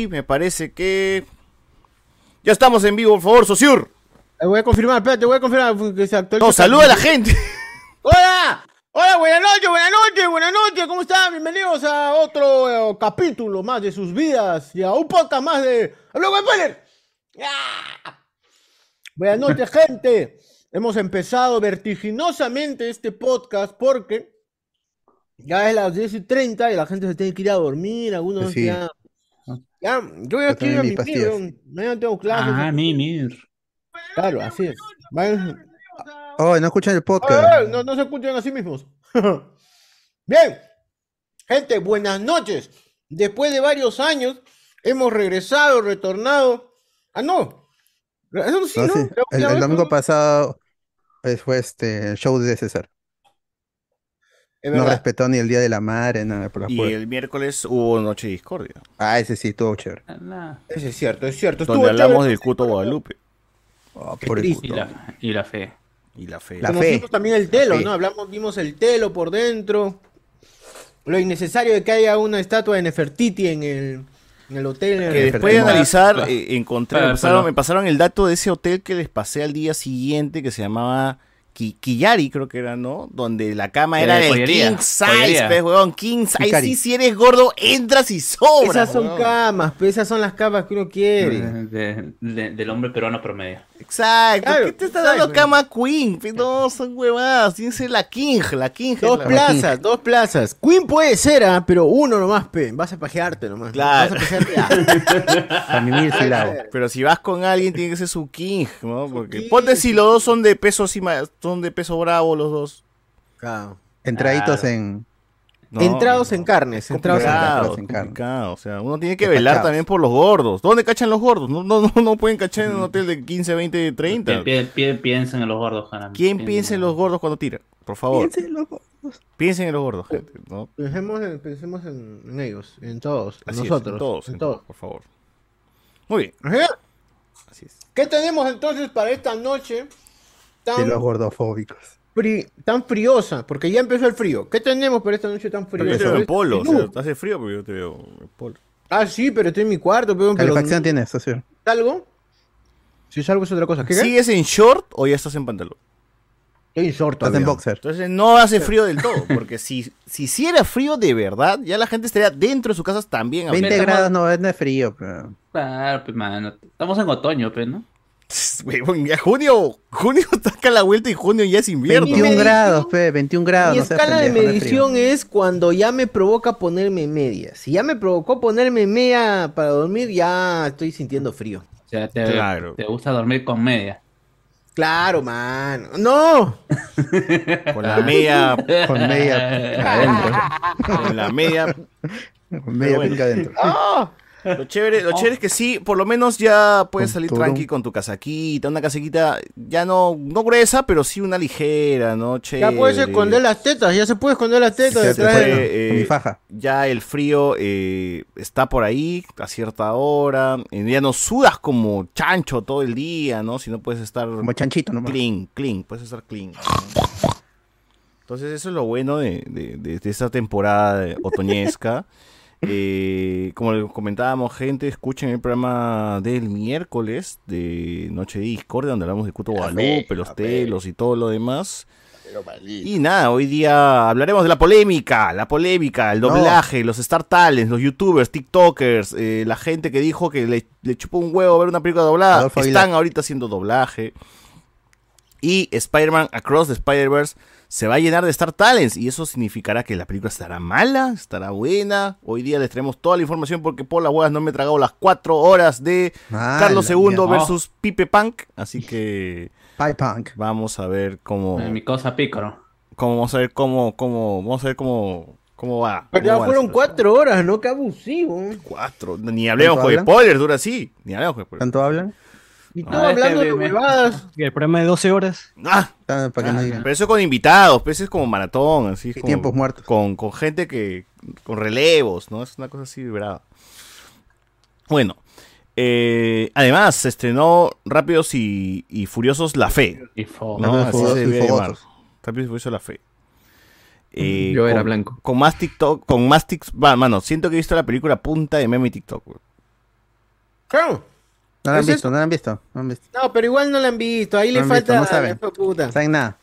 y me parece que ya estamos en vivo, por favor, Sociur. Eh, voy a confirmar, espérate, voy a confirmar. No, saluda a la gente. ¡Hola! Hola, buenas noches, buenas noches, buenas noches, ¿cómo están? Bienvenidos a otro eh, capítulo más de sus vidas y a un podcast más de Hablamos de Spoiler. ¡Ah! Buenas noches, gente. Hemos empezado vertiginosamente este podcast porque ya es las 10 y 30 y la gente se tiene que ir a dormir, algunos Sí. ya... Ya, yo también ir a mi mañana tengo clases. Ah, mimir. Claro, así es. Vayan- Oh, no escuchan el podcast. ¡Ay! no, no se escuchan a sí mismos. Bien, gente, buenas noches. Después de varios años, hemos regresado, retornado. Ah, no. Eso sí, No, ¿no? sí. Creo que El, el domingo pasado pues, fue este el show de César. Es No respetó ni el Día de la Madre, nada por las Y el miércoles hubo Noche de Discordia, Ah, ese sí, estuvo chévere. Ese es cierto, es cierto. donde Estuvo hablamos chévere. del culto Guadalupe Oh, por el. Y la, y la fe. y la fe. La fe. También el telo. ¿no? Hablamos, vimos el telo por dentro. Lo innecesario de que haya una estatua de Nefertiti en el, en el hotel. en Que el- después de analizar, Claro. eh, encontré, Claro, me pasaron, me pasaron el dato de ese hotel que les pasé al día siguiente, que se llamaba Kiyari, creo que era, ¿no? Donde la cama Eh, era de joyería, king size, joyería. pues, weón, king size. Sí, si eres gordo, entras y sobras. Esas son weón. camas, pues, esas son las camas que uno quiere. De- de- del hombre peruano promedio. Exacto. Claro, ¿Qué te está exacto. dando cama queen? Pues, No, son huevadas. Tiene que ser la king, la king. Dos la- plazas, dos plazas. Queen puede ser, ah, pero uno nomás, pe. Vas a pajearte nomás. Claro. Vas a pajearte. ah. A mimir. Pero si vas con alguien, tiene que ser su king, ¿no? Porque king. ponte si los dos son de peso así, ma- son de peso bravo los dos. Claro. Entraditos Claro. en. No, entrados no. en carnes, entrados en carnes. En carne. O sea, uno tiene que Despachados. velar también por los gordos. ¿Dónde cachan los gordos? No, no, no, no pueden cachar en un hotel de 15, 20, 30. Pi- pi- piensen en los gordos, Hanami. ¿Quién Piensen piensa en los gordos cuando tira? Por favor, Piénsenlo. piensen en los gordos, gente. ¿no? Pensemos, en, pensemos en, en ellos, en todos, en Así es, nosotros. en todos, en en todos. todos, por favor. Muy bien, así es. ¿Qué tenemos entonces para esta noche De tan, los gordofóbicos. fri- tan friosa? Porque ya empezó el frío. ¿Qué tenemos para esta noche tan Yo te veo friosa? en polo, o Menú. sea, hace frío, pero yo te veo en polo. Ah, sí, pero estoy en mi cuarto, pero, pero Calefacción tiene eso, sí. ¿Salgo? Si salgo es otra cosa. ¿Qué? qué? ¿Sigues en short o ya estás en pantalón? Estoy en short Estás en todavía. boxer. Entonces no hace frío del todo, porque si si hiciera frío de verdad, ya la gente estaría dentro de sus casas también. ahorita. 20 estamos- grados no es frío, pero. Claro, pues, mano. Estamos en otoño, pues, ¿no? Huevón, ya junio, junio saca la vuelta y junio ya es invierno. 21 medición- grados, pe, 21 grados. Mi escala de pendejo, no es medición es cuando ya me provoca ponerme media. Si ya me provocó ponerme media para dormir, ya estoy sintiendo frío. O sea, te, Claro. te gusta dormir con media. Claro, mano. ¡No! Con la media, Con media adentro. con la media. Con media bueno. pinca adentro. Lo chévere, lo chévere es que sí, por lo menos ya puedes Con salir tranqui con tu casaquita, una casaquita ya no, no gruesa, pero sí una ligera, ¿no? Ya Chévere. puedes esconder las tetas, ya se puede esconder las tetas Ya detrás puede. de... Eh, faja. Ya el frío eh, está por ahí a cierta hora. eh, ya no sudas como chancho todo el día, ¿no? Si no puedes estar Como chanchito nomás. clean, clean, puedes estar clean. ¿no? Entonces eso es lo bueno de, de- de- de esta temporada otoñesca. Eh, como les comentábamos, gente, escuchen el programa del miércoles de Noche de Discordia, donde hablamos de Cuto Guadalupe, los telos y todo lo demás. Y nada, hoy día hablaremos de la polémica, la polémica, el No. doblaje, los Star Talents, los youtubers, tiktokers, eh, la gente que dijo que le, le chupó un huevo ver una película doblada, Adolfo están Aguilar. ahorita haciendo doblaje. Y Spider-Man Across the Spider-Verse se va a llenar de Star Talents y eso significará que la película estará mala, estará buena. Hoy día les traemos toda la información porque por las huevas no me he tragado las cuatro horas de Ah, Carlos II mierda. versus Pipe Punk, así que Pie Punk. vamos a ver cómo Mi cosa pícaro. cómo vamos a ver cómo, cómo, vamos a ver cómo, cómo va. Pero cómo ya fueron cuatro horas, ¿no? Qué abusivo. Cuatro. Ni hablemos ¿Cuánto con hablan? spoilers, dura así. Ni hablemos con spoilers. ¿Tanto hablan? Y tú Ah, hablando de huevadas. El programa de 12 horas. Ah, Ah, Para que no digan. pero eso con invitados, pues es como maratón, así. como- tiempos muertos. Con, con gente que. con relevos, ¿no? Es una cosa así brava. Bueno. eh, además, se estrenó Rápidos y, y Furiosos La Fe. Y ¿no? Rápidos y Así se llamar. Rápidos y Furiosos La Fe. Eh, Yo era con- blanco. Con más TikTok, con más TikTok, va, mano, siento que he visto la película punta de meme y TikTok. Claro. No la han ¿Es visto, no la han visto. No la han visto. No, pero igual no la han visto. Ahí le No visto, falta. no saben. puta. No saben nada.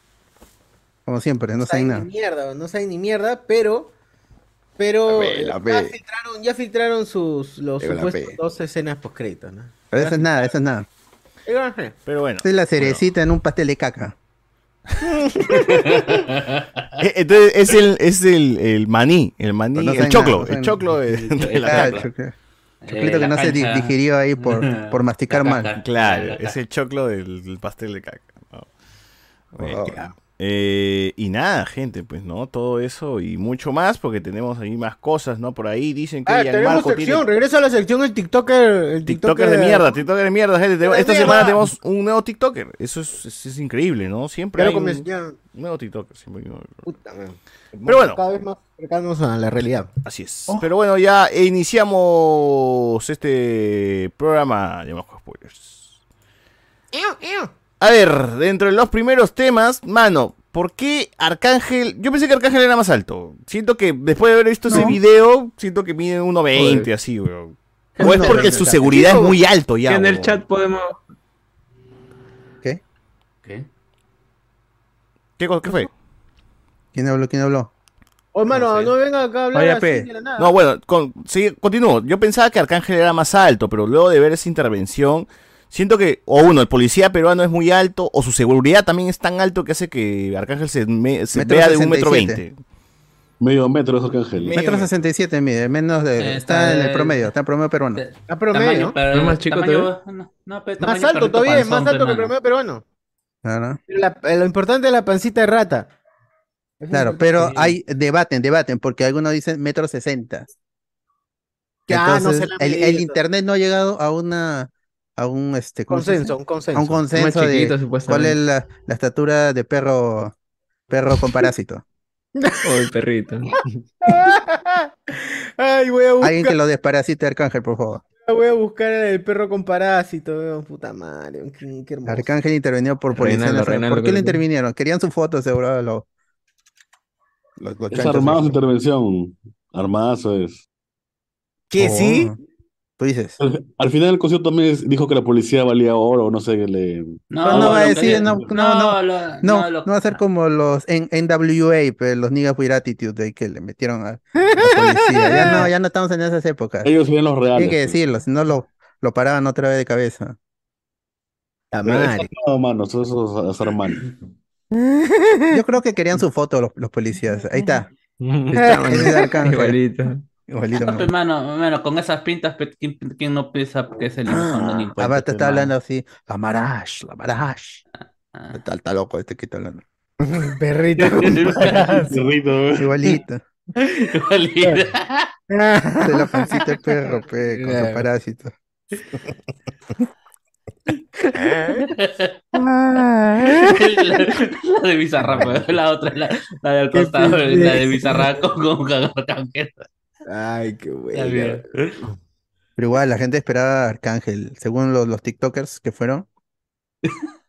Como siempre, no saben ni nada. mierda, no saben ni mierda, pero. Pero. La eh, ya, filtraron, ya filtraron sus los Pero supuestos dos escenas post créditos, ¿no? Pero eso es nada, eso es nada. Pero bueno. Esa es la cerecita en un pastel de caca. Eh, Entonces es el, es el, el maní, el maní, no el saben choclo, nada, no el saben choclo de, de la Claro, caca. Choclo. Eh, Choclito que no se digirió ahí por, por masticar mal. Claro, La es el choclo del, pastel de caca. ¿no? Oh. Eh, y nada, gente, pues, ¿no? Todo eso y mucho más, porque tenemos ahí más cosas, ¿no? Por ahí dicen que Ah, tenemos Gianmarco sección, tiene regresa a la sección el TikToker. El TikToker de mierda, TikToker de mierda, gente. Tenemos- De Esta mierda. semana tenemos un nuevo TikToker. Eso es, es- es increíble, ¿no? Siempre Claro, hay como un, decía, un nuevo TikToker. siempre puta. Pero bueno. Cada vez más cercanos a la realidad. Así es. Pero bueno, ya iniciamos este programa. Llamamos con spoilers. A ver, dentro de los primeros temas, mano, ¿por qué Arcángel? Yo pensé que Arcángel era más alto. Siento que después de haber visto ese No. video, siento que mide 1.20, así, weón. O es No, porque no, su no. seguridad es muy alto ya. en el chat podemos. ¿Qué? ¿Qué? ¿Qué, fue? ¿Quién habló? ¿Quién habló? Oh, mano, No no, sé. venga acá a hablar así de la nada. No, bueno, con, sí, continúo. Yo pensaba que Arcángel era más alto, pero luego de ver esa intervención, siento que, o uno, el policía peruano es muy alto, o su seguridad también es tan alto que hace que Arcángel se, me- se vea de un metro 67. veinte. Medio metro es Arcángel. Me- Metro 67 mide, menos de. Eh, está está en el promedio, está en promedio peruano. A promedio. Tamaño, pero- ¿No es más chico tamaño- no, no, pero Más alto todavía, más alto que el promedio peruano. Claro. La- lo importante es la pancita de rata. Claro, pero hay debaten, debaten, porque algunos dicen metro sesenta. No Entonces, se la han el, el internet no ha llegado a una a un este. Consenso, un consenso. a un consenso de chiquito, cuál supuestamente. es la, la estatura de perro perro con parásito. Oh, el perrito. Ay, voy a buscar, Alguien que lo desparasite Arcángel, por favor. voy a buscar el perro con parásito, weón, puta madre, weón, qué, qué hermoso. Arcángel intervenió por Policía ¿Por qué le que- intervinieron? Querían su foto, seguro. Lo, Es armado su intervención. Armadazo es. ¿Qué, sí? Tú dices. Al, al final del concierto también dijo que la policía valía oro, no sé, que le... Pero no va a decir, no, no, no. lo- No, lo- no va a ser como los en NWA, pero los niggas with attitude de que le metieron a la policía. Ya no, ya no estamos en esas épocas. Ellos serían los reales. Tienen que pues. decirlo, si no lo, lo paraban otra vez de cabeza. La madre. Yo creo que querían su foto los, los policías. Ahí está. Igualito. Igualito. Mano, mano, con esas pintas, pe, ¿quién, quién no piensa que es el hijo de un Ah, Abad pe, está mano? hablando así. La Marash, la Marash. Ah. Está, está loco este que está hablando. Perrito con. Perrito. Igualito. Igualito. De la pancita de perro, pe, con su Claro. parásito. la, la de Bizarra, la otra, la, la del costado, la de. Bizarra con, con Arcángel. Ay, qué bueno. Pero igual, la gente esperaba a Arcángel. Según los, los TikTokers que fueron,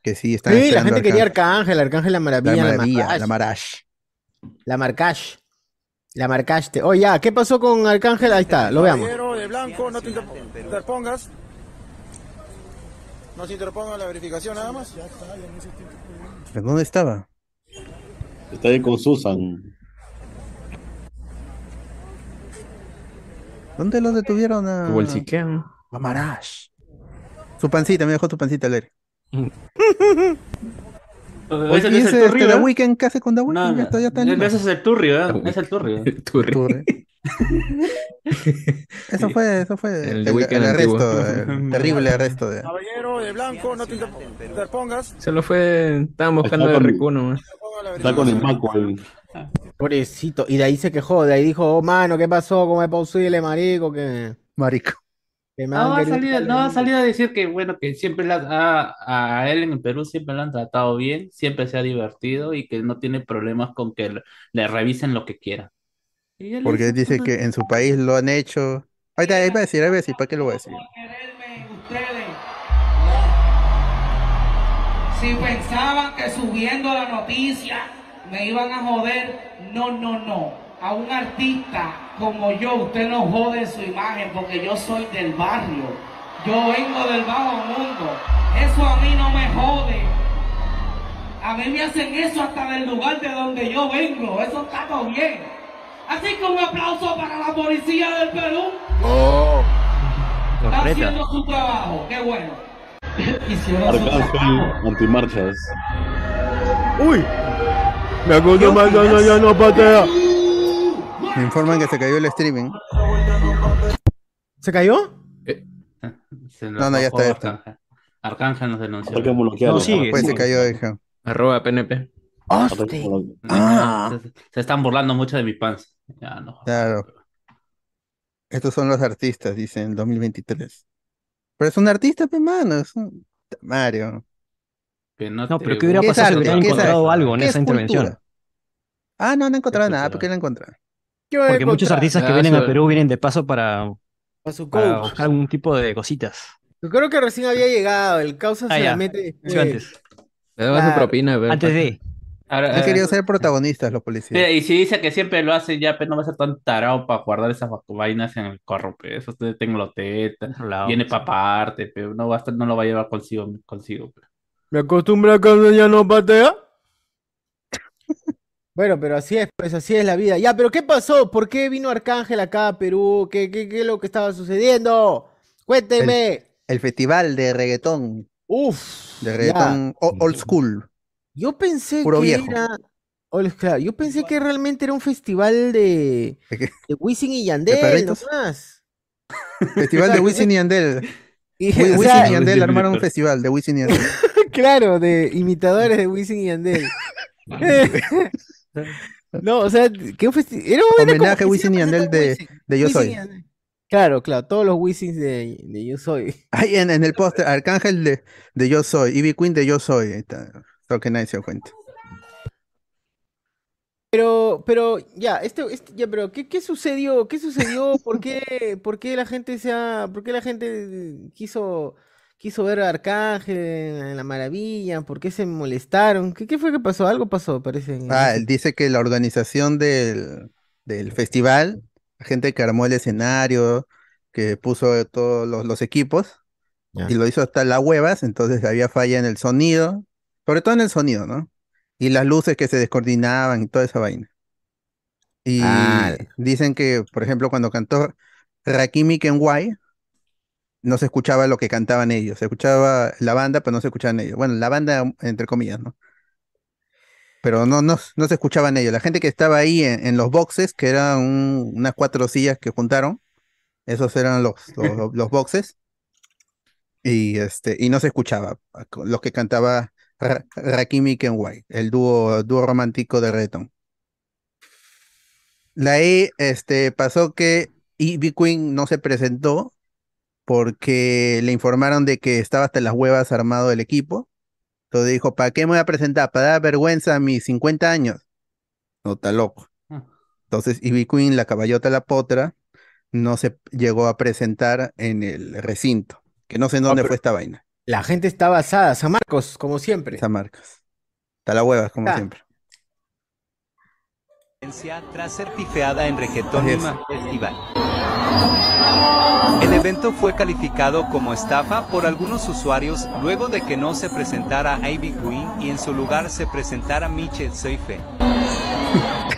que sí, están Sí, la esperando gente quería Arcángel. Arcángel, la maravilla, La la, maravilla, la Marash. la Marcash. La marcaste. Oh, ya, ¿qué pasó con Arcángel? Ahí está, lo veamos. Caballero de blanco, no te inter- interpongas. No se interponga la verificación nada más. ¿Pero dónde estaba? Está ahí con Susan. ¿Dónde los detuvieron a Bolsiquean. a Marash? Su pancita, me dejó tu pancita al aire. Oye, Ese ¿y es el este, turrio, The ¿eh? Weeknd? ¿Qué hace con The No, Weeknd? Ya no, está, ya está en Lima. ese es el turrio, ¿eh? es el turrio. Turri. Turre. Eso fue, eso fue El el, The el Weeknd arresto, el terrible arresto de... Caballero de blanco, no te inter- interpongas. Solo fue. Estaban buscando. Interponga la Está con el maco ahí. Pobrecito. Y de ahí se quejó, de ahí dijo, oh, mano, ¿qué pasó? ¿Cómo es posible, marico? Que, Marico. que me No, ha salido, no, ha salido a decir que, bueno, que siempre la, a, a él en el Perú siempre lo han tratado bien, siempre se ha divertido y que no tiene problemas con que le, le revisen lo que quiera. Porque dice, dice "Puta, que en su país lo han hecho... Ahí está, ahí va a decir, ahí va a decir, ¿para qué lo voy a decir? ustedes. Si pensaban que subiendo la noticia me iban a joder, no, no, no. A un artista como yo, usted no jode su imagen porque yo soy del barrio. Yo vengo del bajo mundo. Eso a mí no me jode. A mí me hacen eso hasta del lugar de donde yo vengo. Eso está todo bien. Así que un aplauso para la policía del Perú. Oh. Está haciendo su trabajo. Qué bueno. Hicieron su Arcángel antimarchas. Uy. Me acuerdo más no, ya no patea. Me informan que se cayó el streaming. ¿Se cayó? Se No, no, ya está, ya está. Arcángel. Arcángel nos denunció. No, sigue. Pues se cayó, dije. Arroba PNP. Ah. Se, se están burlando mucho de mi pans. Ya no. Claro. Estos son los artistas, dicen, 2023. Pero es un artista, pues, mano. Es un... Mario. Que no, No, te pero ¿qué hubiera ¿Qué es pasado si hubieran ¿Qué es encontrado algo en ¿Qué es esa intervención? cultura? Ah, no, no he encontrado nada. ¿Por qué lo encontraron? ¿Qué van a Porque muchos artistas que Ah, vienen a. Perú vienen de paso para, A su para coach. buscar algún tipo de cositas. Yo creo que recién había llegado. El causa Ah, se la mete antes. Le daba Claro. su propina, pe, Antes de. Ahora, Han eh, querido ser protagonistas los policías. y si dice que siempre lo hacen ya, pero no va a ser tan tarado para guardar esas vainas en el carro, pe. Eso usted tengo lo teta, viene para parte, pero no va a estar, no lo va a llevar consigo, consigo. pe. Me acostumbro a cuando ya no patea. Bueno, pero así es, pues así es la vida. Ya, pero ¿qué pasó? ¿Por qué vino Arcángel acá a Perú? ¿Qué, qué, qué es lo que estaba sucediendo? Cuénteme. El festival de reggaetón. Uf. De reggaetón old school. Yo pensé Puro que viejo. era. Claro, yo pensé que realmente era un festival de, ¿De Wisin y Yandel, nomás. Festival de Wisin y Yandel. Y, Wisin sea, y Yandel armaron un festival de Wisin y Yandel. claro, de imitadores de Wisin y Yandel. no, o sea, un festi- era un- Homenaje a Wisin y fue de, Wisin, de Yo Wisin Soy. Claro, claro, todos los Wisins de, de Yo Soy. Ay, en, en el póster, Arcángel de, de Yo Soy, Ivy Queen de Yo Soy. Ahí está. Que nadie se cuenta. Pero, pero, ya, este, este- ya, pero, ¿qué, qué sucedió? ¿Qué sucedió? ¿Por qué, por qué la gente se ha, por qué la gente quiso, quiso ver a Arcángel en la maravilla? ¿Por qué se molestaron? ¿Qué, qué fue que pasó? Algo pasó, parece. Ah, él dice que la organización del, del festival, la gente que armó el escenario, que puso todos los, los equipos, Ya. y lo hizo hasta las huevas, entonces había falla en el sonido, sobre todo en el sonido, ¿no? Y las luces que se descoordinaban y toda esa vaina. Y Ah. dicen que, por ejemplo, cuando cantó Rakimi Kenway, no se escuchaba lo que cantaban ellos, se escuchaba la banda, pero no se escuchaban ellos. Bueno, la banda, entre comillas, ¿no? Pero no, no, no se escuchaban ellos. La gente que estaba ahí en, en los boxes, que eran un- unas cuatro sillas que juntaron, esos eran los, los, los boxes, y, este, y no se escuchaba los que cantaba Ra- Rakimi Kenway, el dúo, dúo romántico de reggaetón. La E, este, pasó que Ivy Queen no se presentó porque le informaron de que estaba hasta las huevas armado el equipo. Entonces dijo, ¿para qué me voy a presentar? ¿Para dar vergüenza a mis 50 años? No, está loco. Ah. Entonces Ivy Queen, la caballota la potra, no se llegó a presentar en el recinto, que no sé en dónde pero- fue esta vaina, La gente está basada, San Marcos, como siempre. esas marcas. Está la huevas, como Ah. siempre. Tras ser pifeada en Reggaeton Festival. El evento fue calificado como estafa por algunos usuarios luego de que no se presentara Ivy Queen y en su lugar se presentara Michelle Seife.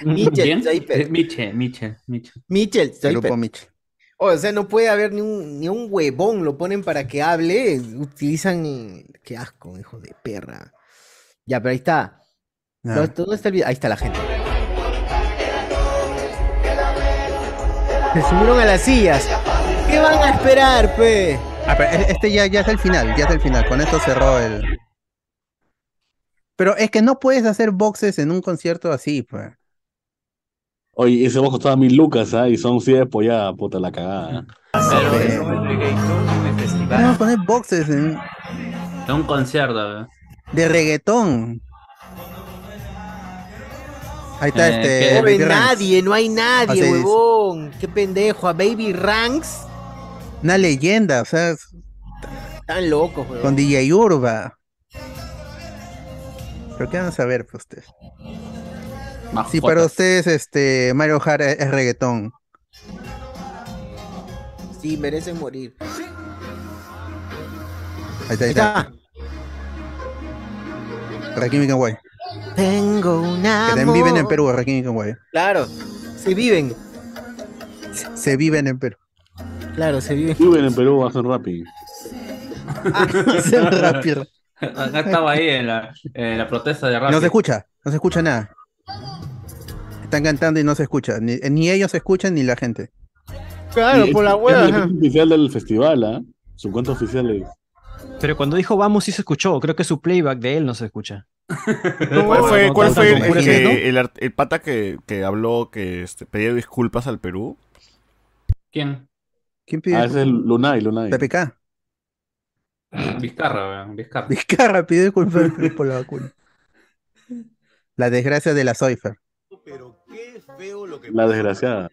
Mitchell ¿Quién? Seifer. Eh, Miche, Miche, Miche. Mitchell, El Seifer. grupo Mitchell. O sea, no puede haber ni un, ni un huevón, lo ponen para que hable, utilizan... Qué asco, hijo de perra. Ya, pero ahí está. Ah. ¿Dónde dónde está el video? Ahí está la gente. Se subieron a las sillas. ¿Qué van a esperar, pe? Ah, pero e- este ya, ya es el final, ya es el final. Con esto cerró el. Pero es que no puedes hacer boxes en un concierto así, pues. Oye, ese box costaba mil lucas, ¿ah? Y son 100 polladas, puta la cagada. Lima Vamos a poner boxes en- Es un concierto, ¿eh? de reggaetón. Ahí está Eh, este. ve Baby Ranks. nadie, no hay nadie, Así huevón. Qué pendejo. A Baby Ranks. Una leyenda, o sea, es- Están locos, huevón. con DJ Urba. Pero qué van a saber, pues ustedes. Sí, para ustedes, este, Mario Hart es, es reggaetón. Sí, merecen morir. Ahí está, ahí está. Rakim y Kenway. Tengo un Que también viven en Perú, Rakim y Kenway. Claro, se viven. Se viven en Perú. Claro, se viven. Viven en Perú, hacen rápido. Hacen rápido. Acá estaba ahí en la, en la protesta de Rappi. No se escucha, no se escucha nada. Están cantando y no se escucha. Ni, ni ellos se escuchan ni la gente. Claro, Y por la hueva. Es el oficial del festival, ¿ah? Su cuenta oficial es. Pero cuando dijo vamos sí se escuchó. Creo que su playback de él no se escucha. ¿Cuál fue, cuál el, pata que, que habló que este, pedía disculpas al Perú? ¿Quién? ¿Quién pide? Ah, es el Lunay, Lunay. PPK. Vizcarra, Vizcarra. Vizcarra pidió disculpas al Perú por la vacuna. La desgracia de la Soifer. Pero qué feo lo que La pasa desgraciada.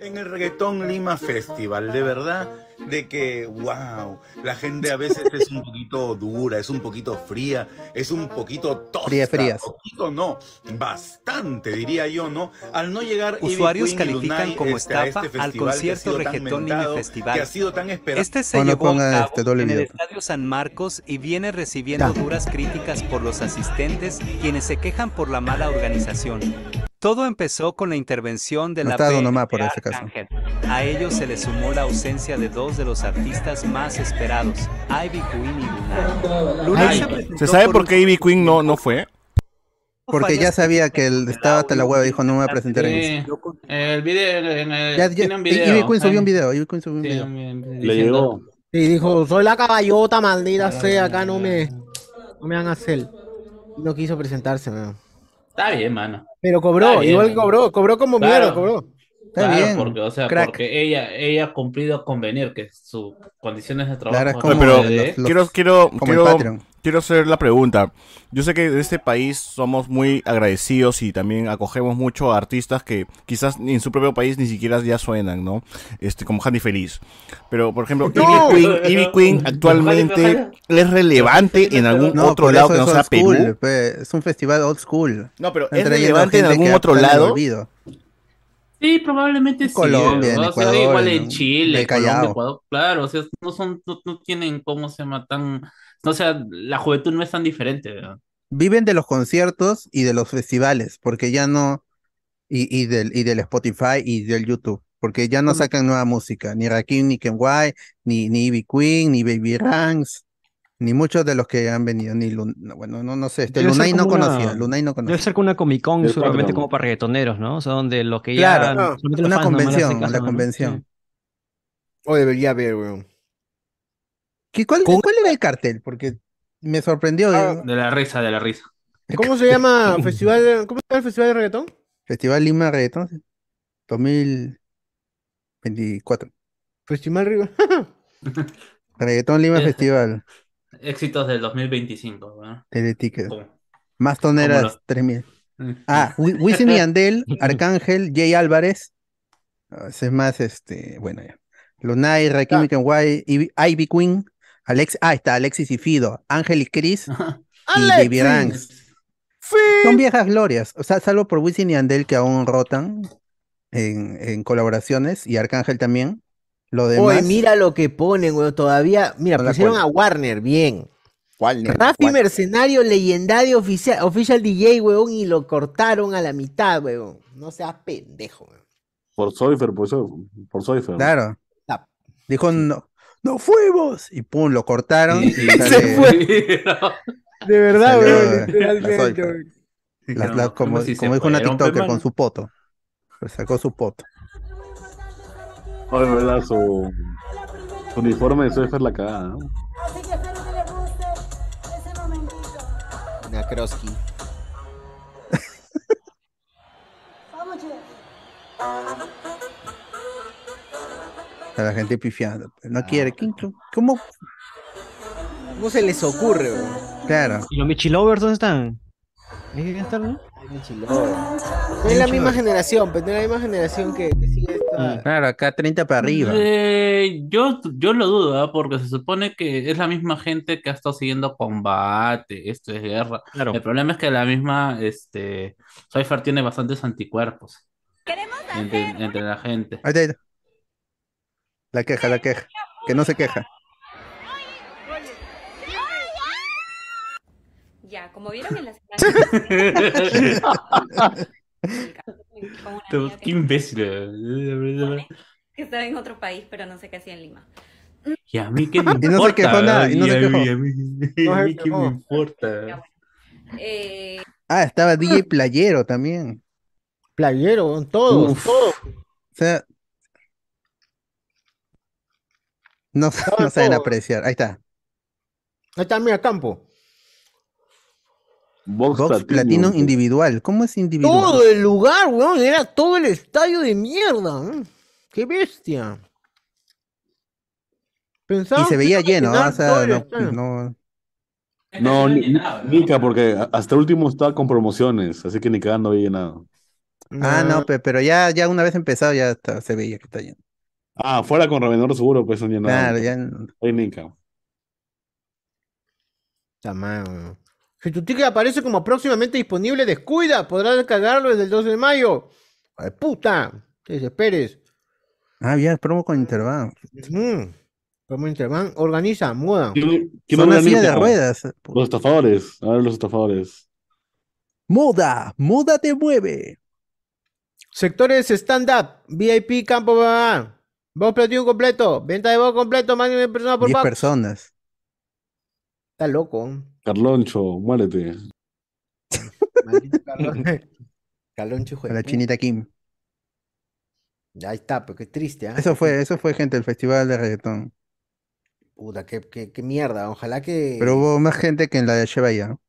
En el Reggaetón Lima Festival, de verdad, de que, wow, la gente a veces es un poquito dura, es un poquito fría, es un poquito tosca. Fría, frías. Poquito no, bastante diría yo, ¿no? Al no llegar Usuarios califican Lunay, como este, a estafa este al concierto Reggaetón Lima Festival. Que ha sido tan esperado. Este se O no llevó a este doble en el. Estadio San Marcos y viene recibiendo duras críticas por los asistentes, quienes se quejan por la mala organización. Todo empezó con la intervención de No la está Don PNP Omar por ese caso. A ello se le sumó la ausencia de dos de los artistas más esperados, Ivy Queen y Lunay. Lunay se presentó ¿Se sabe por por qué Ivy Queen no, no fue? Porque ya sabía que él estaba hasta la hueva, dijo no me voy a presentar en Sí, eso. el video, en el, Ya, ya, tiene un video. Ivy Queen subió un video, Ivy Queen subió un video. Le llegó. Y dijo, soy la caballota, maldita sea, acá no me, no me van a hacer. No quiso presentarse, weón. Está bien, mano. Pero cobró, bien. igual que cobró, cobró como Claro. mierda, cobró. Está Claro, bien, porque, o sea, crack. porque ella, ella ha cumplido con venir, que sus condiciones de trabajo. Claro, es como pero los- los- quiero, quiero, como el quiero, Patreon. Quiero hacer la pregunta. Yo sé que en este país somos muy agradecidos y también acogemos mucho a artistas que quizás en su propio país ni siquiera ya suenan, ¿no? Este, como Handy Feliz. Pero, por ejemplo, No. Ivy Queen, Ivy Queen actualmente es relevante en algún No, otro lado que no es sea school, Perú. pe, es un festival old school. No, pero es relevante en algún otro lado. Sí, probablemente sí. Colombia, en o sea, Ecuador, igual en- Chile. Colombia, Ecuador. Claro, o sea, no son, no, no tienen, ¿cómo se llama? Tan, o sea, la juventud no es tan diferente, ¿verdad? Viven de los conciertos y de los festivales, porque ya no, y, y del, y del Spotify y del YouTube, porque ya no sacan nueva música, ni Rakim, ni Kenway, ni, ni Ivy Queen, ni Baby Ranks, ni muchos de los que han venido, ni Lun- no, bueno, no, no sé, este Debe Lunay no una- conocía, Lunay no Debe conocía. ser como una Comic Con, Patreon. como para reggaetoneros, ¿no? O sea, donde los que ya. Claro, solamente los una convención, caso, la ¿no? convención. O debería haber, weón. ¿Qué- ¿Cuál, cuál era el cartel? Porque me sorprendió. Ah. eh, De la risa, de la risa. ¿Cómo se llama festival? ¿Cómo se llama el festival de reggaetón? Festival Lima Reggaetón 2024. Festival Río. Reggaetón Lima. Festival, Éxitos del 2025, ¿verdad? Teleticket. Más toneras, los- 3000. Ah, Wi- Wisin y Yandel, Arcángel, Jay Álvarez. Ah, Ese es más, este, bueno, ya. Lunay, Rakim y Kenway, Ivy, Ivy Queen, Alex, ah, está Alexis y Fido, Ángel y Chris y Baby Ranks. Son viejas glorias, o sea, salvo por Wisin y Yandel que aún rotan en, en colaboraciones y Arcángel también. Lo demás, Oye, mira lo que ponen, weón. Todavía, mira, No pusieron a Warner, bien. ¿cuál? nene? Rafi ¿Cuál? Mercenario, legendario oficial, official DJ, weón, y lo cortaron a la mitad, weón. No seas pendejo, weón. Por Soifer, por, Soifer, por Soifer. Claro. Ah. Dijo, no, no fuimos. Y pum, lo cortaron. y Se sale- fue. De verdad, weón. como, ¿cómo si se como dijo una TikToker con su poto. Sacó su poto. De verdad, su, su uniforme de Soifer la cagada, ¿no? Nakroski. A la gente pifiando. No quiere. ¿Quién- ¿Cómo? ¿Cómo se les ocurre, weón? Claro. ¿Y los Michilovers dónde están? Ahí deben estar, ¿no? No es la misma generación, pero no es la misma generación que, que sigue esta. Claro, acá 30 para arriba. Eh, yo, yo lo dudo, ¿ah? porque se supone que es la misma gente que ha estado siguiendo combate, esto es guerra. Claro. El problema es que la misma, este, Cypher tiene bastantes anticuerpos entre, entre la gente. Ahí está, ahí está. La queja, la queja. Que no se queja. Como vieron en la semana con una amiga Qué imbécil. eh. que estaba en otro país, pero no sé qué hacía en Lima. Y a mí qué me importa. Y no se quejó nada, y no Y se a mí- quejó. a mí- a mí qué me importa. Eh, Ah, estaba DJ Playero también. Playero, todos, Uf. todos. O sea, no, no saben apreciar. Ahí está. Ahí está, mira, campo. Box Platinum. Platinum individual. ¿Cómo es individual? Todo el lugar, weón, era todo el estadio de mierda. ¿eh? ¡Qué bestia! Pensaba Y se veía lleno, o sea, no, no- No, ni- ni- Nica, porque hasta el último estaba con promociones, así que ni cagando había llenado. Ah, no, pe- pero ya, ya una vez empezado ya está- se veía que está lleno. Ah, fuera con Revendedor seguro, pues han llenado. Claro, ya. Ahí Nica. Está mal, weón. Si tu ticket aparece como próximamente disponible, descuida, podrás descargarlo desde el 12 de mayo. ¡Ay, puta! Te desesperes. Ah, ya, promo con Interbank. Mm. Como Interbank organiza, moda. ¿Quién, quién Son las sillas de ruedas. Los estafadores. A ver, los estafadores. Moda, moda te mueve. Sectores stand-up, VIP, campo, babá. Voz platino completo, venta de voz completo, máximo de personas por 10 pack. personas. Está loco. Carloncho, muérete. Maldito Carlon- Caloncho, hijo de A la chinita Kim. Ahí está, pero qué triste, ¿ah? Eso fue, eso fue gente del festival de reggaetón. Puta, qué, qué, qué mierda. Ojalá que. Pero hubo más gente que en la de Shebaya, ¿no?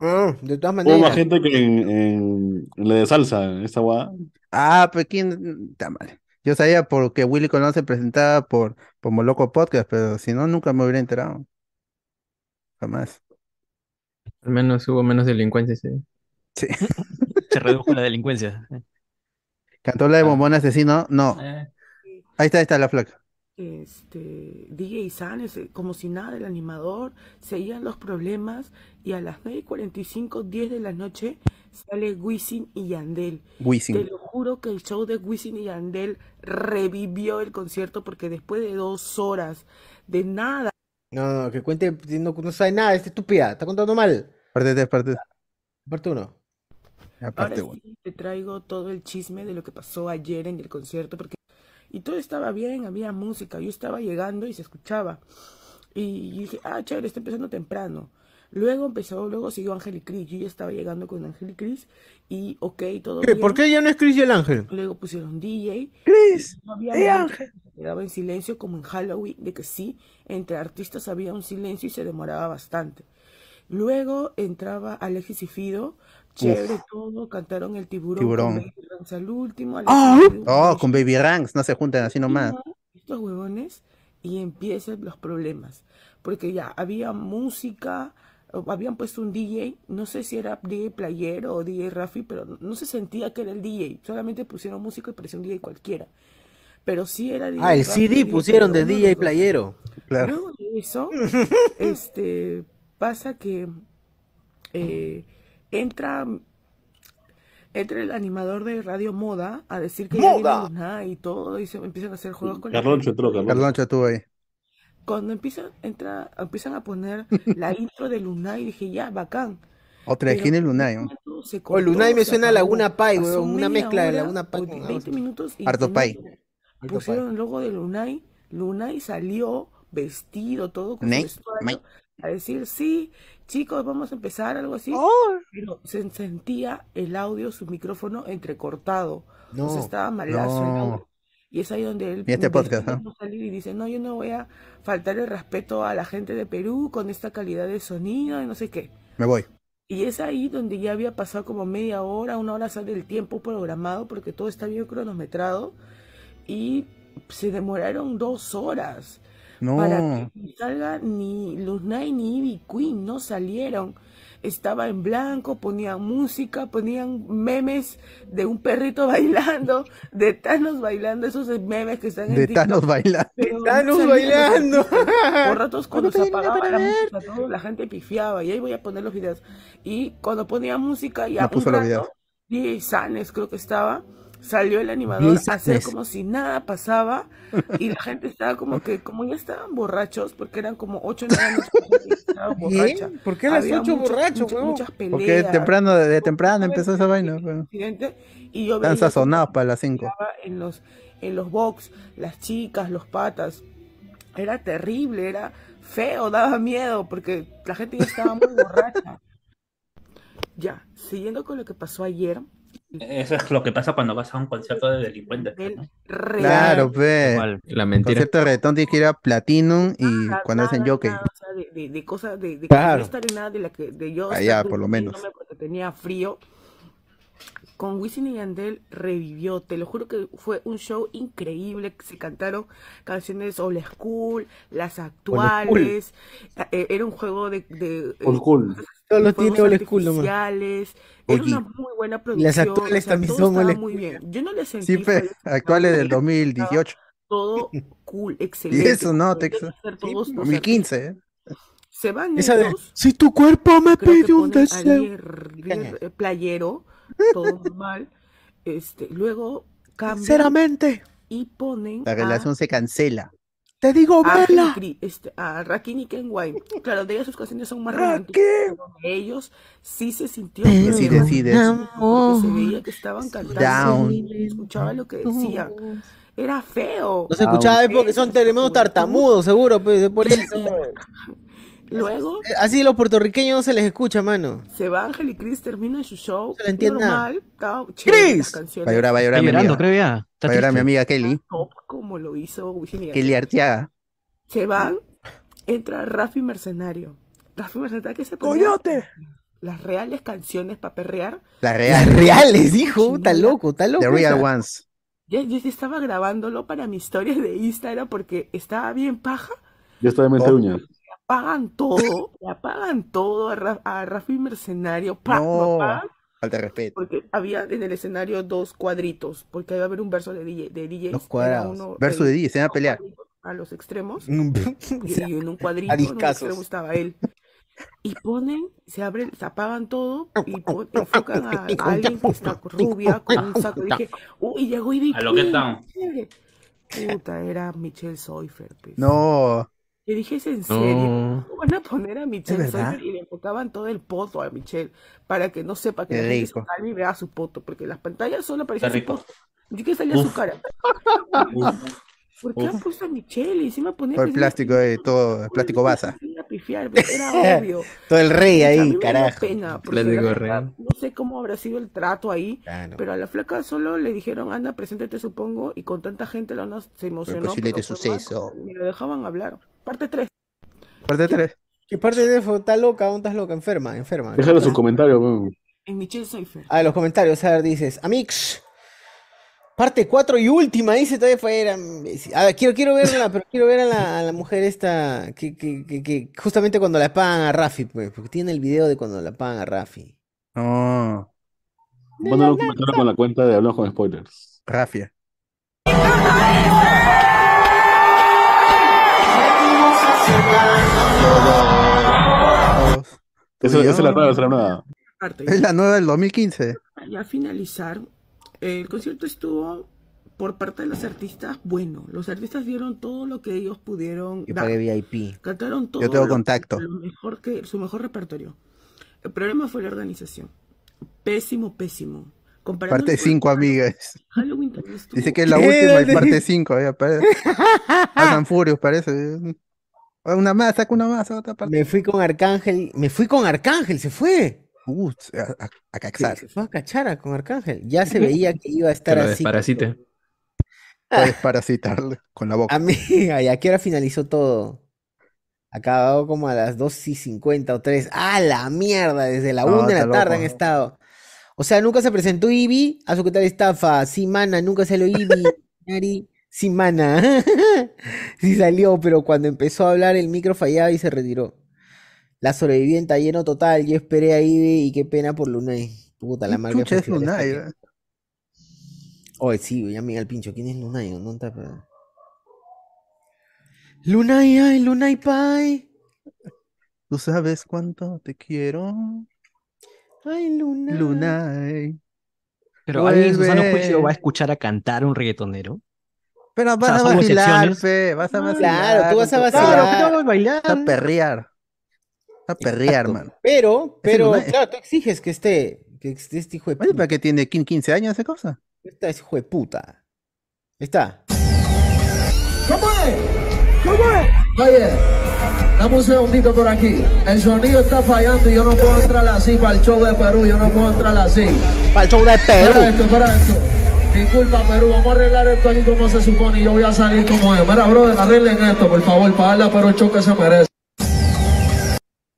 Ah, de todas Hubo maneras. más gente que en, en, en la de salsa, en esta guada. Ah, pues quién está mal. Yo sabía porque Willy Colón se presentaba por, por Moloco Podcast, pero si no, nunca me hubiera enterado. Jamás. Al menos hubo menos delincuencia, sí. Sí. Se redujo la delincuencia. ¿Cantó la de Bombón Asesino? No. Eh, Ahí está, ahí está la flaca. este, DJ Sanes, como si nada, el animador, seguían los problemas y a las 9.45, 10 de la noche sale Wisin y Yandel. Wisin. Te lo juro que el show de Wisin y Yandel revivió el concierto porque después de dos horas de nada, No, no, que cuente, no, no sabe nada, es estúpida, está contando mal. Parte tres, parte, Parte uno. parte ahora uno. sí te traigo todo el chisme de lo que pasó ayer en el concierto porque y todo estaba bien, había música, yo estaba llegando y se escuchaba. Y dije, ah, chévere, está empezando temprano. Luego empezó, luego siguió Ángel y Cris. Yo ya estaba llegando con Ángel y Cris y ok, todo ¿Qué? bien. ¿Por qué ya no es Chris y el ángel? Luego pusieron DJ. No había ¡Ey, momento Ángel! se quedaba en silencio como en Halloween, de que sí, entre artistas había un silencio y se demoraba bastante. Luego entraba Alexis y Fido, chévere todo, cantaron el tiburón, Tiburón. con Baby Ranks al último. ¡Oh! Alexis y Oh, con Baby Ranks, no se juntan así nomás. estos huevones y empiezan los problemas. Porque ya había música, habían puesto un DJ, no sé si era DJ Playero o DJ Rafi, pero no- se sentía que era el DJ. Solamente pusieron música y parecía un DJ cualquiera. Pero sí era DJ Ah, el Rafi, CD DJ pusieron de DJ. Playero. Claro. Luego de eso, este, pasa que eh, entra, entra el animador de Radio Moda a decir que ya viene ¡Moda! Luna y todo, y se empiezan a hacer juegos con Carloncho entró. Carloncho estuvo ahí. Cuando empiezan, entra, empiezan a poner la intro de Lunay, dije, ya, bacán. Otra de Pero Gine en un Lunay. O Lunay me suena a. Laguna Pai, una mezcla de Laguna Pai o con 20 minutos y Harto Pai. Pusieron el logo de Lunay. Lunay salió vestido, todo con su Lunay, vestuario, a decir, sí, chicos, vamos a empezar, algo así. Pero se sentía el audio, su micrófono entrecortado. O sea, No. estaba malazo el No. audio. Y es ahí donde él Y este podcast, no salir y dice, no, yo no voy a faltar el respeto a la gente de Perú con esta calidad de sonido y no sé qué. Me voy. Y es ahí donde ya había pasado como media hora, una hora sale el tiempo programado porque todo está bien cronometrado y se demoraron dos horas para No. que ni salga ni Lunay ni Ivy Queen, no salieron. Estaba en blanco, ponían música, ponían memes de un perrito bailando, de Thanos bailando, esos memes que están en De TikTok. Thanos baila. Pero no Thanos bailando. Por ratos cuando se ¿Cuándo te apagaba la música, todo, la gente pifiaba. Y ahí voy a poner los videos. Y cuando ponía música, ya No puso. DJ Sanes creo que estaba, Salió el animador a hacer como si nada pasaba y la gente estaba como que, como ya estaban borrachos, porque eran como ocho o nueve años que estaban borracha. ¿Por qué las Había ocho muchas- borrachos, muchas- muchas Porque peleas, temprano, de temprano empezó esa vaina. y yo Están sazonados para las 5. estaba en los en los box, las chicas, los patas. Era terrible, era feo, daba miedo porque la gente ya estaba muy borracha. Ya, siguiendo con lo que pasó ayer, Eso es lo que pasa cuando vas a un concierto de delincuentes. pues, ¿no? Claro, ve. La mentira. Concierto de reggaetón tiene que ir a Platinum y nada, cuando hacen nada, jockey. nada, o sea, de, de- de cosas de, de Claro. en nada de la que de yo Allá, estar por lo menos. tenía frío. Con Wisin y Yandel revivió, te lo juro que fue un show increíble, se cantaron canciones old school, las actuales, eh, era un juego de, de Old eh, school. Todos los fuegos tiene old school nomás. artificiales, era Oye. una muy buena Y producción, las actuales o sea, también todo son old estaba school. muy bien. Yo no le sentí Sí, fe, fallas, actuales del 2018. todo cool, Y excelente. eso, ¿no? como Tex- deben ser todos los 2015. ¿eh? se van Esa de, si tu cuerpo me pide un deseo. Playero, todo normal. Este, luego cambian Sinceramente, y ponen La a, relación se cancela. Te digo, a, vela. Henry, este, a Rakim y Ken White. Claro, de ellas sus canciones son más románticas. pero de ellos sí se sintió sí feo, decides. porque se veía que estaban cantando Down. y escuchaba lo que decían. Era feo. No se escuchaba es porque son tremendos tartamudos, seguro, pues, por eso. Luego Así los puertorriqueños no se les escucha, mano. se va Ángel y Chris, terminan su show. Se le entiende nada. normal, estaba chévere las ¡Chris! canciones. Va a llorar, va a llorar Está mi llorando, amiga. creo ya. Está Va a llorar mi amiga Kelly. top como lo hizo. Kelly Arteaga. Se van, entra Rafi Mercenario. Rafi Mercenario que se ponía ¡Coyote! las reales canciones para perrear. La Las real. reales, hijo. Está loco, está loco. The real ones. Ya, yo estaba grabándolo para mi historia de Instagram porque estaba bien paja. Ya está de mente Oh. Apagan todo, le apagan todo a, Ra- a Rafi Mercenario. ¡pa! No. Falta de respeto. porque había en el escenario dos cuadritos, porque iba a haber un verso de DJ. De DJs, Los era cuadrados. uno Verso de DJ, se van a pelear. a los extremos. Y, y en un cuadrito, en un extremo estaba él. Y ponen, se abren, se apagan todo y pon- enfocan a, a alguien que está rubia con un saco. Y dije, uy, llegó Ivy A lo que están. chévere". Puta, era Michelle Seufer. pues. No. Y dije, ¿es en serio? No. ¿Cómo Van a poner a Michelle y le enfocaban todo el poto a Michelle para que no sepa que calme y vea su poto, porque en las pantallas solo aparecía su poto. Ni siquiera salía su cara. ¿Por qué han puesto a Michelle? Y encima ponía Todo el que plástico de todo, el plástico basa. pifiar, pero era obvio. Todo el rey ahí, carajo. pena, no sé cómo habrá sido el trato ahí, Claro. pero a la flaca solo le dijeron, anda, preséntate, supongo, y con tanta gente la ona se emocionó. posible de fue suceso. Ni lo dejaban hablar. Parte 3. Parte 3. ¿Qué parte de eso? ¿Está loca? ¿Dónde estás loca? Enferma, enferma. Déjale su comentario, weón. En Michelle Seifer. A los comentarios, a ver, dices, Amix, parte 4 y última, dice todavía fuera. A ver, quiero, quiero verla, pero quiero ver a la, a la mujer esta, que, que, que, que justamente cuando la pagan a Rafi, pues, porque tiene el video de cuando la pagan a Rafi. No. Mándale un comentario con la cuenta de Hablamos con Spoilers. Rafia. Esa, es la nueva, es la nueva. Es la nueva del 2015. Ya a finalizar, el concierto estuvo por parte de los artistas bueno. Los artistas dieron todo lo que ellos pudieron Yo dar. pagué VIP. Cantaron todo Yo tengo lo- contacto. lo mejor que, su mejor repertorio. El problema fue la organización. Pésimo, pésimo. Comparando Parte 5, amigas. Halloween también estuvo- Dice que es la última y parte 5. Pasan furios, parece. Una más, saca una más, otra parte. Me fui con Arcángel, me fui con Arcángel, se fue. Uh, a, a, a Se, se fue a Cachara con Arcángel. Ya se veía que iba a estar lo así. desparasite. Puedes parasitarle con la boca. Amiga, ¿y a qué hora finalizó todo? Acabado como a las 2 y 50 o 3. ¡Ah, la mierda! Desde la No, 1 de la tarde han estado. O sea, nunca se presentó Ivy a su que tal estafa. Sí, mana, nunca salió Ivy. Nari, sí, mana. sí salió, pero cuando empezó a hablar el micro fallaba y se retiró. La sobreviviente lleno total. Yo esperé a Ivy y qué pena por Lunay. Puta, la marca es Lunay. ¿eh? Oye, sí, ya me al pincho. ¿Quién es Lunay? ¿Dónde está? pero? Lunay, ay, Lunay Pai. Tú sabes cuánto te quiero, Ay, Lunay. Lunay. Pero alguien en su sano Vuelve. juicio va a escuchar a cantar a un reggaetonero. Pero O vas sea, a vacilar, fe, vas a vacilar. claro, tú vas a vacilar. Claro, pero bailar. Vas a perrear. A perrear, Exacto. mano. Pero, pero, claro, tú exiges que esté, que esté este hijo de Oye, puta. ¿para qué tiene 15 años esa cosa? Está ese hijo de puta. Ahí está. ¿Cómo es? ¿Cómo es? Oye, dame un segundito por aquí. El sonido está fallando y yo no puedo entrar así para el show de Perú. Yo no puedo entrar así. Para el show de Para Perú. esto, para esto. Disculpa, Perú, vamos a arreglar esto aquí como se supone y yo voy a salir como es. Mira, brother, arreglen esto, por favor, para darle a Perú el show que se merece.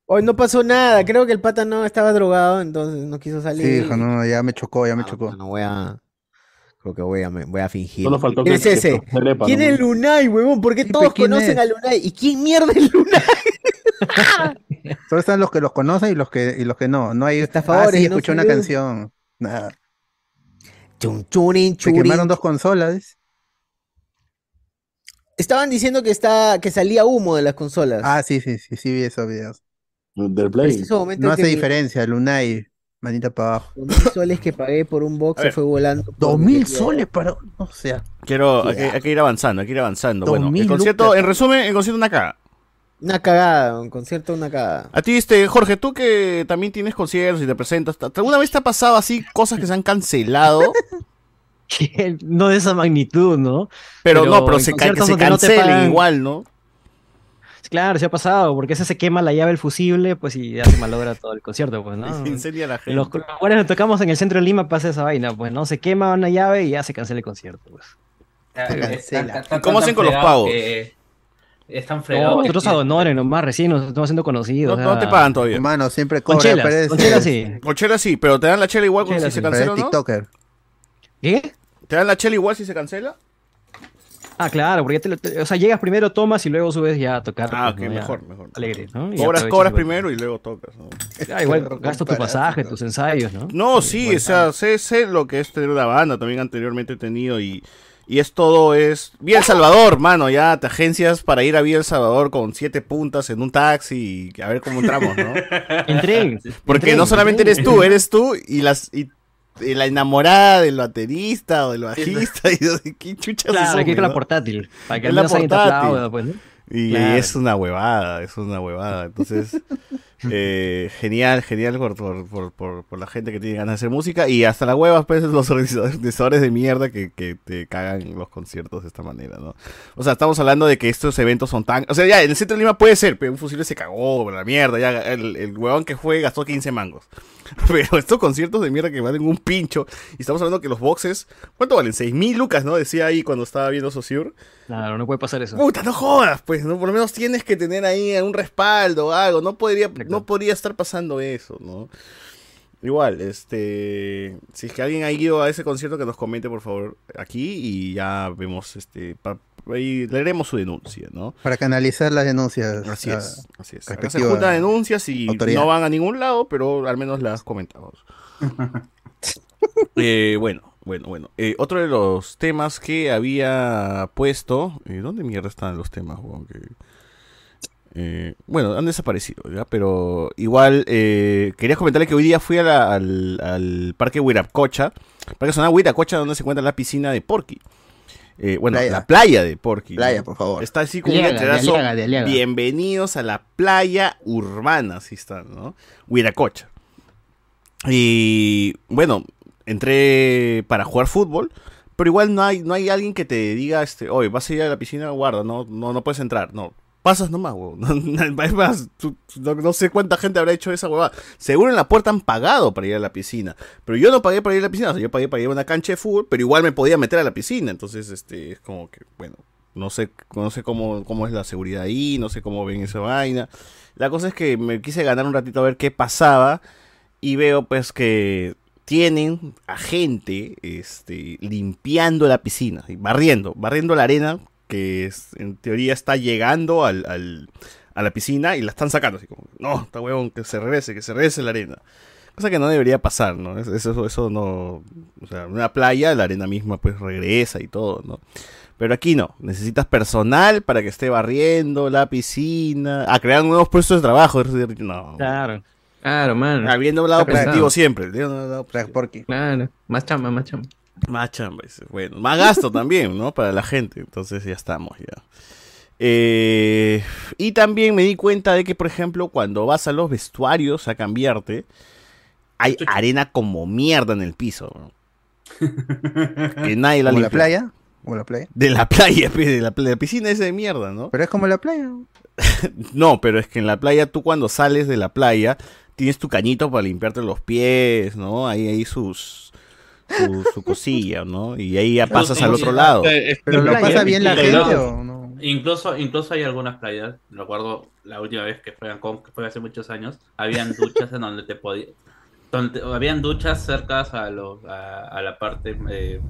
Hoy no pasó nada. Creo que el pata no estaba drogado, entonces no quiso salir. Sí, hijo, no, ya me chocó, ya me chocó. No voy a. Creo que voy a, me- voy a fingir. Solo faltó ¿Quién que- es ese? que ¿Quién ¿no? es Lunay, huevón? ¿Por qué Sí, todos pues, ¿quién conocen es? a Lunay? ¿Y quién mierda es Lunay? Solo están los que los conocen y los que, y los que no. No hay. Estafadores ah, sí, y no escuché una canción. Nada. Chun, churin, Se churin. quemaron dos consolas. Estaban diciendo que está, que salía humo de las consolas. Ah, sí, sí, sí, sí, vi esos videos. Del Play. No que hace mi- diferencia, Lunay. Manita para abajo. los mil soles que pagué por un box se fue volando. Dos mil mi- soles para. O sea. Quiero, hay, que- hay que ir avanzando, hay que ir avanzando. Dos Bueno, el mil concierto, lucas. en resumen, el concierto una caga. Una cagada, un concierto, una cagada. A ti, este, Jorge, tú que también tienes conciertos y te presentas, ¿alguna vez te ha pasado así cosas que se han cancelado? Que no de esa magnitud, ¿no? Pero, Pero no, pero se, ca- que no cancelen igual, ¿no? Claro, se ha pasado, porque ese se quema la llave del fusible, pues y ya se malogra todo el concierto, pues, ¿no? Incendia la En gente. los lugares donde tocamos en el centro de Lima pasa esa vaina, pues, ¿no? Se quema una llave y ya se cancela el concierto, pues. cancela. ¿Y cómo hacen con los pagos? Están No, fregados. nosotros a Donore nomás, recién nos estamos haciendo No, conocidos. no o sea, te pagan todavía. Hermano, siempre Con cobra. chelas, parece- con chelas sí. Con chela sí, pero te dan la chela igual si sí. se cancela no. TikToker. ¿Qué? ¿Te dan la chela igual si se cancela? Ah, claro, porque ya te lo- te- o sea, llegas primero, tomas y luego subes ya a tocar. Ah, pues, ok, ¿no? Mejor, mejor. Alegre, ¿no? Y Cobras, cobras pues. primero y luego tocas. ¿no? Ah, igual gastas tu pasaje, tus ensayos, ¿no? No, sí, o sea, sé, sé lo que es tener una banda, también anteriormente he tenido y, y es todo, es... Vía El Salvador, mano, ya te agencias para ir a Vía El Salvador con siete puntas en un taxi y a ver cómo entramos, ¿no? Entré. Porque entré, no solamente entré. eres tú, eres tú y las... Y, y la enamorada del baterista o del bajista y yo, ¿qué chuchas Claro, son, que la portátil. Para que Es la portátil. aplauda, pues, ¿no? Y Claro. es una huevada, es una huevada. Entonces, eh, genial, genial por, por, por, por, la gente que tiene ganas de hacer música y hasta la hueva, pues, los organizadores de mierda que, que te cagan los conciertos de esta manera, ¿no? O sea, estamos hablando de que estos eventos son tan... O sea, ya, en el centro de Lima puede ser, pero un fusible se cagó, la mierda, ya, el, el huevón que fue gastó 15 mangos. Pero estos conciertos de mierda que valen un pincho, y estamos hablando que los boxes, ¿cuánto valen? 6 mil lucas, ¿no? Decía ahí cuando estaba viendo Sociur. Claro, no puede pasar eso. Puta, no jodas, pues, ¿no? Por lo menos tienes que tener ahí un respaldo o algo. No podría, no podría estar pasando eso, ¿no? Igual, este. Si es que alguien ha ido a ese concierto, que nos comente, por favor, aquí y ya vemos, este. pa- ahí leeremos su denuncia, ¿no? Para canalizar las denuncias. Así a es, así es. Acá se juntan denuncias y autoridad. no van a ningún lado, pero al menos las comentamos. Eh, bueno, bueno, bueno. Eh, otro de los temas que había puesto. eh, ¿Dónde mierda están los temas? Que- eh, bueno, han desaparecido, ¿ya? Pero igual eh, quería comentarle que hoy día fui a la- al, al parque Huiracocha. Parque Zona Huiracocha, donde se encuentra la piscina de Porky. Eh, bueno, Playa. la playa de Porky. ¿no? Playa, por favor. Está así como un letrerazo. Bienvenidos a la playa urbana, así está, ¿no? Huiracocha. Y bueno, entré para jugar fútbol, pero igual no hay, no hay alguien que te diga, este, oye, vas a ir a la piscina, guarda, no, no, no puedes entrar, no. Pasas nomás, tú- no, no sé cuánta gente habrá hecho esa huevada. Seguro en la puerta han pagado para ir a la piscina. Pero yo no pagué para ir a la piscina. O sea, yo pagué para ir a una cancha de fútbol, pero igual me podía meter a la piscina. Entonces, este, es como que, bueno, no sé, no sé cómo, cómo es la seguridad ahí, no sé cómo ven esa vaina. La cosa es que me quise ganar un ratito a ver qué pasaba. Y veo pues que tienen a gente este, limpiando la piscina, barriendo, barriendo la arena que es- en teoría está llegando al, al- a la piscina y la están sacando. Así como, no, está huevón, que se regrese, que se regrese la arena. Cosa que no debería pasar, ¿no? Es- Eso, eso no. O sea, en una playa la arena misma pues regresa y todo, ¿no? Pero aquí no. Necesitas personal para que esté barriendo la piscina. A crear nuevos puestos de trabajo. No. Claro. Claro, mano. Habiendo lado Está pesado. positivo siempre. lado. Claro, más chamba, más chamba. Más chamba, bueno, más gasto también, ¿no? Para la gente, entonces ya estamos ya. Eh, y también me di cuenta de que, por ejemplo, cuando vas a los vestuarios a cambiarte, hay arena como mierda en el piso. ¿no? que nadie la Como la playa. Como la playa. De la playa, de la, de la piscina esa de mierda, ¿no? Pero es como la playa. No, pero es que en la playa tú cuando sales de la playa tienes tu cañito para limpiarte los pies, ¿no? Ahí hay sus su, su cosilla, ¿no? Y ahí ya pasas al otro lado. Pero lo pasa bien la gente o no. Incluso, incluso hay algunas playas, recuerdo la última vez que fue a Cancún, que fue hace muchos años, habían duchas en donde te podía, donde habían duchas cerca a, los- a, a la parte eh,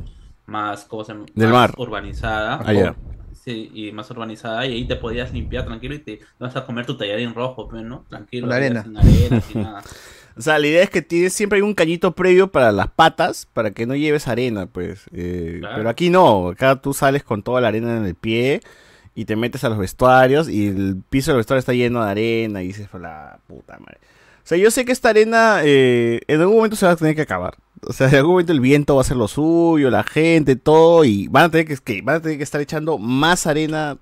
más, ¿cómo se llama? Del Más mar. urbanizada. Ah, ya. Sí, y más urbanizada, y ahí te podías limpiar tranquilo y te vas a comer tu tallarín rojo, pues, ¿no? Tranquilo. Con arena. Sin arena, sin nada. O sea, la idea es que tienes, siempre hay un cañito previo para las patas para que no lleves arena, pues. Eh, Claro. Pero aquí no, acá tú sales con toda la arena en el pie y te metes a los vestuarios y el piso del vestuario está lleno de arena y dices, "Por la puta madre. O sea, yo sé que esta arena eh, en algún momento se va a tener que acabar. O sea, en algún momento el viento va a hacer lo suyo, la gente, todo, y van a tener que, que- van a tener que estar echando más arena.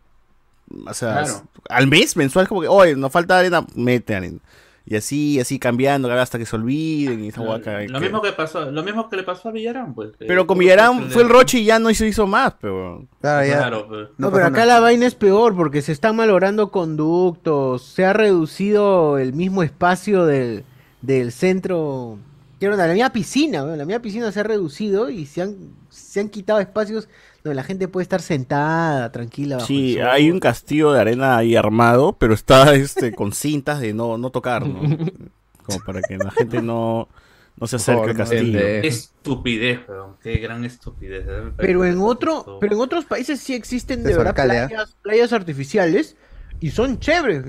O sea, Claro. al mes, mensual, como que, oye, nos falta arena, mete arena. Y así, así cambiando, hasta que se olviden y esa huaca. Lo mismo que pasó, lo mismo que le pasó a Villarán, pues. Pero con Villarán fue el Roche y ya no se hizo más, pero. Claro, pues. No, pero acá la vaina es peor porque se están malogrando conductos, se ha reducido el mismo espacio del, del centro. Quiero la mía piscina, weón, la mía piscina se ha reducido y se han, se han quitado espacios donde la gente puede estar sentada, tranquila. bajo Sí, el sol. hay un castillo de arena ahí armado, pero está este con cintas de no, no tocar, ¿no? Como para que la gente no, no se acerque al castillo. Qué estupidez. Qué gran estupidez. Pero en otro, pero en otros países sí existen de verdad ¿ah? playas, playas artificiales y son chéveres.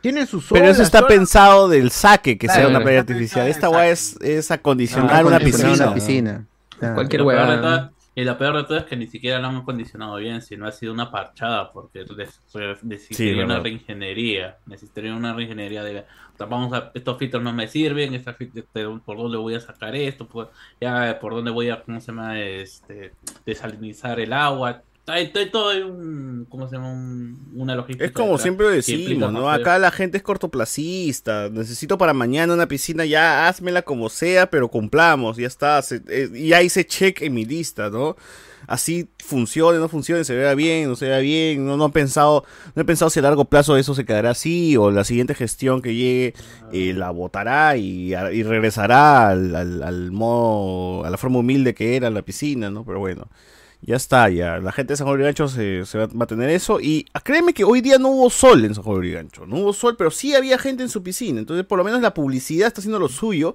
Tienen sus Pero eso está pensado del saque, que sea una playa artificial. Esta guay es, es acondicionar Ah, una acondicionar piscina. una piscina. Claro. Cualquier y Y lo peor de todo es que ni siquiera lo han acondicionado bien, sino ha sido una parchada, porque ne- necesitaría una reingeniería. Necesitaría una reingeniería de. o sea, vamos a, estos filtros no me sirven, esta este, por dónde voy a sacar esto, por, ya por dónde voy a, ¿cómo se llama? Este, desalinizar el agua. Hay, hay todo hay un, ¿cómo se llama? Un- una logística. Es como detrás siempre decimos, ¿no? Acá la gente es cortoplacista. Necesito para mañana una piscina, ya házmela como sea, pero cumplamos, ya está. se- eh, y ya hice check en mi lista, ¿no? Así funcione, no funcione, se vea bien, no se vea bien. No, no he pensado, no he pensado si a largo plazo eso se quedará así o la siguiente gestión que llegue eh, la votará y, y regresará al, al- al modo, a la forma humilde que era la piscina, ¿no? Pero bueno. Ya está, ya. La gente de San Juan de Gancho se, se va, va a tener eso. Y ah, créeme que hoy día no hubo sol en San de Gancho. No hubo sol, pero sí había gente en su piscina. Entonces, por lo menos la publicidad está haciendo lo suyo.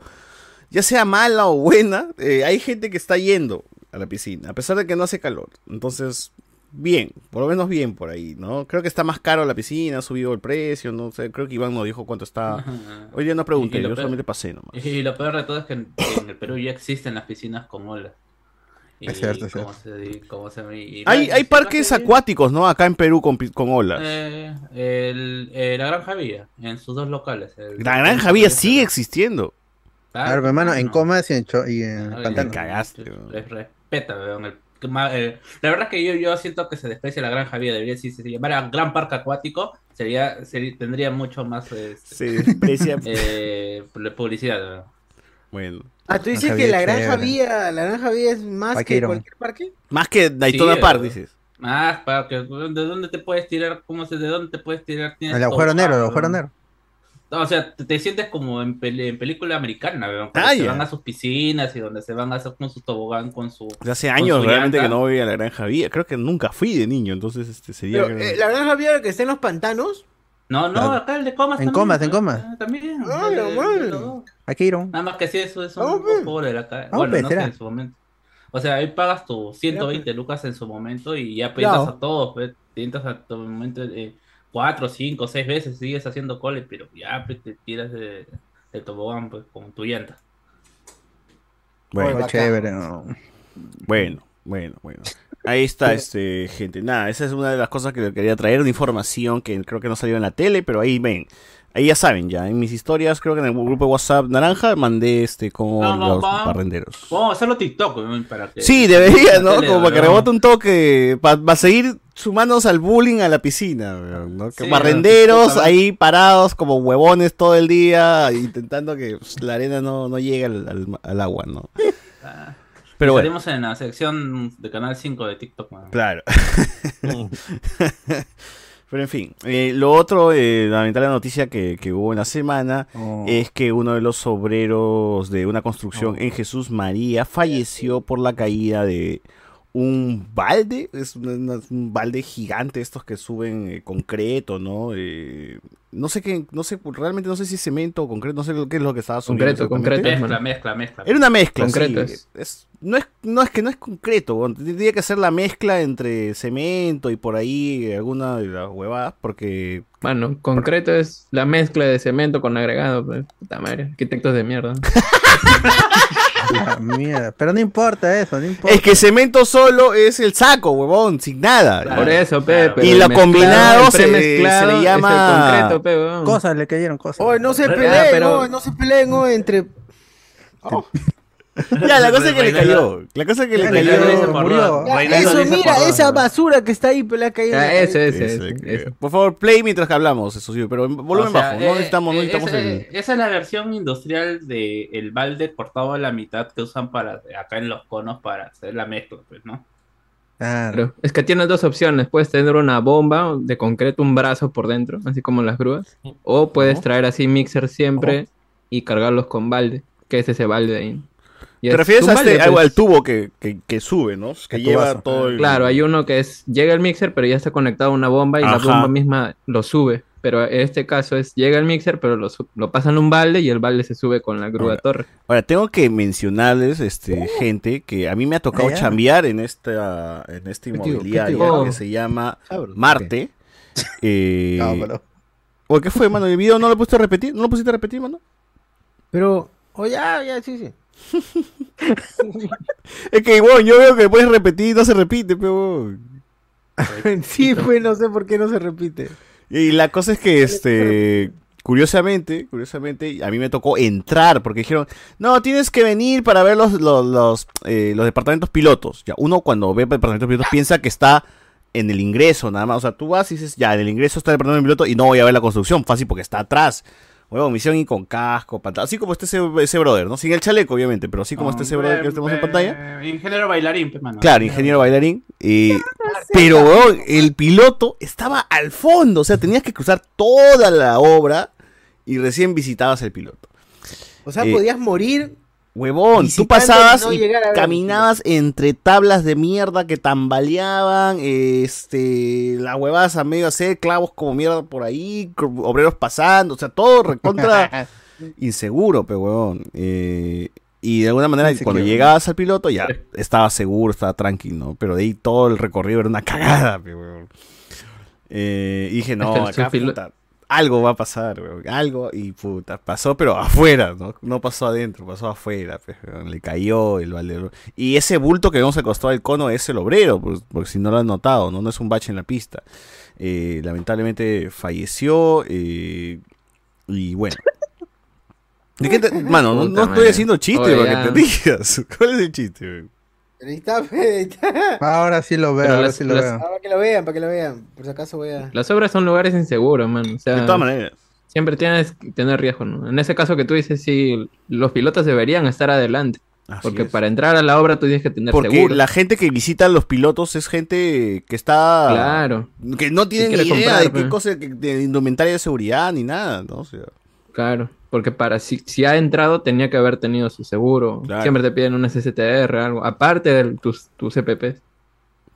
Ya sea mala o buena, eh, hay gente que está yendo a la piscina, a pesar de que no hace calor. Entonces, bien, por lo menos bien por ahí, ¿no? Creo que está más caro la piscina, ha subido el precio, no sé. Creo que Iván nos dijo cuánto está. Hoy día no pregunté, yo peor- solamente pasé nomás. Y lo peor de todo es que en, en el Perú ya existen las piscinas con olas. Y Es cierto, es cómo se, cómo se- y- Hay, y- hay parques acuáticos, ¿no? Acá en Perú con, con olas. Eh, el- eh, la Granja Villa, en sus dos locales. el- La Granja Villa sigue existiendo. Claro, pero hermano, en comas y en, cho- y en pantano. cagaste, Les respeta, weón, el- ma- eh, la verdad es que yo, yo siento que se desprecia la Granja Villa. Debería si se llamara Gran Parque Acuático, sería, sería- tendría mucho más este, Se desprecia. eh, publicidad. weón. Bueno. Ah, tú dices que la Granja. Vía, la Granja Vía es más Parque que cualquier parque. Más que Daytona Sí, Park, eh, dices. Más, para que, ¿de dónde te puedes tirar? ¿Cómo se, ¿De dónde te puedes tirar? Tienes El agujero negro, el agujero negro. No, o sea, te, te sientes como en, peli- en película americana, weón, Ah, se van a sus piscinas y donde se van a hacer con su tobogán, con su... Desde hace años realmente que no voy a la Granja Villa. Creo que nunca fui de niño, entonces este sería. Pero, eh, la Granja Vía que está en los pantanos. No, no, Claro. acá el de comas En también, comas, en comas. ah, También. Ah, de- la el de madre. los dos. Hay que ir a un. Nada más que sí, eso es un pues. poco de la ca- Vamos, Bueno, pues, no sé, en su momento. O sea, ahí pagas tus 120 lucas en su momento y ya Claro. piensas a todos, pues, te entras a tu momento eh, cuatro, cinco, seis veces, sigues haciendo cole, pero ya pues, te tiras de, de tobogán pues, con tu llanta. Bueno, chévere. ¿no? bueno, bueno, bueno. Ahí está, este, gente. Nada, esa es una de las cosas que quería traer, una información que creo que no salió en la tele, pero ahí ven. Ahí ya saben, ya en mis historias, creo que en el grupo de WhatsApp naranja mandé este como No, no, los. Vamos a hacerlo TikTok weón, para que. Sí, debería, ¿no? Tele, Como para que rebote un toque, para seguir sumándose al bullying a la piscina, ¿no? Que Sí, barrenderos puta, ahí parados como huevones todo el día, intentando que pues, la arena no, no llegue al, al- al agua, ¿no? Pero bueno. En la sección de Canal 5 de TikTok. weón. Claro. Pero en fin, eh, lo otro, eh, lamentable noticia que, que hubo en la semana Oh. es que uno de los obreros de una construcción en Jesús María falleció por la caída de un balde, es una- un balde gigante estos que suben eh, concreto, ¿no? Eh, no sé qué, no sé, realmente no sé si es cemento o concreto, no sé qué es lo que estaba subiendo. Concreto, concreto, Mezcla, mezcla, mezcla. Era una mezcla, Concreto sí. es. Es- no, es, no es que no es concreto, tendría que ser la mezcla entre cemento y por ahí alguna de las huevadas, porque Bueno, concreto es la mezcla de cemento con agregado, pues. Puta madre, arquitectos de mierda. Ah, mierda. Pero no importa eso, no importa. es que cemento solo es el saco, huevón, sin nada. Por eso, pe, pero Y lo mezclado, combinado se, se le es el llama concreto, pe, weón. Cosas le cayeron, cosas. Oye, no se Ah, peleen, pero- no, no se peleen, no, entre... Oh. Ya, la cosa es que le cayó. La cosa es que le cayó. eso, mira, por esa basura que está ahí, pero le ha caído. Ah. Por favor, play mientras que hablamos, eso sí, pero en volumen O sea, bajo. No eh, necesitamos, no eh, necesitamos esa, el. esa es la versión industrial de el balde cortado a la mitad que usan para acá en los conos para hacer la mezcla, pues, ¿no? Claro. Es que tienes dos opciones. Puedes tener una bomba de concreto, un brazo por dentro, así como las grúas. O puedes traer así mixer siempre y cargarlos con balde, que es ese balde ahí. ¿Te es refieres a este, balde, al- pues. al tubo que, que, que sube, ¿no? Que lleva todo el. Claro, hay uno que es, llega el mixer, pero ya está conectado a una bomba y la bomba misma lo sube. Pero en este caso es, llega el mixer, pero lo, lo pasan a un balde y el balde se sube con la grúa Ahora, torre. Ahora, tengo que mencionarles, este, gente, que a mí me ha tocado Ah, chambear en esta, en esta inmobiliaria ¿Qué tío? que se llama. Marte. Eh, No, pero- ¿O qué fue, mano? ¿El video no lo pusiste a repetir? ¿No lo pusiste a repetir, mano? Pero, oye, ya, ya, sí, sí. Es que, bueno, yo veo que puedes repetir y no se repite, pero... sí, pues no sé por qué no se repite. Y la cosa es que, este, curiosamente, curiosamente, a mí me tocó entrar porque dijeron, no, tienes que venir para ver los, los, los, eh, los departamentos pilotos. Ya, uno cuando ve departamentos pilotos piensa que está en el ingreso nada más. O sea, tú vas y dices, ya, en el ingreso está el departamento piloto y no voy a ver la construcción, fácil porque está atrás. Huevo, misión y con casco, pantalla. Así como este ese, ese brother, ¿no? Sin el chaleco, obviamente, pero así como este ese brother que tenemos en pantalla. Ingeniero bailarín, pues, mano. Claro, ingeniero bailarín. pero, weón, el piloto estaba al fondo. O sea, tenías que cruzar toda la obra y recién visitabas el piloto. O sea, Eh, podías morir. Huevón, tú pasabas no y caminabas entre tablas de mierda que tambaleaban, este, las huevadas a medio hacer, clavos como mierda por ahí, obreros pasando, o sea, todo recontra inseguro, pe huevón. Eh, y de alguna manera, cuando llegabas al piloto, ya estaba seguro, estaba tranquilo, ¿no? Pero de ahí todo el recorrido era una cagada, pe huevón. Eh, dije, no, Es que el acá, puta, algo va a pasar, weón, algo, y puta, pasó, pero afuera, ¿no? No pasó adentro, pasó afuera, pues, le cayó el valero. Y ese bulto que vemos al costado del cono es el obrero, pues, porque si no lo han notado, ¿no? No es un bache en la pista. Eh, lamentablemente falleció, eh, y bueno. ¿De qué te- Mano, no, estoy haciendo chiste para que te digas. ¿Cuál es el chiste, weón? Está. Ahora sí lo veo, ahora las- sí lo las- veo. Ah, para que lo vean, para que lo vean. Por si acaso voy a. Las obras son lugares inseguros, man. O sea, De todas maneras. siempre tienes que tener riesgo, ¿no? En ese caso que tú dices, sí, los pilotos deberían estar adelante. Así Porque es. para entrar a la obra tú tienes que tener Porque seguro. la gente que visita los pilotos es gente que está. Claro. Que no tiene ni idea comprar, de qué pe. cosa, de indumentaria de seguridad ni nada, ¿no? O sea, Claro, porque para si, si ha entrado tenía que haber tenido su seguro. Claro. Siempre te piden un SSTR, algo, aparte de tus, tus CPP.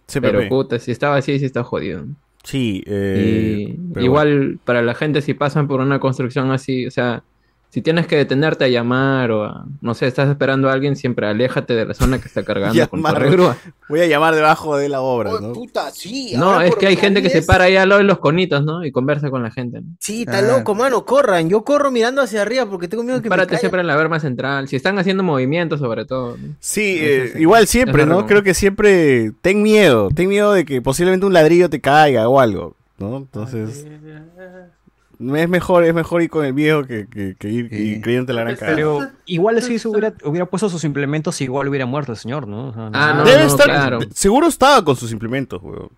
CPP. Pero puta, si estaba así, sí está jodido. Sí, eh, y igual para la gente si pasan por una construcción así, o sea, si tienes que detenerte a llamar o a, no sé, estás esperando a alguien, siempre aléjate de la zona que está cargando con grúa. Voy a llamar debajo de la obra, ¿no? Puta, sí. No, es que hay gente que se para ahí al lado de los conitos, ¿no? Y conversa con la gente. ¿no? Sí, está Ah. loco, mano, corran. Yo corro mirando hacia arriba porque tengo miedo que me Párate siempre en la verma central. Si están haciendo movimientos, sobre todo. ¿no? Sí, eh, igual siempre, no. Creo que siempre ten miedo, ten miedo de que posiblemente un ladrillo te caiga o algo, ¿no? Entonces, Es mejor, es mejor ir con el viejo que, que, que ir y creyéndote la gran cara. Pero igual si se hubiera, hubiera puesto sus implementos, igual hubiera muerto el señor, ¿no? O sea, Ah, no, Debe no, estar, claro. seguro estaba con sus implementos, weón.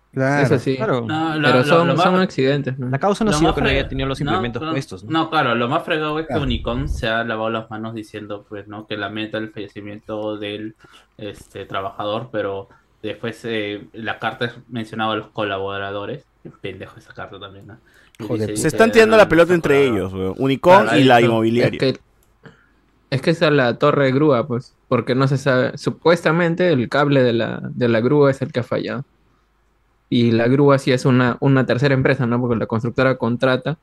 Eso sí. Claro. No, lo- Pero lo- son, lo más- son accidentes. ¿no? La causa no ha Lo sido más que no haya fregado- tenido los no, implementos no, puestos. ¿no? No, claro, lo más fregado es que Claro. Unicom se ha lavado las manos diciendo, pues, ¿no? Que lamenta el fallecimiento del este, trabajador, pero después eh, la carta mencionaba a los colaboradores. Pendejo esa carta también, ¿no? Joder, dice- se están tirando la "Ah, pelota entre colaboradores". ellos, weón. Unicom y la inmobiliaria. Es que, es que esa es la torre de grúa, pues, porque no se sabe. Supuestamente el cable de la, de la grúa es el que ha fallado. Y la grúa sí es una, una tercera empresa, ¿no? Porque la constructora contrata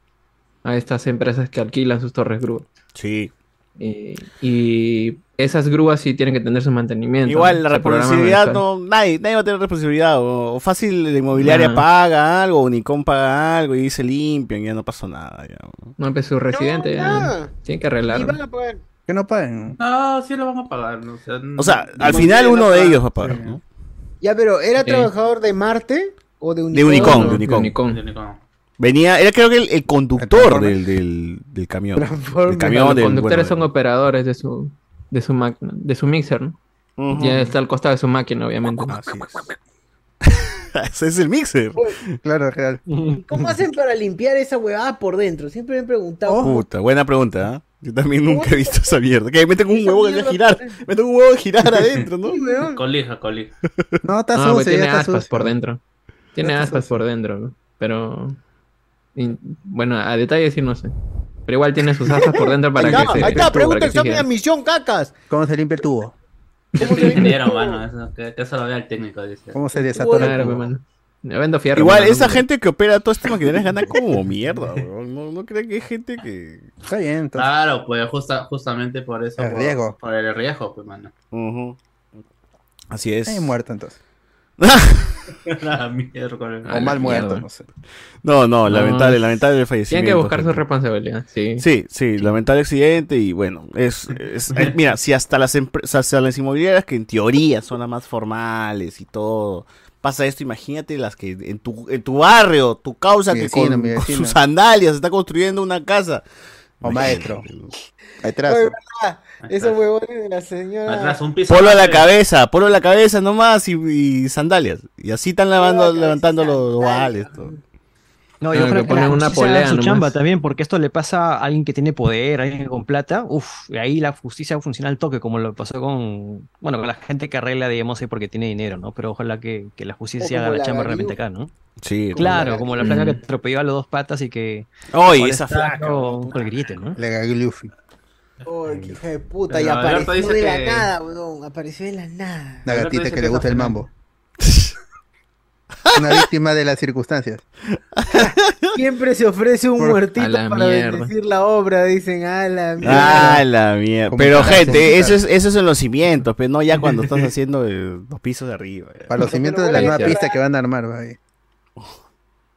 a estas empresas que alquilan sus torres grúa. Sí. Y, y esas grúas sí tienen que tener su mantenimiento. Igual la responsabilidad no, nadie, nadie va a tener responsabilidad. O, o fácil la inmobiliaria Nah. paga algo, Unicom paga algo y se limpian, ya no pasó nada. Ya. No, pues su residente ya tiene que arreglarlo. Y van a pagar. Que no paguen. No, sí lo van a pagar. ¿no? O sea, O sea, no- al final uno de ellos va a pagar. ¿no? Ya, pero ¿era Sí. trabajador de Marte o de Unicom? De Unicom, de de Unicom. De Unicom. Venía, era creo que el, el conductor del, del, del camión. Transformer. Del camión los del, conductores bueno, son operadores de su, de su máquina, de su mixer, ¿no? Ya está al costado de su máquina, obviamente. Así es. Ese es el mixer. Claro, real. ¿Cómo hacen para limpiar esa huevada por dentro? Siempre me he preguntado. Puta, buena pregunta, ¿ah? Yo también nunca he visto esa mierda. Que meten un huevo que va a mierda girar. Meten un huevo a girar adentro, ¿no? Colija, colija. No, está Ah, sucio, tiene está aspas sucio. por dentro. Tiene está aspas sucio. por dentro, ¿no? Pero. y- bueno, a detalle sí no sé. Pero igual tiene sus aspas por dentro para ahí que está, se. ahí está, pregunta que examen siga. a misión, cacas. ¿Cómo se limpia el tubo? ¿Cómo se mano. Eso, que, que eso lo vea el técnico, dice. ¿Cómo se desatora el tubo? vendo fierro. Igual, mano, esa no- gente que opera todas estas maquinarias gana como mierda, weón. No, no creen que hay gente que. Está bien, entonces. Claro, pues justa, justamente por eso. El por, riesgo. Por el riesgo, pues, mano. Ujú. Así es. Está bien muerto entonces. La mierda. Ah, O mal muerto, no sé. No, no, No, lamentable, lamentable el fallecimiento. Tienen que buscar su responsabilidad, sí. Sí, sí, lamentable accidente y bueno, es, es- eh, mira, si hasta las empresas, hasta las inmobiliarias que en teoría son las más formales y todo, pasa esto, imagínate las que en tu, en tu barrio, tu causa Mi que vecino, con, con sus sandalias está construyendo una casa. O maestro. Verdad, Esos huevones de la señora. Atrás un piso. Polo a la cabeza, polo a la cabeza nomás y, y sandalias. Y así están lavando, levantando los vales. todo. No, yo que creo que ponen la una polea su nomás. chamba también, porque esto le pasa a alguien que tiene poder, a alguien con plata, uff, y ahí la justicia funciona al toque, como lo pasó con, bueno, con la gente que arregla, digamos, ahí porque tiene dinero, ¿no? Pero ojalá que, que la justicia haga como la la chamba realmente acá, ¿no? Sí. Claro, la- como la flaca que atropelló a los dos patas y que... Oye, esa flaca. con el grillete, ¿no? Le Gaglufi. Ay, qué hija de puta, Pero y apareció de la que- nada, weón. Apareció de la nada. La gatita que que le gusta el mambo. Una víctima de las circunstancias. Siempre se ofrece un Por- muertito A la para mierda. bendecir la obra, dicen, a la mierda. Ah, la mierda. Como Pero para gente, eso es, eso es en los cimientos, pero no ya cuando estás haciendo eh, los pisos de arriba. Para los cimientos de la nueva pista que van a armar, va ahí.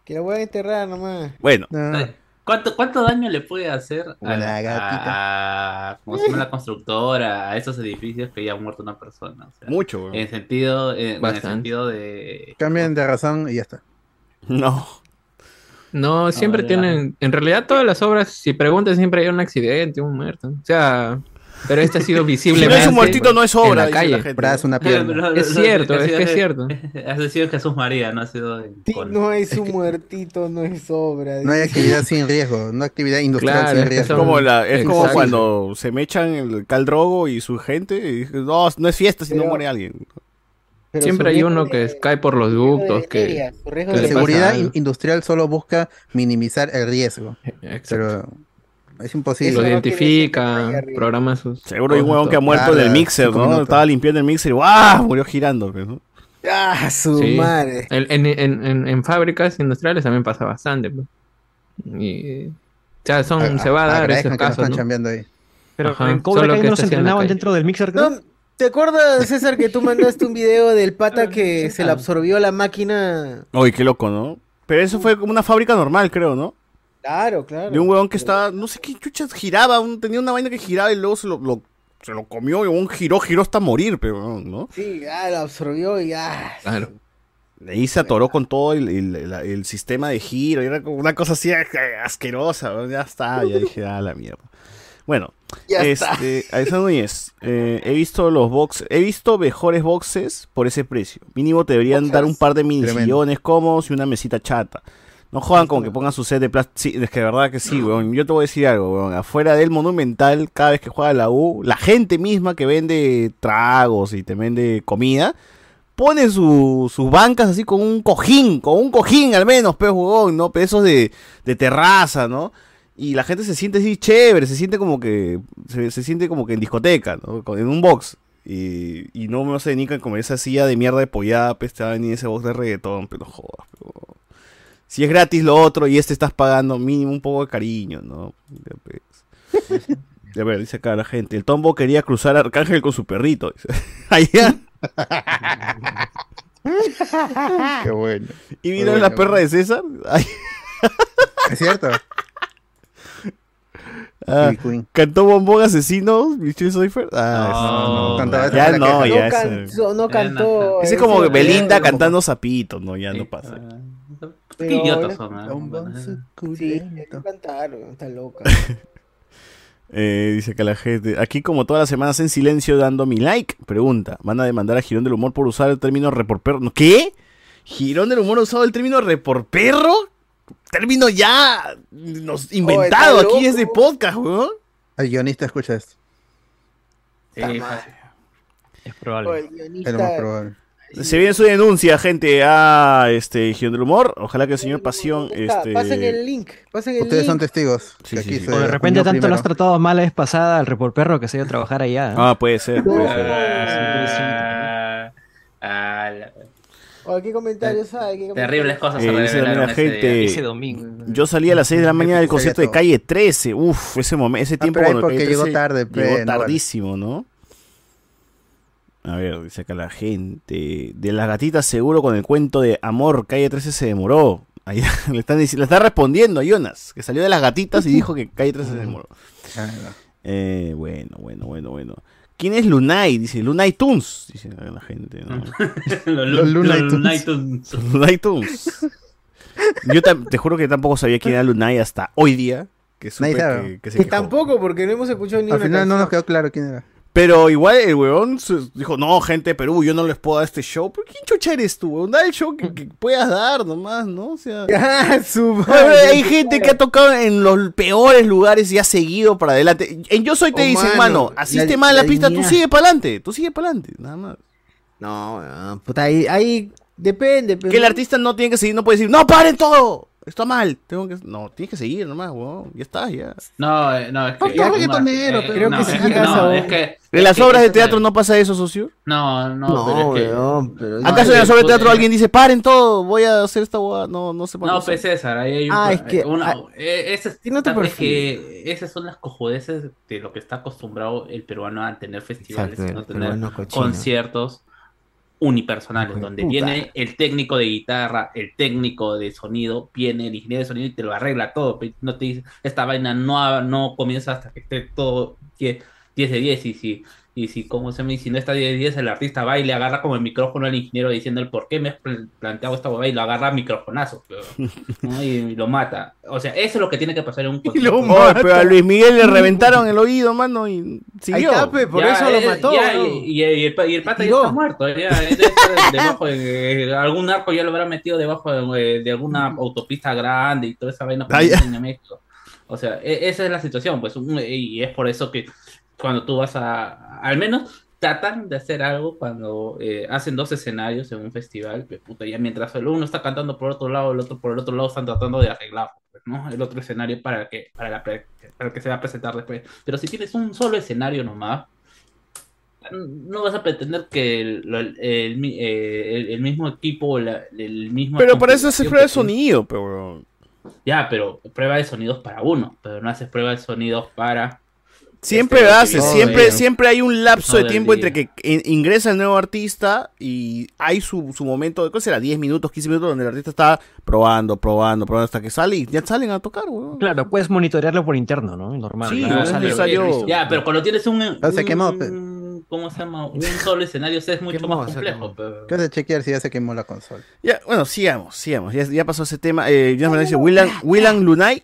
Que la voy a enterrar nomás. Bueno, No. ¿Cuánto, ¿Cuánto daño le puede hacer a, la- gatita. a- ¿cómo se llama la constructora, a esos edificios que ya ha muerto una persona? O sea, mucho, weón. en sentido, en, en el sentido de... Cambien de razón y ya está. No. No, siempre tienen. En realidad, todas las obras, si preguntas, siempre hay un accidente, un muerto. O sea, pero este ha sido Si visible. no es un muertito, no es obra, En la dice la calle. gente. Brazo, una pierna. Es cierto, es que es cierto. Ha sido Jesús María, no ha sido... Sí, no es un muertito, no es obra. No hay actividad sin riesgo, no actividad industrial Claro, sin riesgo. son- Como la, es como cuando se me echan el caldrogo y su gente y no, no es fiesta si no muere alguien. Pero Siempre hay uno de- que cae por los ductos, que... bacterias, su riesgo que La seguridad industrial solo busca minimizar el riesgo, Exacto. pero es Lo imposible. Que identifica, programa sus... Seguro hay un huevón que ha muerto Claro, en el mixer, ¿no? minutos. Estaba limpiando el mixer y ¡guau! Murió girando. pues, ¿no? Ah, su Sí. madre. En, en, en, en- en fábricas industriales también pasa bastante. pues. Y, o sea, son, A- se va a dar esos no casos, están ahí. Pero Ajá, en Cobra Kai no se entrenaban dentro del mixer, creo. No, ¿te acuerdas, César, que tú mandaste un video del pata que se le absorbió la máquina? Uy, qué loco, ¿no? Pero eso fue como una fábrica normal, creo, ¿no? Claro, claro. De un huevón que estaba, no sé qué chuchas giraba, un- tenía una vaina que giraba y luego se lo, lo- se lo comió y un giró, giró hasta morir, pero ¿no? Sí, ah, lo absorbió y ah. Claro. Ahí se atoró con todo el, el- el- el sistema de giro, y era como una cosa así eh, asquerosa, ya está, ya dije, ah, la mierda. Bueno, Ya está. este, Alexander Núñez, eh, he visto los boxes, he visto mejores boxes por ese precio. Mínimo te deberían dar un par de mini sillones cómodos y una mesita chata. No jodan con que pongan su set de plástico. Sí, es que de verdad que sí, weón. Yo te voy a decir algo, weón. Afuera del Monumental, cada vez que juega la U, la gente misma que vende tragos y te vende comida, pone su- sus bancas así con un cojín, con un cojín al menos, pues, huevón, ¿no? Pesos de, de terraza, ¿no? Y la gente se siente así chévere, se siente como que, se, se siente como que en discoteca, ¿no? En un box. Y, y no me se dedican como esa silla de mierda de pollada, te va a venir ese box de reggaetón, pero jodas, pero- Si es gratis lo otro y este estás pagando mínimo un poco de cariño, ¿no? Ya, pues. A ver, dice acá la gente. El tombo quería cruzar a Arcángel con su perrito. Allá. Qué bueno. ¿Y vino bueno, la perra de César? Ay. Es cierto. Ah. ¿Cantó Bombón Asesino? Michelle Soifer? Ah, No, cantaba esa ya no, ya No eso- cantó, no cantó. Ese es como Belinda cantando Zapito, no, ya no pasa. Pero Qué idiotas son, ¿eh? Sí, cantar, está loca. Eh, dice que la gente, aquí como todas las semanas en silencio dando mi like, pregunta, ¿van a demandar a Girón del Humor por usar el término reporperro? ¿No? ¿Qué? ¿Girón del Humor ha usado el término reporperro? Término ya nos inventado está aquí loco. desde podcast, weón. El guionista escucha esto. Es probable. el guionista- Es lo más probable. Se viene su denuncia, gente, a este Girón del Humor. Ojalá que el señor Pasión, este... Pasen el link, pasen el Ustedes link. son testigos. Sí, que sí, aquí sí. se O de repente tanto lo primero. has tratado mal la vez pasada al report perro que se iba a trabajar allá. Ah, puede ser. puede ser. Ah, ah, la- qué comentarios hay, ¿Qué Terribles cosas se Eh, la gente. Ese domingo. Yo salí a las 6 de la mañana del concierto de. Calle 13. Uf, ese momento, ese tiempo cuando porque llegó 13 tarde, Llegó vale. tardísimo, ¿no? A ver, dice acá la gente. De las gatitas seguro con el cuento de amor, Calle 13 se demoró. Ahí le están le está respondiendo a Jonas, que salió de las gatitas y dijo que Calle 13 se demoró. Eh, bueno, bueno, bueno, bueno. ¿Quién es Lunay? Dice Lunay Tunes, dice la gente, ¿no? Los Los Looney Tunes. Lunay Tunes. Yo te juro que tampoco sabía quién era Lunay hasta hoy día. Que, supe que, que se Que tampoco, porque no hemos escuchado ni Al una final no nos quedó claro quién era. Pero igual el weón dijo, no, gente de Perú, yo no les puedo dar este show. ¿Pero quién chucha eres tú, weón? Da el show que, que puedas dar nomás, ¿no? O sea... Ah, su Oye, madre, hay gente que ha tocado en los peores lugares y ha seguido para adelante. En Yo Soy te Oh, dicen, mano, mano, asiste mal la, la pista, tú sigue para adelante, tú sigue para adelante, nada más. No, puta, ahí, ahí depende. Pero Que el artista no tiene que seguir, no puede decir, no, paren todo, está mal, tengo que... No, tienes que seguir nomás, weón, ya está, ya. No, eh, no, es que. Es reggaetonero, pero- creo no, que es sí no, a- es que. ¿En las obras de teatro no pasa eso, socio? No, no, No, pero es que. weón, pero... No, ¿Acaso en las obras de teatro alguien dice, paren todo, voy a hacer esta hueá? No, no sé por No, pues César, ahí hay un, Ah, es que- una, ah, eh, ese es- tiene otro que esas son las cojudeces de lo que está acostumbrado el peruano a tener festivales, Exacto, no tener conciertos unipersonales, donde puta. viene el técnico de guitarra, el técnico de sonido, viene el ingeniero de sonido y te lo arregla todo, no te dice, esta vaina no, no comienza hasta que esté todo 10, 10 de 10 y si y si, como se me dice, si no está 10 de 10, el artista va y le agarra como el micrófono al ingeniero diciendo el por qué me has pl- planteado esta huevada y lo agarra a microfonazo, pero, ¿no? y, lo mata. O sea, eso es lo que tiene que pasar en un concierto. Oye, pero a Luis Miguel le reventaron el oído, mano, y siguió. Ahí está, pe, por Ya, eso lo eh, mató. ya, y, y- y el, y el pata ya está muerto. Ya, debajo de, eh, algún narco ya lo habrá metido debajo de, de alguna autopista grande y toda esa vaina ya. dicen en México. O sea, e- esa es la situación, pues, y es por eso que cuando tú vas a, al menos tratan de hacer algo cuando eh, hacen dos escenarios en un festival, pues, puta, ya mientras el uno está cantando por otro lado, el otro por el otro lado están tratando de arreglar, ¿no? El otro escenario para que, para la para el que se va a presentar después. Pero si tienes un solo escenario nomás, no vas a pretender que el, el- eh, el- el mismo equipo, o la- el mismo... Pero para eso se prueba de que sonido, pero... Ya, pero prueba de sonidos para uno, pero no haces prueba de sonidos para... Siempre Este, hace, siempre, viene- siempre hay un lapso de tiempo entre que in- ingresa el nuevo artista y hay su, su momento, ¿qué será? 10 minutos, 15 minutos donde el artista está probando, probando, probando hasta que sale y ya salen a tocar, weón. Claro, puedes monitorearlo por interno, ¿no? Normal. Sí, ¿no? no es Sale- necesario- Ya, pero cuando tienes un... Se un- quemó, pe. Cuando ¿cómo se llama? Un solo escenario es mucho más Quemó, complejo. pero- ¿Qué a chequear si ya se quemó la consola? Ya, bueno, sigamos, sigamos. Ya, ya pasó ese tema. Eh, ya me dice Willan, Willan Lunay.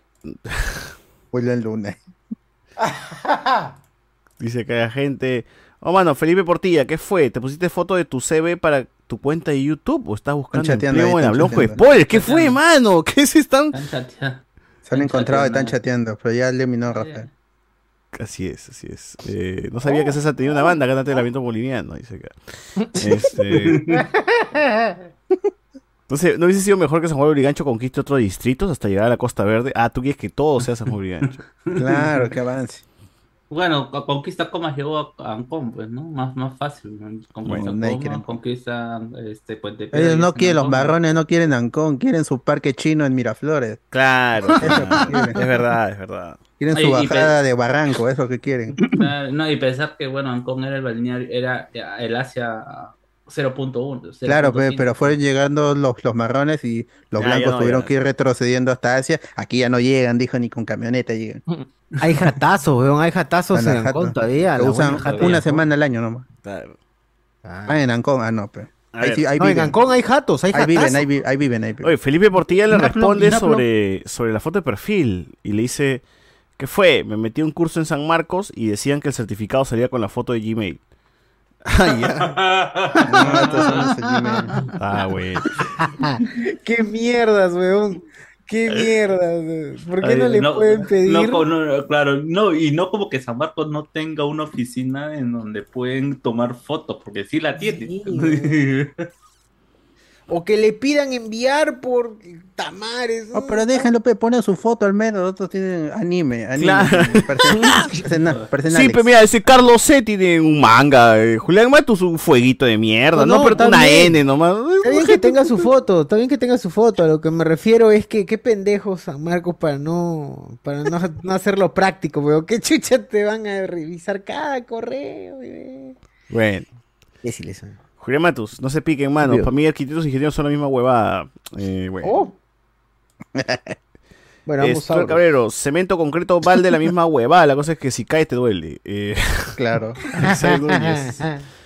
Dice que hay gente. Oh, mano, Felipe Portilla, ¿qué fue? ¿Te pusiste foto de tu CV para tu cuenta de YouTube o estás buscando chateando empleo ahí, en están Hablonjo. Spoiler? ¿Qué fue, mano? ¿Qué se están...? Se han encontrado y están chateando, pero ya eliminó Rafael. Así es, así es. Eh, no sabía que César tenía una banda, cántate el lamento boliviano, dice acá. Este, entonces, ¿no hubiese sido mejor que San Juan de Urigancho conquiste otros distritos hasta llegar a la Costa Verde? Ah, tú quieres que todo sea San Juan de Urigancho. Claro, que avance. Bueno, co- conquista Comas llegó a Ancón, pues, ¿no? Más, más fácil. ¿no? Conquista Bueno, Comas, conquista este, Puente Piedra Ellos no quieren, los marrones no quieren Ancón, quieren su parque chino en Miraflores. Claro, Eso claro. quieren. es verdad, es verdad. Quieren su bajada de barranco, eso que quieren. Ah, No, y pensar que, bueno, Ancón era el balneario, era el Asia 0.1. Claro, pe- 0.5. pero fueron llegando los, los marrones y los Ya, ya blancos no, tuvieron ya. que ir retrocediendo hasta Asia. Aquí ya no llegan, dijo, ni con camioneta llegan. Hay jatazos, weón, hay jatazos en. Ancón todavía. Lo usan una semana al año nomás. Claro. Ah, en Ancón, ah, no, pero. Ahí, ver. sí, ahí No, en. Ancón hay jatos, hay Ahí viven, ahí, vi- ahí viven, ahí viven. Oye, Felipe Portilla le responde sobre, sobre la foto de perfil y le dice, ¿qué fue? Me metí a un curso en San Marcos y decían que el certificado salía con la foto de Gmail. Ah, ya. No. Ah, güey. Qué mierdas, weón. Qué mierdas. weón. ¿Por qué Ay, no le pueden pedir? no, no, no, claro, no, y no como que San Marcos no tenga una oficina en donde pueden tomar fotos, porque sí la tiene. O que le pidan enviar por tamares. No, pero déjenlo, pe, ponen su foto al menos. Otros tienen anime, anime. Claro. Sí, pero mira, ese Carlos C tiene un manga. eh, Julián Matus un fueguito de mierda, ¿no? pero está una bien. N nomás. Está bien que tenga su foto, está bien que tenga su foto. A lo que me refiero es que qué pendejos San Marcos para no para no, no hacerlo práctico, weón. ¿Qué chucha te van a revisar cada correo? weón? Bueno. Imbéciles, weón. Julián Matus, no se piquen, mano. Para mí, arquitectos y ingenieros son la misma huevada. Eh, bueno. Oh. Bueno, vamos a Cabrero, cemento concreto balde la misma huevada. La cosa es que si cae te duele. Eh, Claro.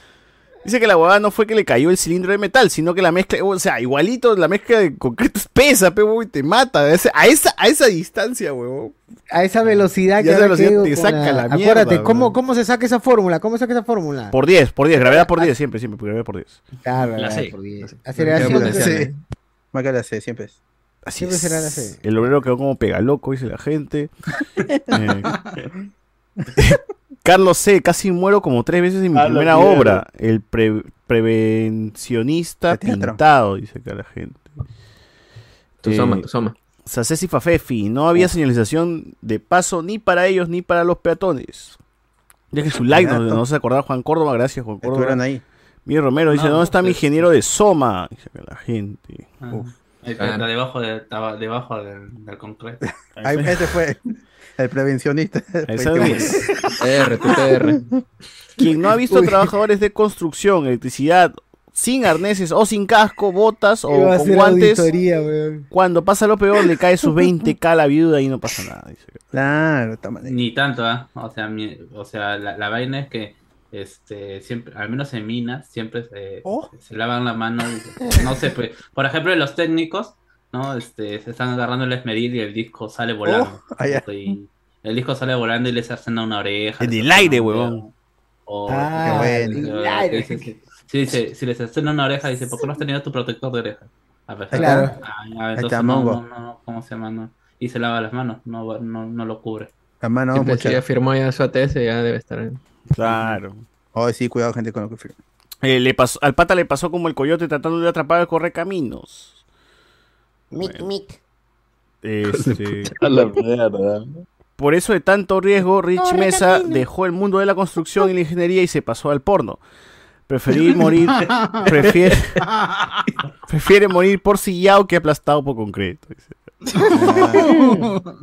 Dice que la huevada no fue que le cayó el cilindro de metal, sino que la mezcla, o sea, igualito la mezcla de concreto es pesa, pe, huevón, y te mata. A esa, a esa, a esa distancia, huevón. A esa velocidad Y a que esa ahora velocidad que te saca la mierda, Acuérdate, ¿cómo. ¿cómo se saca esa fórmula? ¿Cómo se saca esa fórmula? Por 10, por 10, gravedad por 10, siempre, siempre, gravedad por 10. Claro, La gravedad C. por diez. La C. Aceleración. La C. que la C, siempre es. Así Siempre es. será la C. El obrero quedó como pega loco, dice la gente. Eh, Carlos C, casi muero como tres veces en mi A la primera obra. El pre- prevencionista pintado, dice acá la gente. Tu soma, tu soma. Sacesi Fafefi, no había señalización de paso ni para ellos ni para los peatones. Deje su like, no, se acordaba Juan Córdoba, gracias Juan Córdoba. Estuvieron ahí. Miguel Romero dice, No, ¿dónde está mi ingeniero de Soma? Dice acá la gente. Ah, Uf. ahí está, está debajo, de, debajo del, del concreto. Ahí, ese fue el prevencionista. Esa Fue es. PR, tu PR. Quien no ha visto Uy. trabajadores de construcción, electricidad, sin arneses o sin casco, botas o con guantes, cuando pasa lo peor le cae sus 20k a la viuda y no pasa nada. dice. Claro. Ni tanto, ¿ah? O sea, mi- o sea la, la vaina es que este siempre, al menos en minas, siempre se, Oh. se lavan la mano. y- no sé, pues, por ejemplo, los técnicos, ¿no? Este, se están agarrando el esmeril y el disco sale volando. ah, ya. Y el disco sale volando y les hacen a una oreja. En el aire, huevón. dedo. O, Ah, Qué en bueno. el aire. dice, si les hacen una oreja, dice, ¿por qué no has tenido tu protector de oreja? A ver, Claro. Ah, ya, Ahí entonces está, no, no, no, ¿cómo se llama? No. Y se lava las manos, no, va- no, no lo cubre. La mano, Siempre si mucha. ya firmó ya su ATS, ya debe estar. en- Claro. Oh, sí, cuidado, gente, con lo que firma. Eh, le pasó, al pata le pasó como el coyote tratando de atrapar al correcaminos. Mic, mic. Este, A la mierda. por eso de tanto riesgo, Rich Mesa dejó el mundo de la construcción y la ingeniería y se pasó al porno. Preferí morir, prefiere, prefiere morir por sillao que aplastado por concreto.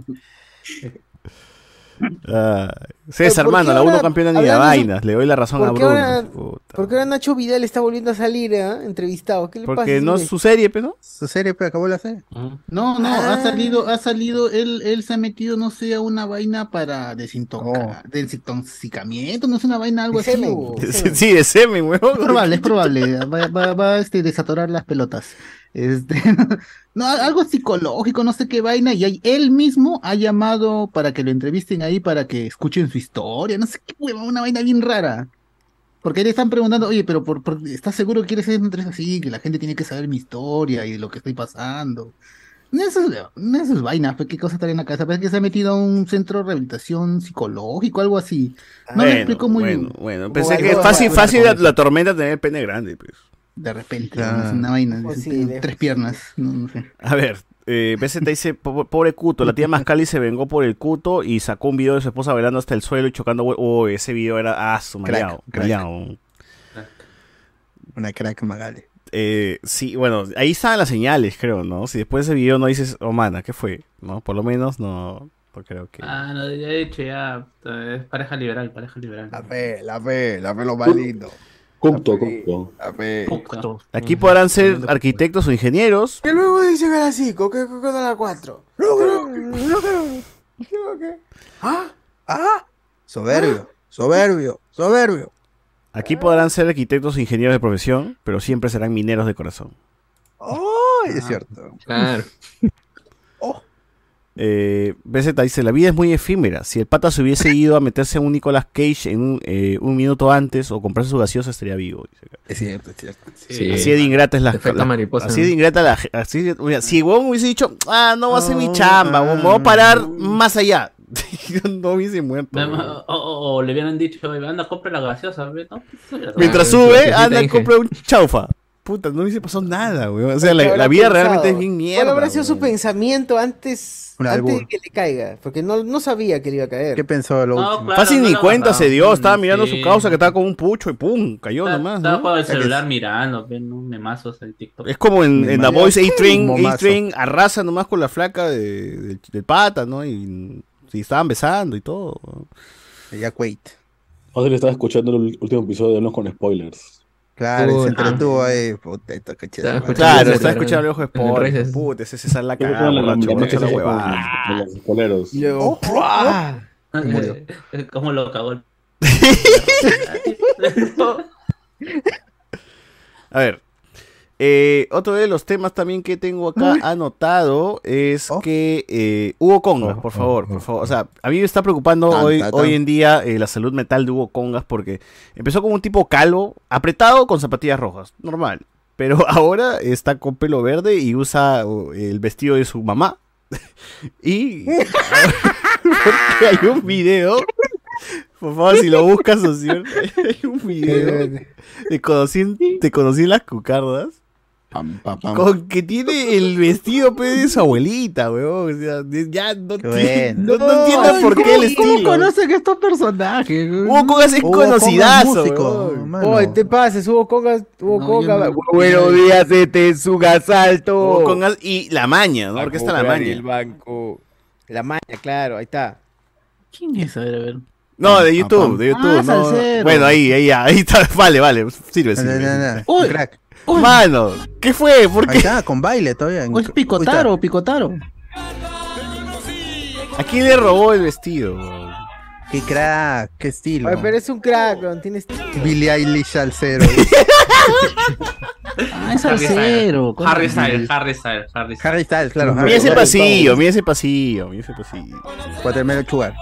Ah, César, ¿por qué mano, la uno ahora, campeona ni de vainas. Le doy la razón a ¿Por qué Bruno. ahora, Puta. por qué ahora Nacho Vidal está volviendo a salir eh, entrevistado? ¿Qué le pasa? Porque no es su serie, pero no. Su serie, pero acabó la serie. No, no, Ah. ha salido, ha salido, él, él se ha metido, no sé, a una vaina para desintoxicar, desintoxicamiento, no es una vaina, algo así. Sí, de semen, weón. Es probable, es probable. Va, va, va, este, desatorar las pelotas. Este, no, algo psicológico, no sé qué vaina. Y ahí él mismo ha llamado para que lo entrevisten ahí, para que escuchen su historia. No sé qué hueva, una vaina bien rara. Porque le están preguntando, oye, pero por, por- ¿estás seguro que quieres una entrevista así? Que la gente tiene que saber mi historia y lo que estoy pasando. No eso no eso es vaina, pues, qué cosa está en la casa. Parece que se ha metido a un centro de rehabilitación psicológico, algo así. No me Bueno, explico muy bueno, bien. bueno. Pensé que fácil, para- fácil la, la tormenta tener el pene grande, pues. De repente, es una vaina, Pues sí, tres piernas, no, no sé. A ver, eh, BZ dice, "Po- pobre Cuto, la tía Mascali se vengó por el Cuto y sacó un video de su esposa bailando hasta el suelo y chocando Oh, ese video era, ah, su Crack, maleado, crack. maleado. Una crack Magali. Eh, sí, bueno, ahí estaban las señales, creo, ¿no? Si después de ese video no dices, oh, mana, ¿qué fue? ¿No? Por lo menos no, no creo que... Ah, no, ya he dicho, ya. eh, Es pareja liberal, pareja liberal. La fe, la fe, la fe lo más lindo. La fe. Aquí podrán ser arquitectos o ingenieros, Que luego dicen a las 5, que que a las 4. ¿Ah? ¿Ah? Soberbio, soberbio, soberbio. aquí podrán ser arquitectos o ingenieros de profesión, pero siempre serán mineros de corazón. Ay, es cierto. Claro. Eh, BZ dice, la vida es muy efímera. Si el pata se hubiese ido a meterse a un Nicolas Cage en un, eh, un minuto antes o comprarse su gaseosa, estaría vivo. Es cierto, es cierto. Sí. Así de ingrata es la, la- mariposa, Así ¿no? de ingrata la así mira, Si huevón hubiese dicho, ah, no va a ser mi Oh, chamba, me voy a ah. parar más allá. no hubiese muerto. O, o- o le hubieran dicho, "Oye, anda, compre la gaseosa. Mientras Ah, sube, anda, compra un chaufa. Puta, no hubiese pasado nada, weón. O sea, la, la vida realmente es bien mierda. ¿Cuál habrá sido su pensamiento antes, antes de que le caiga? Porque no, no sabía que le iba a caer. ¿Qué pensó lo No, último? claro, Fácil no ni cuenta se dio, estaba mirando Sí. su causa que estaba con un pucho y pum, cayó nomás. estaba ¿no? con el O sea celular mirando, ven un memazos en TikTok. Es como en, en The marea. Voice A-Train. A-Train arrasa nomás con la flaca de, del- del pata, ¿no? Y, y estaban besando y todo. Ya wait. Fácil estaba escuchando el último episodio de Unos con spoilers. Claro, se entretuvo ahí. Puta, esta coche Estaba escuchando Claro, claro. escuchando el ojo de. Reyes. Puta, ese la Yo creo que cagada, la- la- la- la la- huevada. de los spoileros. Y luego, ¿Cómo lo cagó? A ver. Eh, otro de los temas también que tengo acá anotado es Oh. que eh, Hugo Congas, Oh, por oh, favor, por favor. O sea, a mí me está preocupando Tan, hoy, tan, tan. hoy en día eh, la salud mental de Hugo Congas porque empezó como un tipo calvo, apretado con zapatillas rojas, normal. Pero ahora está con pelo verde y usa el vestido de su mamá. y porque hay un video, por favor, si lo buscas, socio, hay un video de conocí, te conocí en las cucardas. Pam, pam, pam. Con que tiene el vestido pe, de su abuelita, weón. O sea, de- ya no, Qué tiene- bueno. no, no entiendo por qué el ¿Cómo estilo. conocen estos personajes? Hugo Congas es conocidazo. Oye, te pases, Hugo Congas, Hugo No, Congas. Buenos días, este su gasalto. Hugo Congas y La Maña, ¿no? A Orquesta La comprar El Maña. banco. La maña, claro, ahí está. ¿Quién es? A ver, a ver. No, de YouTube, pam. de YouTube. Ah, no. Bueno, ahí, ahí, ahí está. Vale, vale. Sirve, No, no, sirve. no, no. Uy. Mano, ¿qué fue? ¿Por Ahí está, con baile todavía. ¿O es Picotaro, Picotaro? ¿A quién le robó el vestido? Qué crack, qué estilo. Oye, pero es un crack, weón, tienes... Billie Eilish al cero. Ah, es Harry salsero. Styles, Harry Styles, Harry Styles, Harry Styles. Harry Styles, claro. Mira ese pasillo, mira ese pasillo, mira ese pasillo. Watermelon Sugar.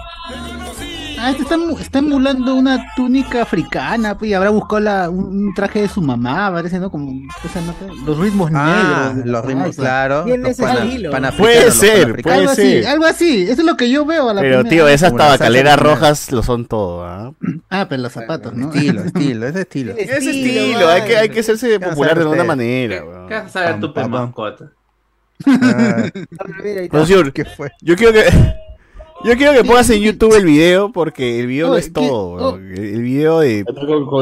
Ah, este está, está emulando una túnica africana, pues, y habrá buscado la, un, traje de su mamá, parece, ¿no? Como esa nota, los ritmos Ah, negros. los ritmos, claro. Los panafricanos, Puede ser, puede Algo así, ser. algo así, eso es lo que yo veo a la Pero primera. tío, esas tabacaleras rojas lo son todo, ¿ah? Ah, pero los zapatos, ¿no? Estilo, estilo, ese estilo. Ese estilo, estilo, hay que, hay que hacerse popular de alguna manera, weón. ¿Qué vas a saber tu mascota? Ah, Mira, ahí está. Socio, ¿Qué fue? yo quiero que yo quiero que pongas en YouTube el video porque el video no es ¿qué? todo. El video de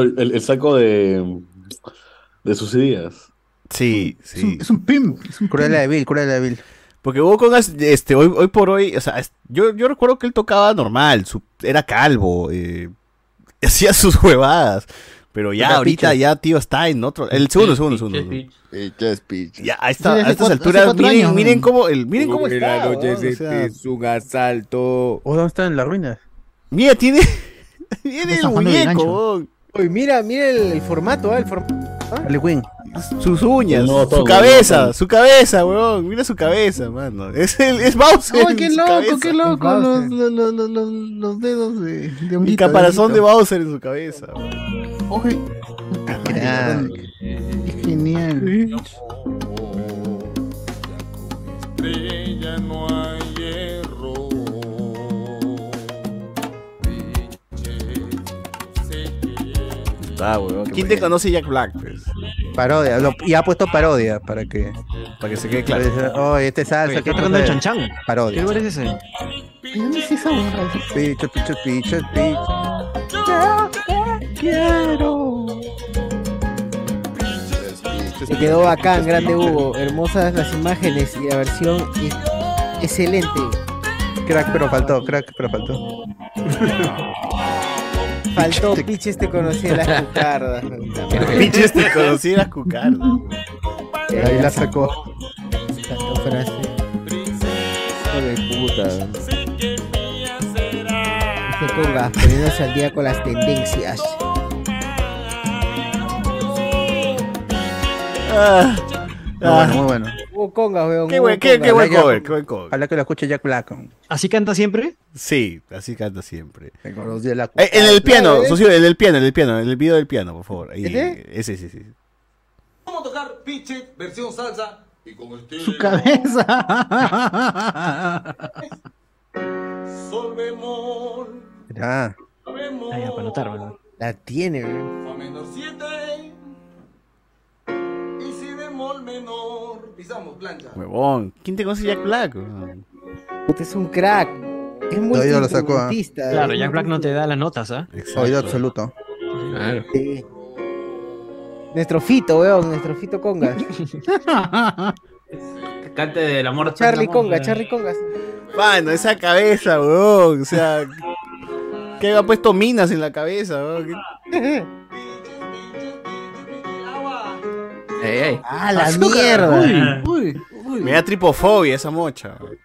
el, el saco de, de sus ideas. sí, Es un, sí. es un pimp, es un Cruella de Vil, Cruella de Vil. Porque este, hoy, hoy por hoy, o sea, yo, yo recuerdo que él tocaba normal, su- era calvo, eh, hacía sus huevadas. Pero ya ahorita ya, tío, está en otro. El segundo, segundo, segundo. Ya, a, esta- Sí, a estas alturas, miren, años, miren cómo, el, miren cómo Uy, está. la noche o sea, es un asalto. ¿O dónde están en las ruinas? mira, tiene, tiene el de muñeco. Oye, mira, mira el, el formato, ¿ah? El formato. Harley Quinn. sus uñas, No, todo, su cabeza, su cabeza, weón. Mira su cabeza, mano. Es, el, es Bowser. ¡Ay, qué loco, qué loco! Los, los, los, los, los dedos de, de El honguito, caparazón de honguito. Bowser en su cabeza. weón. Oje. Ah, Qué genial. Estrella no hay hierro. Está, weón. ¿Quién te conoce Jack Black? Pues? parodia. lo- y ha puesto parodia para que. Para que se quede claro. Oh, este salsa. Oye, ¿qué está tocando el cosa es? chanchan. Parodia. ¿Qué lugar es ese? ¿Dónde es esa huevada? Pichos, pichos, pichos, pichos. Quiero. Se quedó bacán, grande Hugo. Hermosas las imágenes y la versión es excelente. Crack, pero faltó, crack, pero faltó. Faltó Piches te conocía las cucardas. Pinches te conocí las cucardas. Ahí la sacó. Faltó frase. Hijo de puta. Este conga, poniéndose al día con las tendencias. Ah, Muy bueno, muy bueno. Hugo Conga, weón. Qué buen, qué, Conga. qué buen Ojalá cover, que- qué buen cover. Ojalá que lo escuche Jack Black. ¿Así canta siempre? Sí, así canta siempre. La Eh, en el piano, ¿eh? socio, en el piano, en el piano, en el video del piano, por favor. Ahí, ¿Ese? Ese, sí, sí. Vamos a tocar Pitchet, versión salsa. Y con estilo. Su cabeza. Sol bemol. Ah, ya, para ¿verdad? La tiene, weón. Fa menor 7. Bemol menor. Pisamos plancha. Huevón. ¿Quién te conoce Jack Black? weón? Puta, es un crack. Es Todavía lo sacó, ¿ah? multiinstrumentista, Claro, Jack Black no te da las notas, ¿ah? Exacto. Oído absoluto. Claro. Sí. Nuestro fito, weón, nuestro fito Conga. Que cante del amor. Charlie amor, Conga, eh. Charlie Conga. Mano, esa cabeza, weón. O sea, que ha puesto minas en la cabeza, weón. ¿Qué- Ey, ey. ¡Ah, la mierda! Uy, uy, uy. Me da tripofobia esa mocha. weón.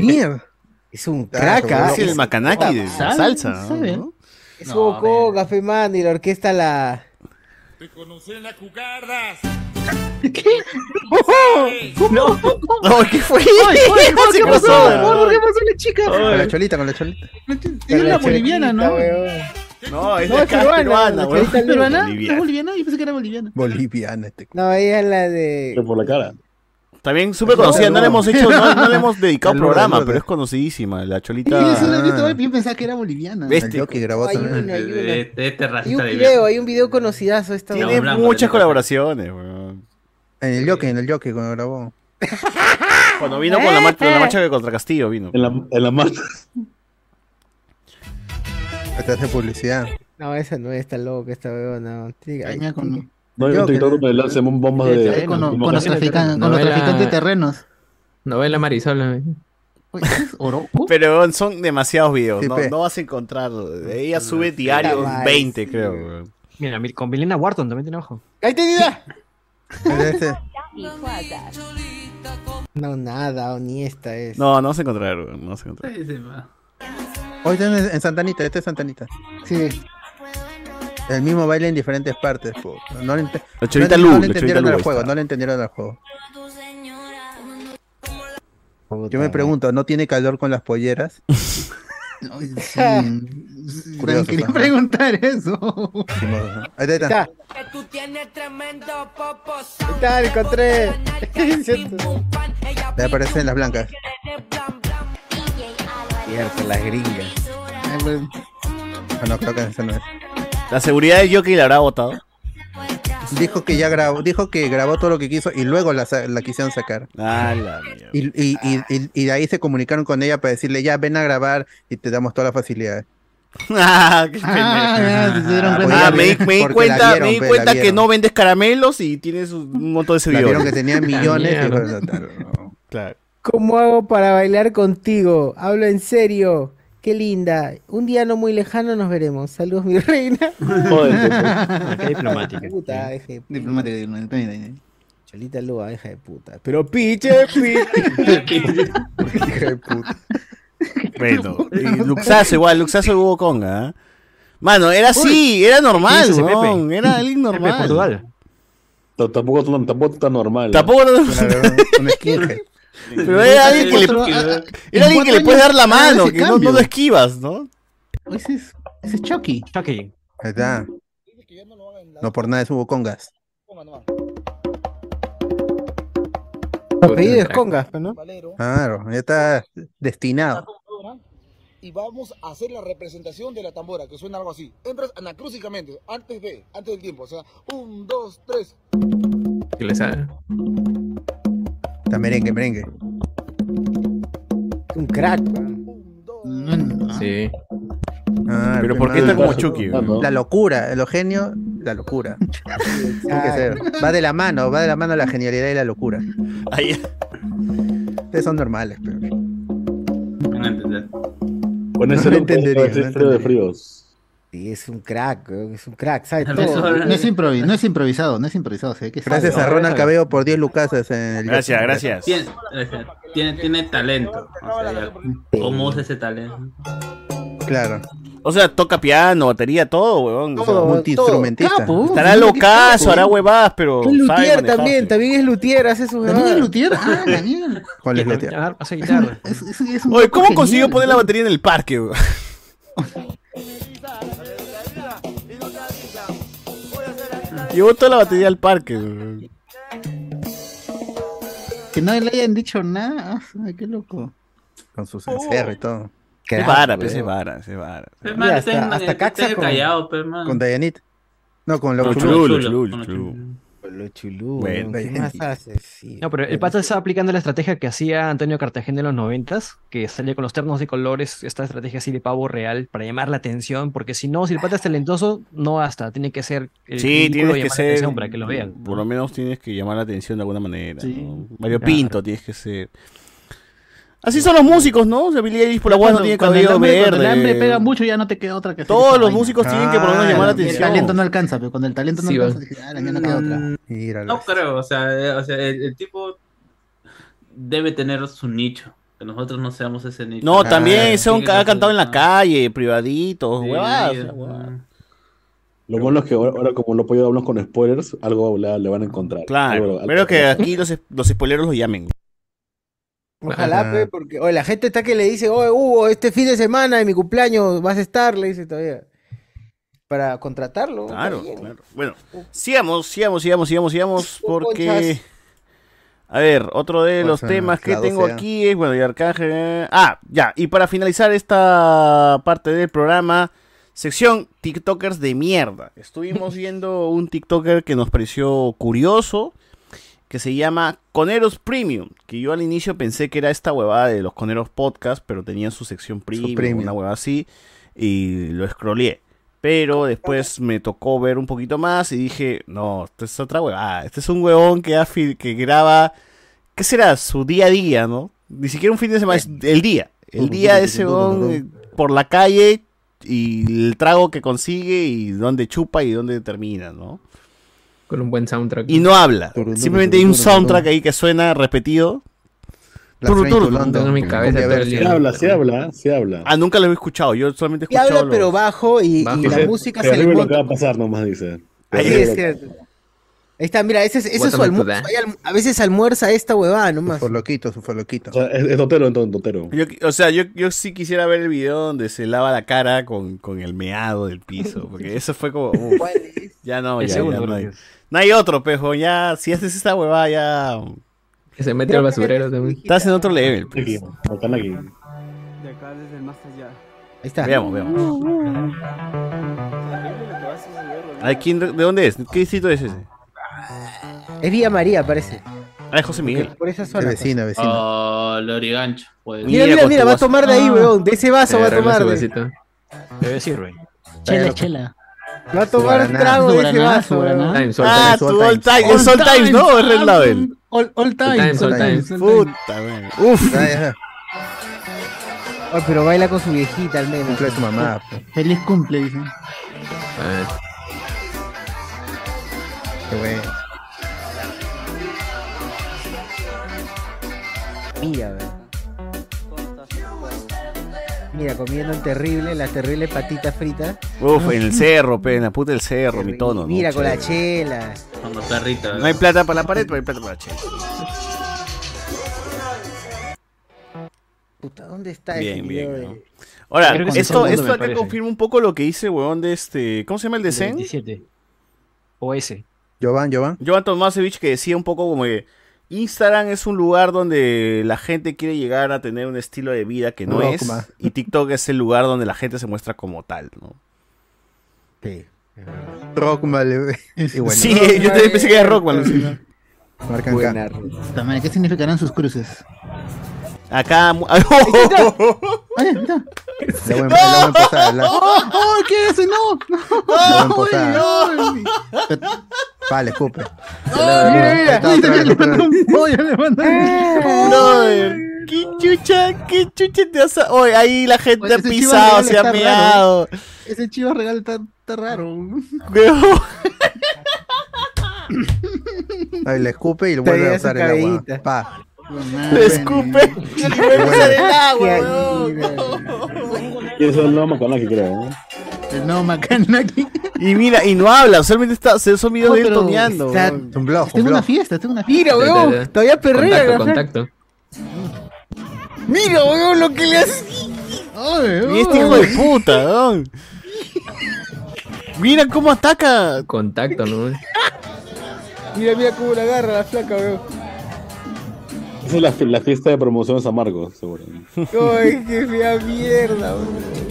Mierda. Es un Ah, crack, ¿ah? Es el macanaki de la ¿Sabe? salsa, ¿Sabe? ¿no? Es No, Hugo Conga, fe man, y la orquesta la... Te conocí en las cucardas. No. No, ¿qué fue? Oye, oye, ¿Qué ¿qué pasó, pasó? weón? Oye, ¿Qué pasó la chica? Con la cholita, con la cholita. Es una boliviana, ¿no? No, es No, de es acá, peruana, ¿Es peruana? ¿Es Boliviana. boliviana? Yo pensé que era boliviana. Boliviana este. No, ella es la de... Pero por la cara. También súper conocida, no le hemos hecho, no, no le hemos dedicado Lourdes, programa, pero es conocidísima, la Sí, cholita. eso lo he visto, yo pensaba que era boliviana. El Yoki grabó Hay también. una, hay una. Este, este Hay un de video, hay un video conocidazo esta Tiene muchas colaboraciones, weón. En el Yoki, en el Yoki cuando grabó. Cuando vino con la marcha, la marcha contra Castillo vino. En la, en la mano. Te hace publicidad. No, esa no está loca, esta. Tiene- Caña con, No hay Yo un TikTok donde lancen bombas Sí, de. con, no, con no, los traficantes de terrenos. Novela Marisola. Oye, ¿es Oroco? Pero son demasiados videos, Sí, no, no vas a encontrar. Ella sube diarios madre, 20, sí. creo. Mira, mi- con Milena Wharton también tiene ojo. ¡Ahí tenida! Este, No, nada, ni esta es. No, no vas a encontrar, no vas a encontrar. Hoy está en, Santanita, este es Santanita. Sí. El mismo baile en diferentes partes. po. No le, La no, no le cholita entendieron Lu al está. juego, no le entendieron al juego. Yo me pregunto, ¿no tiene calor con las polleras? Curioso, quería preguntar eso. Ahí está, ahí está. Está, Que tú tienes tremendo popo. está, lo encontré. Ahí aparecen las blancas. Cierto, las gringas. Ay, pues, Ah, no, creo que esa no es. La seguridad de Yoki la habrá votado. Dijo que ya grabó, dijo que grabó todo lo que quiso y luego la, sa- la quisieron sacar. Ah, la mierda. Y, y, y, y- y de ahí se comunicaron con ella para decirle, ya ven a grabar y te damos todas las facilidades. Ah, qué ya, se dieron cuenta. me, di- me di Porque la cuenta, vieron, me di pe, la cuenta que vieron. no vendes caramelos y tienes un montón de La seguidores. vieron que tenía millones y "Claro, no". Claro. ¿Cómo hago para bailar contigo? Hablo en serio. Qué linda. Un día no muy lejano nos veremos. Saludos, mi reina. Joder, Ah, qué diplomática. Puta, deja de puta. Diplomática, diplomática. Cholita Lua, deja de puta. Pero piche, piche. Hija de puta. Bueno, y Luxazo igual, Luxazo hubo conga. ¿ah? Mano, era así, era normal, ¿Quién es ese Pepe? weón, era alguien normal. Portugal. T- Tampoco, tampoco está normal. Tampoco no- Claro, un skinhead. Pero era alguien que le, era alguien que le en puedes cuatro dar la mano, que no, lo esquivas, ¿no? Ese es, ese es Chucky. Chucky. Ahí está. No por nada es Hugo Congas. Apellido es Congas, ¿no? Claro, ya está destinado. Y vamos a hacer la representación de la tambora, que suena algo así. Entras anacrúsicamente, antes de, antes del tiempo. O sea, un, dos, tres. Que le sabe. Está merengue, merengue. Un crack, weón. Sí. Ah, Pero pe, ¿por qué está como Chucky? La locura, lo genio, la locura. Tiene que ser. Va de la mano, va de la mano la genialidad y la locura. Ahí- Ustedes son normales, pero. No entender. Con No entendería, no frío de entendería. fríos. Sí, es un crack, weón, es un crack, sabe A veces todo. ahora- No es, improvi- no es improvisado, no es improvisado. Gracias a Ronald Cabello por 10 lucasas en el. Gracias, gracias. Tiene, tiene, tiene talento. O sea, ¿Cómo usa ese talento? Claro. O sea, toca piano, batería, todo, weón. O sea, Todo, Multiinstrumentista. Estará locazo, hará huevadas, pero. Es luthier también, también es luthier, hace sus ¿También es huevadas. luthier? Ah, mierda. ¿Cuál es Y la también tía? hace guitarra. Es, es- es un Oye, ¿cómo consiguió poner la batería en el parque, weón? Llevó toda la batería al parque, weón. Que no le hayan dicho nada. Ay, qué loco. Con sus encerros y todo. Se Crack, vara, pues, weón. se vara, se vara. Hasta- hasta Caxa con- callado, man. Con Dayanit. No, con los Lo chulú, Bueno. ¿qué más hace? Sí. No, pero el pata estaba aplicando la estrategia que hacía Antonio Cartagena en los noventas, que salía con los ternos de colores, esta estrategia así de pavo real para llamar la atención, porque si no, si el pata es talentoso, no basta, tiene que ser el Sí, tienes que ser. atención para que lo vean. Por lo menos tienes que llamar la atención de alguna manera. Sí. ¿no? Mario Claro. Pinto tienes que ser. Así son los músicos, ¿no? O sea, Billie Eilish por la guay no tiene cuando el cabello hambre- Cuando el hambre verde. pega mucho, ya no te queda otra que hacer Todos los vaina. músicos tienen que por lo menos Ah, llamar la el El atención. talento no alcanza, pero cuando el talento no Sí, alcanza, ah, mía no queda otra. No creo, o sea, eh, o sea el, el tipo debe tener su nicho. Que nosotros no seamos ese nicho. No, Ah, también se tiene que ha cantado en la ah, calle, privaditos, sí, sí, o sea, ah. Lo bueno es que ahora, ahora como no puedo hablar con spoilers, algo le, le van a encontrar. Claro, Algo- espero que aquí los, los spoileros los llamen. Ojalá, pe, porque oye, la gente está que le dice, oye, Hugo, este fin de semana de mi cumpleaños vas a estar, le dice todavía. Para contratarlo. Claro, claro. Bueno, sigamos, sigamos, sigamos, sigamos, sigamos, porque... A ver, otro de los Pasa temas que tengo aquí es, bueno, y Arcángel... eh, Ah, ya, y para finalizar esta parte del programa, sección TikTokers de mierda. Estuvimos viendo un TikToker que nos pareció curioso, que se llama Coneros Premium, que yo al inicio pensé que era esta huevada de los Coneros Podcast, pero tenían su sección premium, premium. una huevada así, y lo scrolleé. Pero después me tocó ver un poquito más y dije, no, esto es otra huevada. Este es un huevón que, que graba, ¿qué será? Su día a día, ¿no? Ni siquiera un fin de semana, es el día. El día de ese huevón eh, por la calle y el trago que consigue y dónde chupa y dónde termina, ¿no? Con un buen soundtrack. Y no habla. Simplemente hay un soundtrack ahí que suena repetido. Se habla, se habla, se habla. Ah, nunca lo he escuchado. Yo solamente he Y escuchado. habla, pero bajo y, la Dice, música se le lo que va a pasar, nomás dice. Ahí es cierto. Ahí está, mira, ese es, ese es su almuerzo. alm- A veces almuerza esta huevada Su nomás. foloquito, su foloquito. O sea, es, es totero, entonces, totero. Yo o sea, yo, yo sí quisiera ver el video donde se lava la cara con, con el meado del piso. Porque eso fue como. uf, ¿Cuál es? ya no, El ya, segundo, ya no, hay. No hay otro, pejo. Ya, si haces esta huevada, ya. Que se mete al basurero también. Estás en otro level. pues. Aquí, aquí. De acá desde el más allá. Ahí está. Veamos, veamos. ¿quién, ¿De dónde es? ¿Qué distrito es ese? Es Villa María, parece. Ah, es José Miguel. Por esa Es zona. pues. vecino, vecino. Oh, Lorigancho. Pues. Mira, Mira, mira, va a tomar de ahí, Ah. weón. De ese vaso va a tomar. de-. Debe sirve. Chela, chela. Va a tomar Guaraná, trago de ese vaso. Time, Ah, Time. tu All Time. Es Sol Times, ¿no? ¿O es Red Label? All, all time. All all time. Puta, weón. Uf. Ay, pero baila con su viejita al menos. Cumple su mamá. pues. Feliz cumple, dicen. Ah, Qué bueno. Mira, weón. Mira, comiendo el terrible, la terrible patita frita. Uf, en el cerro, pe, en la puta del cerro, mi tono. ¿no? Mira, con la chela. Con los perritos. No hay plata para la pared, pero hay plata para la chela. Puta, ¿dónde está ese Bien, video bien. de- ¿no? Ahora, esto, esto acá confirma un poco lo que dice, weón, de este. ¿Cómo se llama el de Zen? 27. O ese. Jovan, Jovan. Jovan Tomasevich que decía un poco como que Instagram es un lugar donde la gente quiere llegar a tener un estilo de vida que no es y TikTok es el lugar donde la gente se muestra como tal, ¿no? Sí. Y bueno, Sí, yo también pensé que era Rockman. sí. marcan Buena. ¿Qué significarán sus cruces? Acá mu- Ay, ahí está. Posada. La, ¡Oh, oh, qué es ese? ¡No! ¡No! ¡Ay, Vale, escupe. Mira, mira. Le mandó un pollo, le mandó un- Brother, qué chucha, qué chucha te has... Oye, ahí la gente Oye, ha pisado, se ha raro. meado. Ese chivo regalo está, está raro. Ahí le escupe y le Te vuelve a usar el agua. Pa. Le escupe y le vuelve a usar el agua. Y eso es el nuevo Macanaki, creo. ¿no? El nuevo Macanaki. Y mira, y no habla, solamente está, son videos de él toneando. Tengo una fiesta, tengo una fiesta. Mira, weón. Todavía perrea. Contacto, contacto. Mira, weón, lo que le hace. Y este hijo de puta, huevón. Mira cómo ataca. Contacto, ¿no? Mira, mira cómo la agarra la flaca, weón. Esa es la, la fiesta de promoción de San Marcos, seguro. Ay, qué fea mierda, weón.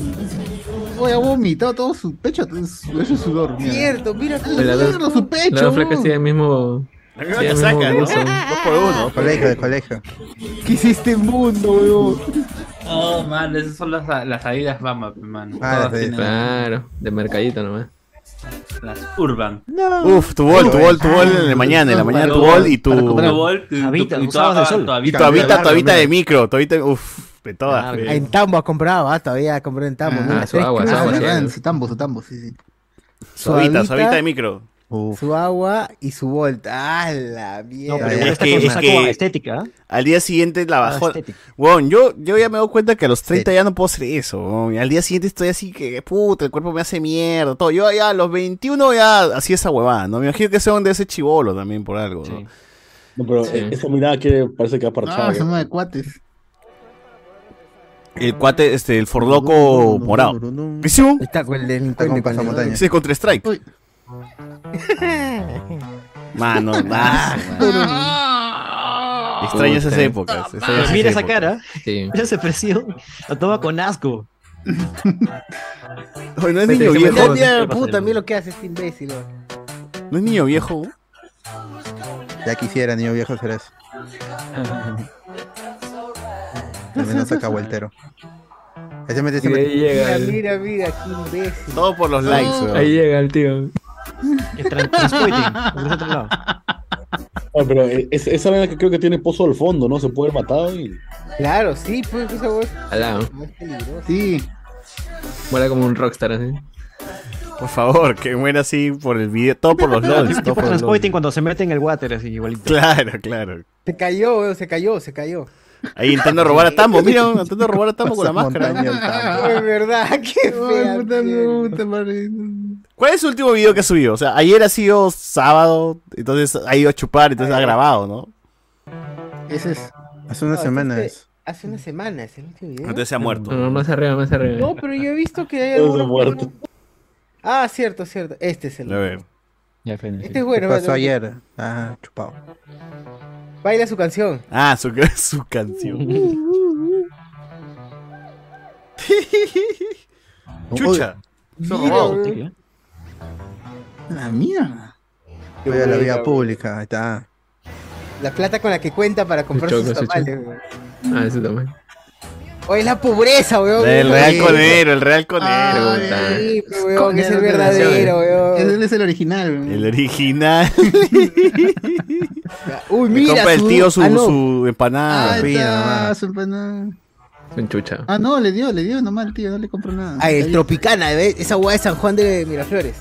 Oye, ha vomitado todo su pecho, todo su, eso es sudor. Cierto, mira dos- Mierda, su pecho. La dos flacas tienen el mismo. La misma ¿no? Dos por uno. Colegio, de colegio. ¿Qué es este mundo, weón? Oh, man, esas son las, las Adidas Bama, man. Ah, Todas las tienen Claro, de mercadito nomás. Las Urban. Uf, tu bol, tu bol, tu bol en la mañana, en la mañana tu bol y tu. Tu Habita, tu- y habita- tu de micro, tu habita, uf, de todas. Ah. En Tambo ha comprado, ¿ah? Todavía compró en Tambo. Ah, mira, su tres agua, su. Ah, agua, su tambo, su tambo, sí, sí. Su habita, su Suavita. habita de micro. Uf. Su agua y su volta. ¡Ah, la mierda! No, pero Es que- es que- estética. ¿ah? Al día siguiente la bajó. Weón, yo, yo ya me doy cuenta que a los 30 ya no puedo hacer eso. Al día siguiente estoy así que, puta, el cuerpo me hace mierda, todo. Yo ya a los 21 ya hacía esa huevada, ¿no? Me imagino que sea de ese chivolo también por algo, ¿no? Sí. No, pero Sí. eh, esa mirada que parece que ha parchado. Ah, son de cuates. El cuate, este, el forloco morado. ¿Qué? Está con el Está con con el- pasamontaña. Ese contra Strike. Mano, nada. Extraño esas épocas. mira esa épocas. cara, Sí. mira esa expresión, lo toma con asco. Oye, no es niño viejo. Mira, mejor. mira, ¿Qué pasa, puta, mira lo que hace este imbécil. No es niño viejo. Ya quisiera, niño viejo, ser eso. Al menos saca mete siempre. ahí llega Mira, el, mira, mira, qué imbécil. Todo por los likes, ahí llega el tío. Es tran- Transpoiting, por ese otro lado. Ah, pero eh, es, esa vaina que creo que tiene pozo al fondo, ¿no? Se puede haber matado y. Claro, sí, pues esa weón Al lado. Sí. Muera como un rockstar así. Por favor, que muera así por el video. Todo por los LOLs. todo Tipo por los Transpoiting LOLs. cuando se mete en el water así igualito. Claro, claro. Se cayó, weón, se cayó, se cayó. Ahí intentando robar a Tambo. Mira, intentando robar a Tambo con la máscara. El. Es verdad, qué fea. ¿Cuál es el último video que ha subido? O sea, ayer ha sido sábado, entonces ha ido a chupar, entonces ha grabado, ¿no? Ese es. Hace unas No, semanas. este- Hace una semana es el último video. Entonces se ha muerto. No, no, más arriba, más arriba. No, pero yo he visto que hay Todo algunos. muerto. Ah, cierto, cierto. Este es el. A ver. Ya, Este es bueno. ¿Qué pasó bueno. ayer? Ah, chupado. Baila su canción. Ah, su, su canción. Chucha. Mira, La mierda. Voy a la vía pública, ahí está. La plata con la que cuenta para comprar Su sus tamales. weón. Ah, ese también. O es la pobreza, weón. El Real. Conero, el Real Conero. Ah, sí, weón, es el verdadero, weón. Él es el original. weón. El original. Uy, Me mira. compra el su- tío su, ah, no. su empanada. Pilla está, su empanada. En chucha. Ah, no, le dio, le dio nomás el tío, no le compró nada. Ah, el. Tropicana, ¿ves? Esa weá de San Juan de Miraflores.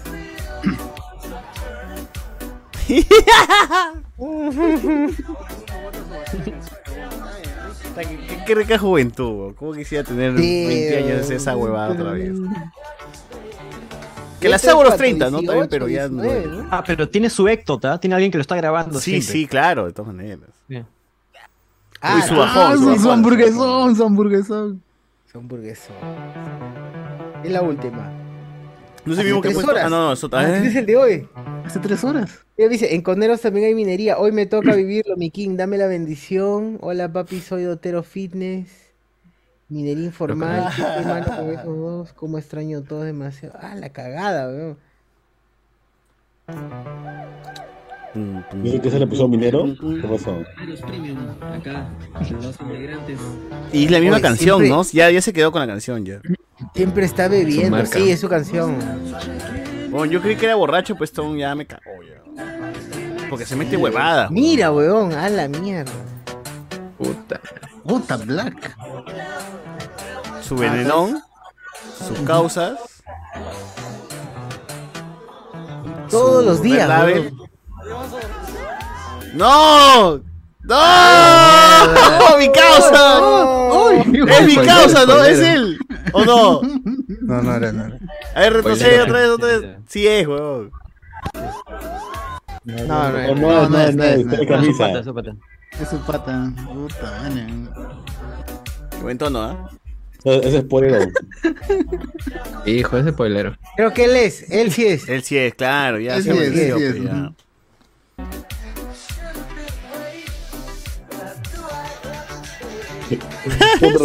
Qué, qué- rica juventud. ¿Cómo quisiera tener Sí, 20 años de esa huevada otra vez? Que la hago a los tengo 30, ¿no? También, 18, pero ya no. 19, ¿no? Ah, pero tiene su Héctor, ¿ah? Tiene alguien que lo está grabando. Sí, siempre. sí, claro, de todas maneras. Bien. Ah, Uy, su bajón, Ah, su su, su bajón. hamburguesón, su hamburguesón. Son hamburguesón. Es la última. No sé mismo que Tres puesto. horas. Ah, no, no, eso Ah, también. es el de hoy. Hace tres horas. Ella dice, en Coneros también hay minería. Hoy me toca vivirlo, mi king. Dame la bendición. Hola, papi, soy Dotero Fitness. Minería informal. ¿Qué dos? Cómo extraño todo demasiado. Ah, la cagada, weón. Dice que se le puso minero. ¿Qué pasó? Acá, los inmigrantes. Y es la misma Oye, canción, siempre- ¿no? Ya, ya se quedó con la canción ya. Siempre está bebiendo. Sí, es su canción. Bueno, yo creí que era borracho, pues Tom ya me cagó. Porque se mete huevada. Mira, weón. A la mierda. Puta. Puta Black. Su venenón, sus causas. Todos su los días, weón. ¡No! ¡No! ¡Oh, mi causa! ¡Es mi causa, no! ¡Es él! ¿O no? No, no era, no era. A ver, retrocede otra vez, otra vez. Sí es, huevón. No, No, no, no, no, no, está de camisa. Es su pata. Puta, man. Buen tono, ¿ah? Ese es spoiler. Hijo, ese spoilero. Creo que él es. Él sí es. Él sí es, claro, ya Él se sí es, sí es, pues, ya.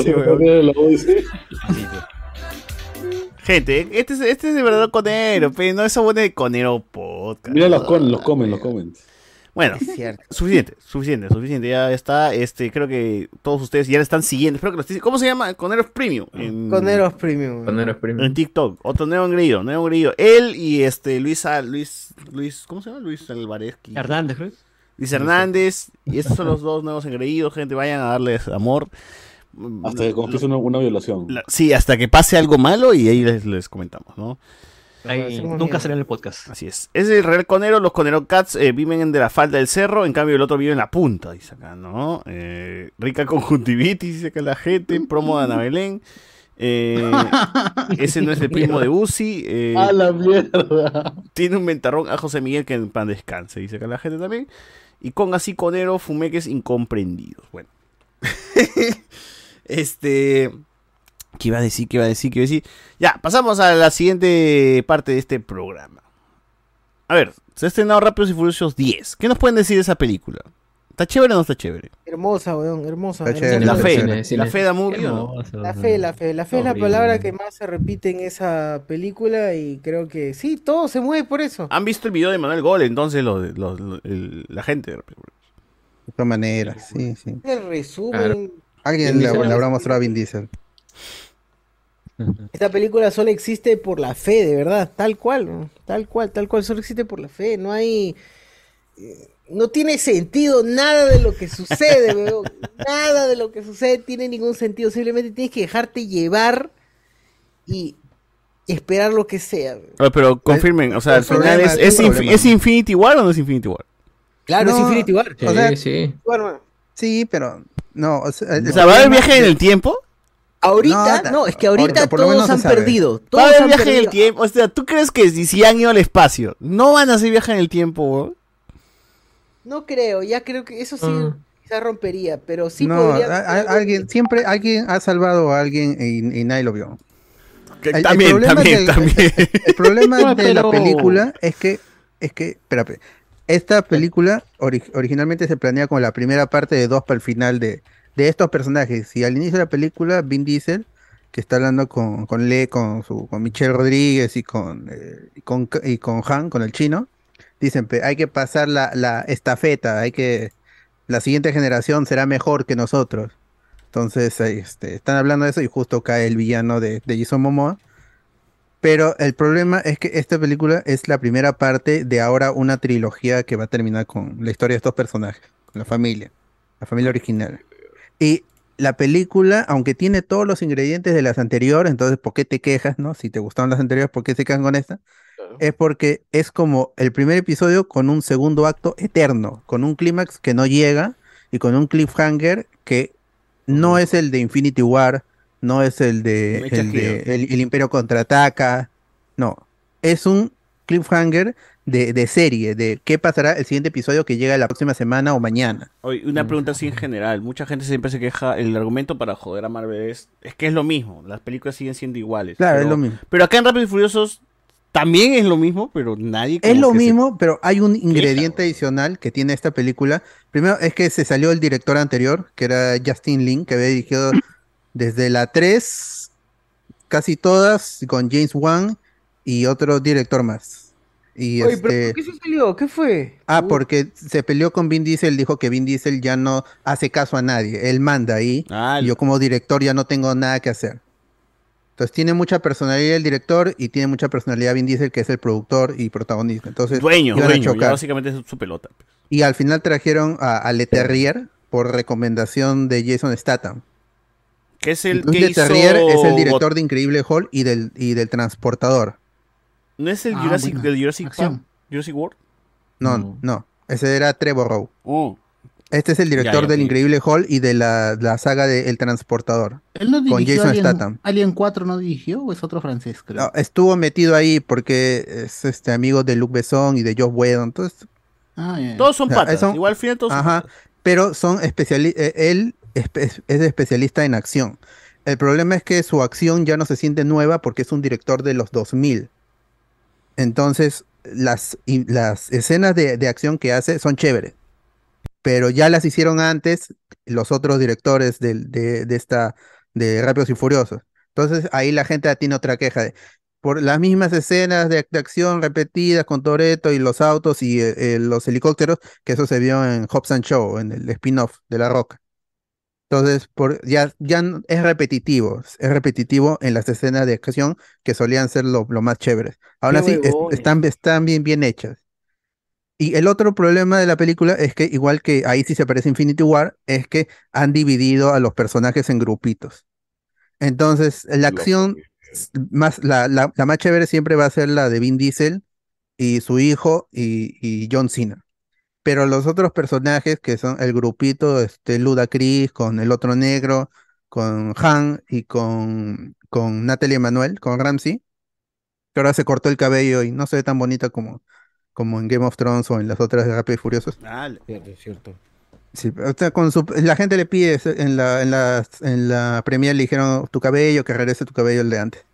Sí, huevón. Gente, este es, este es de verdad conero, pero no esa buena de conero podcast. Mira los comen, los comen, los comen. Bueno, Es suficiente, suficiente, suficiente, ya está. Este, creo que todos ustedes ya le están siguiendo. Espero que lo estén- ¿Cómo se llama? Coneros Premium. En, Coneros Premium. Coneros Premium. En TikTok. Otro nuevo engreído, nuevo engreído. Él y este Luis, Luis, Luis, ¿cómo se llama? Luis Alvarez. Hernández, creo. Luis Hernández. Y estos son los dos nuevos engreídos, gente. Vayan a darles amor. Hasta que confiese una, una violación. La- sí, hasta que pase algo malo y ahí les, les comentamos, ¿no? Ahí, nunca salió en el podcast. Así es. Es el Real Conero. Los Conero Cats eh, viven en de la falda del cerro. En cambio, el otro vive en la punta, dice acá, ¿no? Eh, rica conjuntivitis, dice acá la gente. Promo de Ana Belén. Eh, ese no es el primo de Uzi. eh, ¡A la mierda! tiene un ventarrón a José Miguel que en pan descanse, dice acá la gente también. Y con así conero, fumeques incomprendidos. Bueno. este. ¿Qué iba a decir? ¿Qué iba a decir? ¿Qué iba a decir? Ya, pasamos a la siguiente parte de este programa. A ver, se ha estrenado Rápidos y Furiosos 10. ¿Qué nos pueden decir de esa película? ¿Está chévere o no está chévere? Hermosa, weón, hermosa. Está hermosa. chévere, La fe, chévere. la fe da. ¿no? La fe, la fe, la fe es la palabra que más se repite en esa película y creo que sí, todo se mueve por eso. Han visto el video de Manuel Gol, entonces los- los- los- el- la gente. De todas maneras, sí, sí. El resumen, Claro. Alguien le, le habrá mostrado a Vin Diesel. esta película solo existe por la fe, de verdad, tal cual, ¿no? tal cual, tal cual, solo existe por la fe, no hay... eh, No tiene sentido nada de lo que sucede, weón. Nada de lo que sucede tiene ningún sentido. Simplemente tienes que dejarte llevar y esperar lo que sea. weón. Oye, pero confirmen, o sea, al final es, es. ¿es Infinity War o no es Infinity War? Claro, es No, Infinity War. o sea, sí. Bueno, Sí, pero no, o sea, el O sea, ¿va a haber problema viaje en el tiempo? Ahorita, No, no, es que ahorita ahorita todos han perdido. Va a haber viaje en el tiempo. O sea, ¿tú crees que si, si han ido al espacio, no van a hacer viaje en el tiempo, weón? No creo, ya creo que eso sí Ah. quizás rompería, pero sí no, podría. a- a- alguien, siempre alguien ha salvado a alguien y, y nadie lo vio. Que El- el también, problema también, del- también. El problema No, de la película es que, es que, espérate, esta película ori- originalmente se planea como la primera parte de dos para el final de, de estos personajes. Y al inicio de la película, Vin Diesel, que está hablando con, con Le, con, su, con Michelle Rodríguez y con, eh, con, y con Han, con el chino, dicen, "Pe- hay que pasar la, la estafeta, hay que, la siguiente generación será mejor que nosotros. Entonces, este, están hablando de eso y justo cae el villano de, de Jason Momoa. Pero el problema es que esta película es la primera parte de ahora una trilogía que va a terminar con la historia de estos personajes, con la familia, la familia original. Y la película, aunque tiene todos los ingredientes de las anteriores, entonces, ¿por qué te quejas, no? Si te gustaron las anteriores, ¿por qué se quedan con esta? Es porque es como el primer episodio con un segundo acto eterno, con un clímax que no llega y con un cliffhanger que no es el de Infinity War, no es el de, el, de frío. el, el Imperio contraataca, no, es un cliffhanger de, de serie, de qué pasará el siguiente episodio que llega la próxima semana o mañana. Oye, una pregunta así en general. Mucha gente siempre se queja. El argumento para joder a Marvel es, es que es lo mismo. Las películas siguen siendo iguales. Claro, pero, es lo mismo. Pero acá en Rápidos y Furiosos también es lo mismo, pero nadie. Es lo se- mismo, pero hay un ingrediente adicional que tiene esta película. Primero es que se salió el director anterior, que era Justin Lin, que había dirigido desde la 3, casi todas, con James Wan y otro director más. Y Oye, pero este, ¿por qué se salió? ¿Qué fue? ah, porque se peleó con Vin Diesel, dijo que Vin Diesel ya no hace caso a nadie, él manda ahí, y yo como director ya no tengo nada que hacer. Entonces tiene mucha personalidad el director y tiene mucha personalidad Vin Diesel, que es el productor y protagonista. Entonces Dueño, dueño. ya básicamente es su pelota. Y al final trajeron a, a Le Terrier por recomendación de Jason Statham. Que es el Luis que Le Terrier hizo es el director de Increíble Hulk y del, y del Transportador. ¿No es el Ah, Jurassic, bueno. del Jurassic Park? Acción. Jurassic World? No, no, ese era Trevor Rowe. Oh. Este es el director ya, del. Increíble Hulk y de la, la saga de El Transportador. ¿Él no con dirigió Jason Alien, Statham. Alien 4 no dirigió o es otro francés, creo? No, estuvo metido ahí porque es este amigo de Luc Besson y de Josh Whedon. Entonces, Ah. Todos son O sea, patas. son- Igual al final todos son patas. pero son especialistas, él espe- es especialista en acción. El problema es que su acción ya no se siente nueva porque es un director de los 2000. Entonces, las, escenas de, acción que hace son chéveres, pero ya las hicieron antes los otros directores de, esta, de Rápidos y Furiosos. Entonces, ahí la gente tiene otra queja de, por las mismas escenas de, acción repetidas con Toretto y los autos y eh, eh, los helicópteros, que eso se vio en Hobbs and Show, en el spin-off de La Roca. Entonces, por, ya, ya es repetitivo, es repetitivo en las escenas de acción que solían ser lo, lo más chéveres. Es- huevones. están, están bien, bien hechas. Y el otro problema de la película es que, igual que ahí sí se parece Infinity War, es que han dividido a los personajes en grupitos. Entonces, la acción más, la, la, la más chévere siempre va a ser la de Vin Diesel y su hijo y, y John Cena. Pero los otros personajes, que son el grupito, este, Ludacris, con el otro negro, con Han y con, con Natalie Emanuel, con Ramsey, que ahora se cortó el cabello y no se ve tan bonita como, como en Game of Thrones o en las otras de Rápidos y Furiosos. Cierto, cierto. Sí, o sea, con su- la gente le pide en la, en la, en la premier le dijeron tu cabello, que regrese tu cabello el de antes.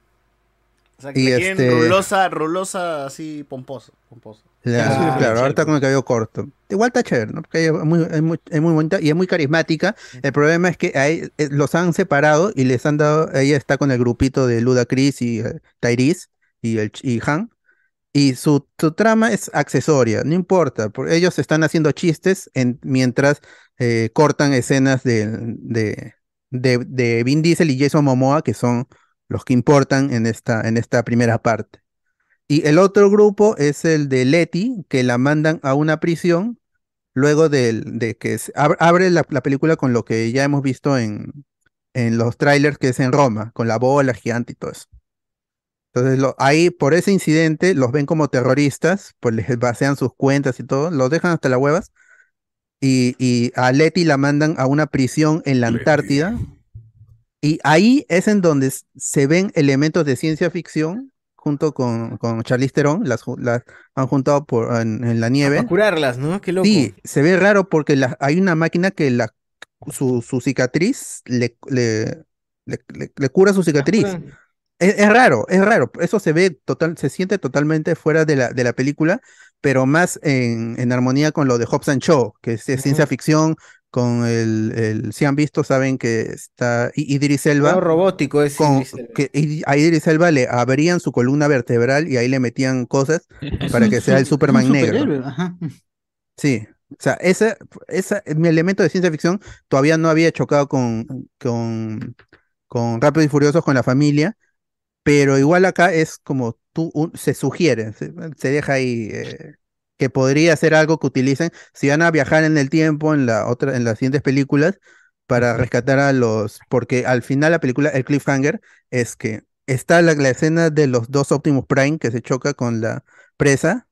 O sea, que Y este- rulosa, rulosa así pomposa. pomposa. La- Ah, claro, está con el cabello corto. Igual está chévere, ¿no? Porque ella es muy, es muy, es muy bonita y es muy carismática. El problema es que ahí, eh, los han separado y les han dado. Ella está con el grupito de Ludacris y eh, Tyrese y, el, y Han. Y su, su trama es accesoria, no importa. Porque ellos están haciendo chistes en, mientras eh, cortan escenas de, de, de, de Vin Diesel y Jason Momoa, que son los que importan en esta, en esta primera parte. Y el otro grupo es el de Letty, que la mandan a una prisión luego del- de, que se ab- abre la, la película con lo que ya hemos visto en, en los trailers, que es en Roma, con la bola gigante y todo eso. Entonces, lo- ahí por ese incidente los ven como terroristas, pues les vacian sus cuentas y todo, los dejan hasta las huevas. Y, y a Letty la mandan a una prisión en la Antártida. Y ahí es en donde se ven elementos de ciencia ficción junto con, con Charlize Theron, las, han juntado por, en, en la nieve. Para curarlas, ¿no? Qué loco. Sí, se ve raro porque la- hay una máquina que la, su, su cicatriz le, le, le, cura su cicatriz. Es, es raro, es raro. Eso se ve total, se siente totalmente fuera de la, de la película, pero más en, en armonía con lo de Hobbs and Shaw, que es, ciencia ficción, con el, el- si han visto, saben que está Idris Elba. Todo robótico es con- Idris Elba. que a Idris Elba le abrían su columna vertebral y ahí le metían cosas para un que sea el su- Superman negro. ajá. Sí, O sea, ese, esa, mi elemento de ciencia ficción todavía no había chocado con, con, con Rápido y Furiosos con la familia, pero igual acá es como tú, un- se sugiere, se, se deja ahí eh, que podría ser algo que utilicen si van a viajar en el tiempo en la otra, en las siguientes películas para rescatar a los, porque al final la película, el cliffhanger es que está la, la escena de los dos Optimus Prime que se choca con la presa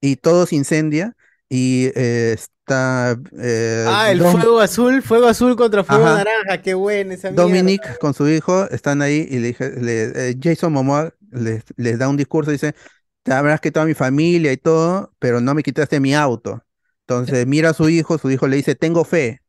y todo se incendia y eh, está eh, Ah, el Dom- fuego azul, fuego azul contra fuego Ajá. naranja, qué buena esa mierda. Dominic con su hijo están ahí y le le- eh, Jason Momoa les, les da un discurso y dice, sabrás que toda mi familia y todo, pero no me quitaste mi auto. Entonces mira a su hijo, su hijo le dice, tengo fe.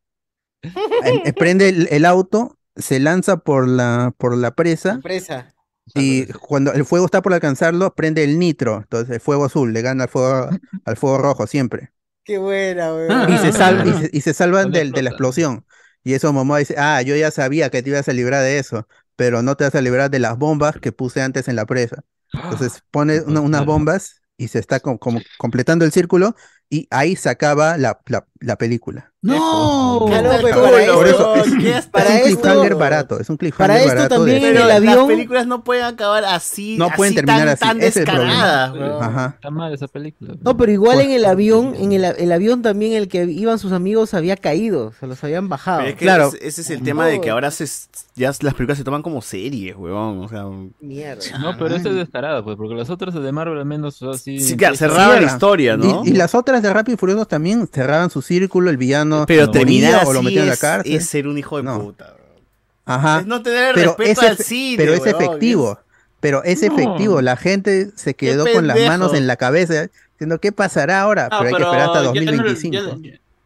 Em- em- prende el, el auto, se lanza por la, por la presa Presa. y cuando el fuego está por alcanzarlo, prende el nitro. Entonces el fuego azul le gana al fuego, al fuego rojo siempre. Qué buena, weón. Y se, sal- y se, y se salvan del- de la explosión. Y eso Momoa dice, ah, yo ya sabía que te ibas a librar de eso, pero no te vas a librar de las bombas que puse antes en la presa. Entonces pone una- unas bombas y se está com- como completando el círculo y ahí se acaba la, la, la película. ¡No! Para eso esto- es, ¿qué es has- un esto- cliffhanger barato, es un cliffhanger para esto barato también de- en Pero el las avión- películas no pueden acabar así. No pueden así terminar tan, así, tan descaradas. Está mal esa película. No, pero igual Pues- en el avión, en el, el avión también el que iban sus amigos había caído, se los habían bajado. Es que Claro. ese, ese es el tema de que ahora se, ya las películas se toman como series, weón. O sea, Mierda. No, pero este es descarado, pues, porque las otras de Marvel al menos son así. Sí, claro, cerraban la historia, ¿no? Y, y las otras de Rápido y Furioso también cerraban su círculo, el villano pero terminar o lo metían en la es, cárcel. es ser un hijo de No. puta. Ajá. Es no tener el pero respeto es al cine, Pero es efectivo. Pero es No. efectivo. La gente se quedó con las manos en la cabeza diciendo, ¿qué pasará ahora? Pero hay que esperar hasta ya no lo- 2025.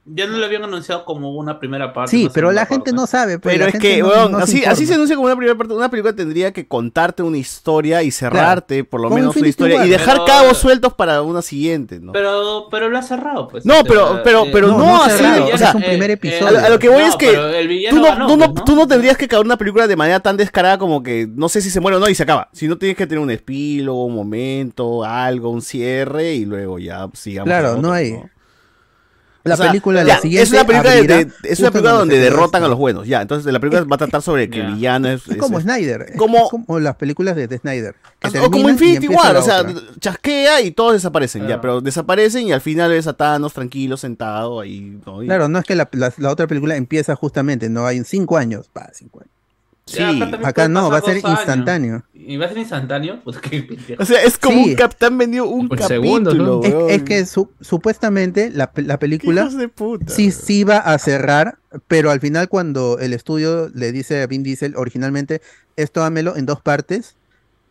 Ya, no lo habían anunciado como una primera parte. Sí, una pero la gente parte. no sabe. pues, Pero la es gente que, no- no se así, así se anuncia como una primera parte. Una película tendría que contarte una historia y cerrarte, por lo Como menos, una historia. Y dejar Pero- cabos sueltos para una siguiente, ¿no? Pero, pero lo ha cerrado, pues. No, pero, pero, eh, pero no, así, cerrado, o sea, es un primer episodio. a, lo- a lo que voy No, es que pero el villano tú no, ganó, tú, no, pues, ¿no? tú no tendrías que acabar una película de manera tan descarada como que no sé si se muere o no y se acaba. Si no tienes que tener un epílogo, un momento, algo, un cierre y luego ya sigamos. Claro, no hay. La O sea, película, ya, la siguiente. es una película, de- abrirá de- es una justo película donde derrotan a los buenos. Ya, entonces la película va a tratar sobre que el villano es. Es es- como es- Snyder. es como- como las películas de, de Snyder. que o como Infinity la o sea, otra. chasquea y todos desaparecen, ya, pero desaparecen y al final ves a Thanos tranquilo, sentado ahí. ¿no? Y- Claro, no es que la, la- la otra película empieza justamente, no hay en cinco años. Pa, cinco años. Sí, acá no, va a ser instantáneo. ¿Y va a ser instantáneo? Pues. O sea, es como Sí. un capitán vendió un Por capítulo, segundos, ¿no? Es, que su- supuestamente la, la película Hijos de puta, sí, sí iba a cerrar, pero al final cuando el estudio le dice a Vin Diesel originalmente, esto dámelo en dos partes,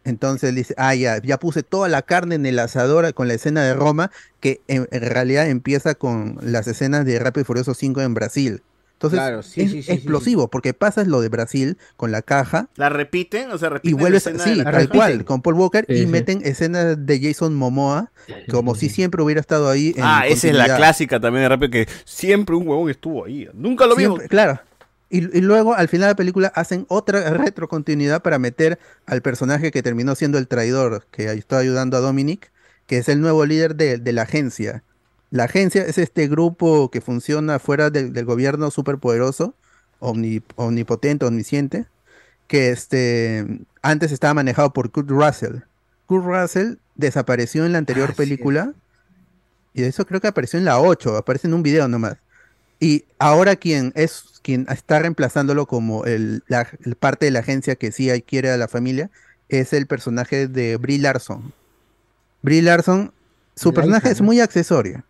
entonces dice, ah, ya, ya puse toda la carne en el asador con la escena de Roma, que en, en realidad empieza con las escenas de Rápido y Furioso 5 en Brasil. Entonces Claro, sí, es sí, sí, sí, explosivo, porque pasas lo de Brasil con la caja La repiten, o sea, y repiten vuelves, la escena sí, de la tal cual, con Paul Walker Sí, y sí. meten escenas de Jason Momoa, como si siempre hubiera estado ahí. en Ah, esa es la clásica también de rápido que siempre un huevón estuvo ahí. Nunca lo vimos. Claro. Y, y luego al final de la película hacen otra retrocontinuidad para meter al personaje que terminó siendo el traidor, que está ayudando a Dominic, que es el nuevo líder de, de la agencia. La agencia es este grupo que funciona fuera del, del gobierno superpoderoso, omni- omnipotente, omnisciente, que este, antes estaba manejado por Kurt Russell. Kurt Russell desapareció en la anterior película y de eso creo que apareció en la 8, aparece en un video nomás. Y ahora quien es quien está reemplazándolo como el, la, el parte de la agencia que sí hay- quiere a la familia es el personaje de Brie Larson. Brie Larson, su personaje hija, es muy accesorio.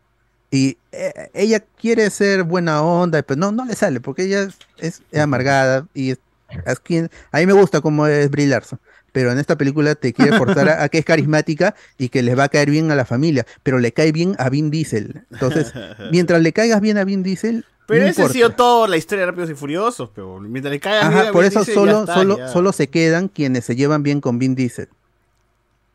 Y eh, ella quiere ser buena onda, pero no, no le sale, porque ella es, es amargada y es, es quien, a mí me gusta como es Brie Larson. Pero en esta película te quiere forzar a, a que es carismática y que les va a caer bien a la familia, pero le cae bien a Vin Diesel. Entonces, mientras le caigas bien a Vin Diesel, Pero no ese ha sido la historia de Rápidos y Furiosos, pero mientras le caigan Ajá, bien a por eso Diesel, solo, está, solo, ya. solo se quedan quienes se llevan bien con Vin Diesel.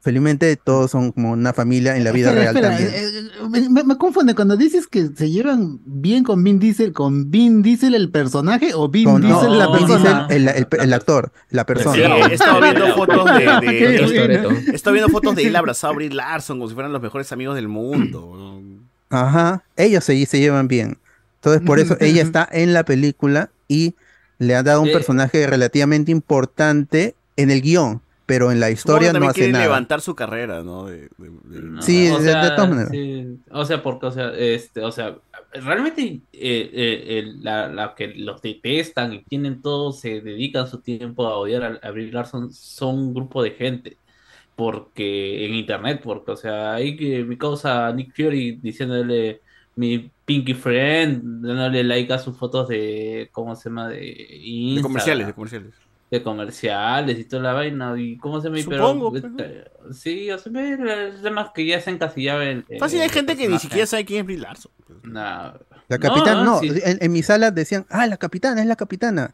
Felizmente todos son como una familia en la vida Espera, real espera, también. eh, eh, me, me- confunde cuando dices que se llevan bien con Vin Diesel, ¿con Vin Diesel el personaje o Vin Con- Diesel no, la Vin persona? Diesel, el, el- el actor, la persona. Sí, he estado viendo fotos de, estado viendo fotos de él abrazado a Brie Larson como si fueran los mejores amigos del mundo. Ajá, ellos se, se llevan bien. Entonces, por eso ella está en la película y le han dado un Eh. personaje relativamente importante en el guion, pero en la historia no hace nada. levantar su carrera, ¿no? De- de- de- Sí, o de- de sea, todas maneras. sí, o sea, porque, o sea, este, o sea, realmente eh, eh, el- la, la que los detestan y tienen todo, se dedican su tiempo a odiar a, a Brie Larson, son un grupo de gente. Porque en internet, porque, o sea, hay que mi causa Nick Fury diciéndole mi Pinky Friend, dándole like a sus fotos de, ¿cómo se llama? De, Instagram, comerciales, de comerciales. De comerciales y toda la vaina. ¿Y cómo se llama? Supongo, Pero, pues, eh, sí, o sea, ve, el tema es que ya se encasillaba en. en Fácil, hay el gente que ni siquiera sabe quién es Brie Larson. Nah. La capitana, no, sí. en, en mi sala decían, ah, la capitana, es la capitana.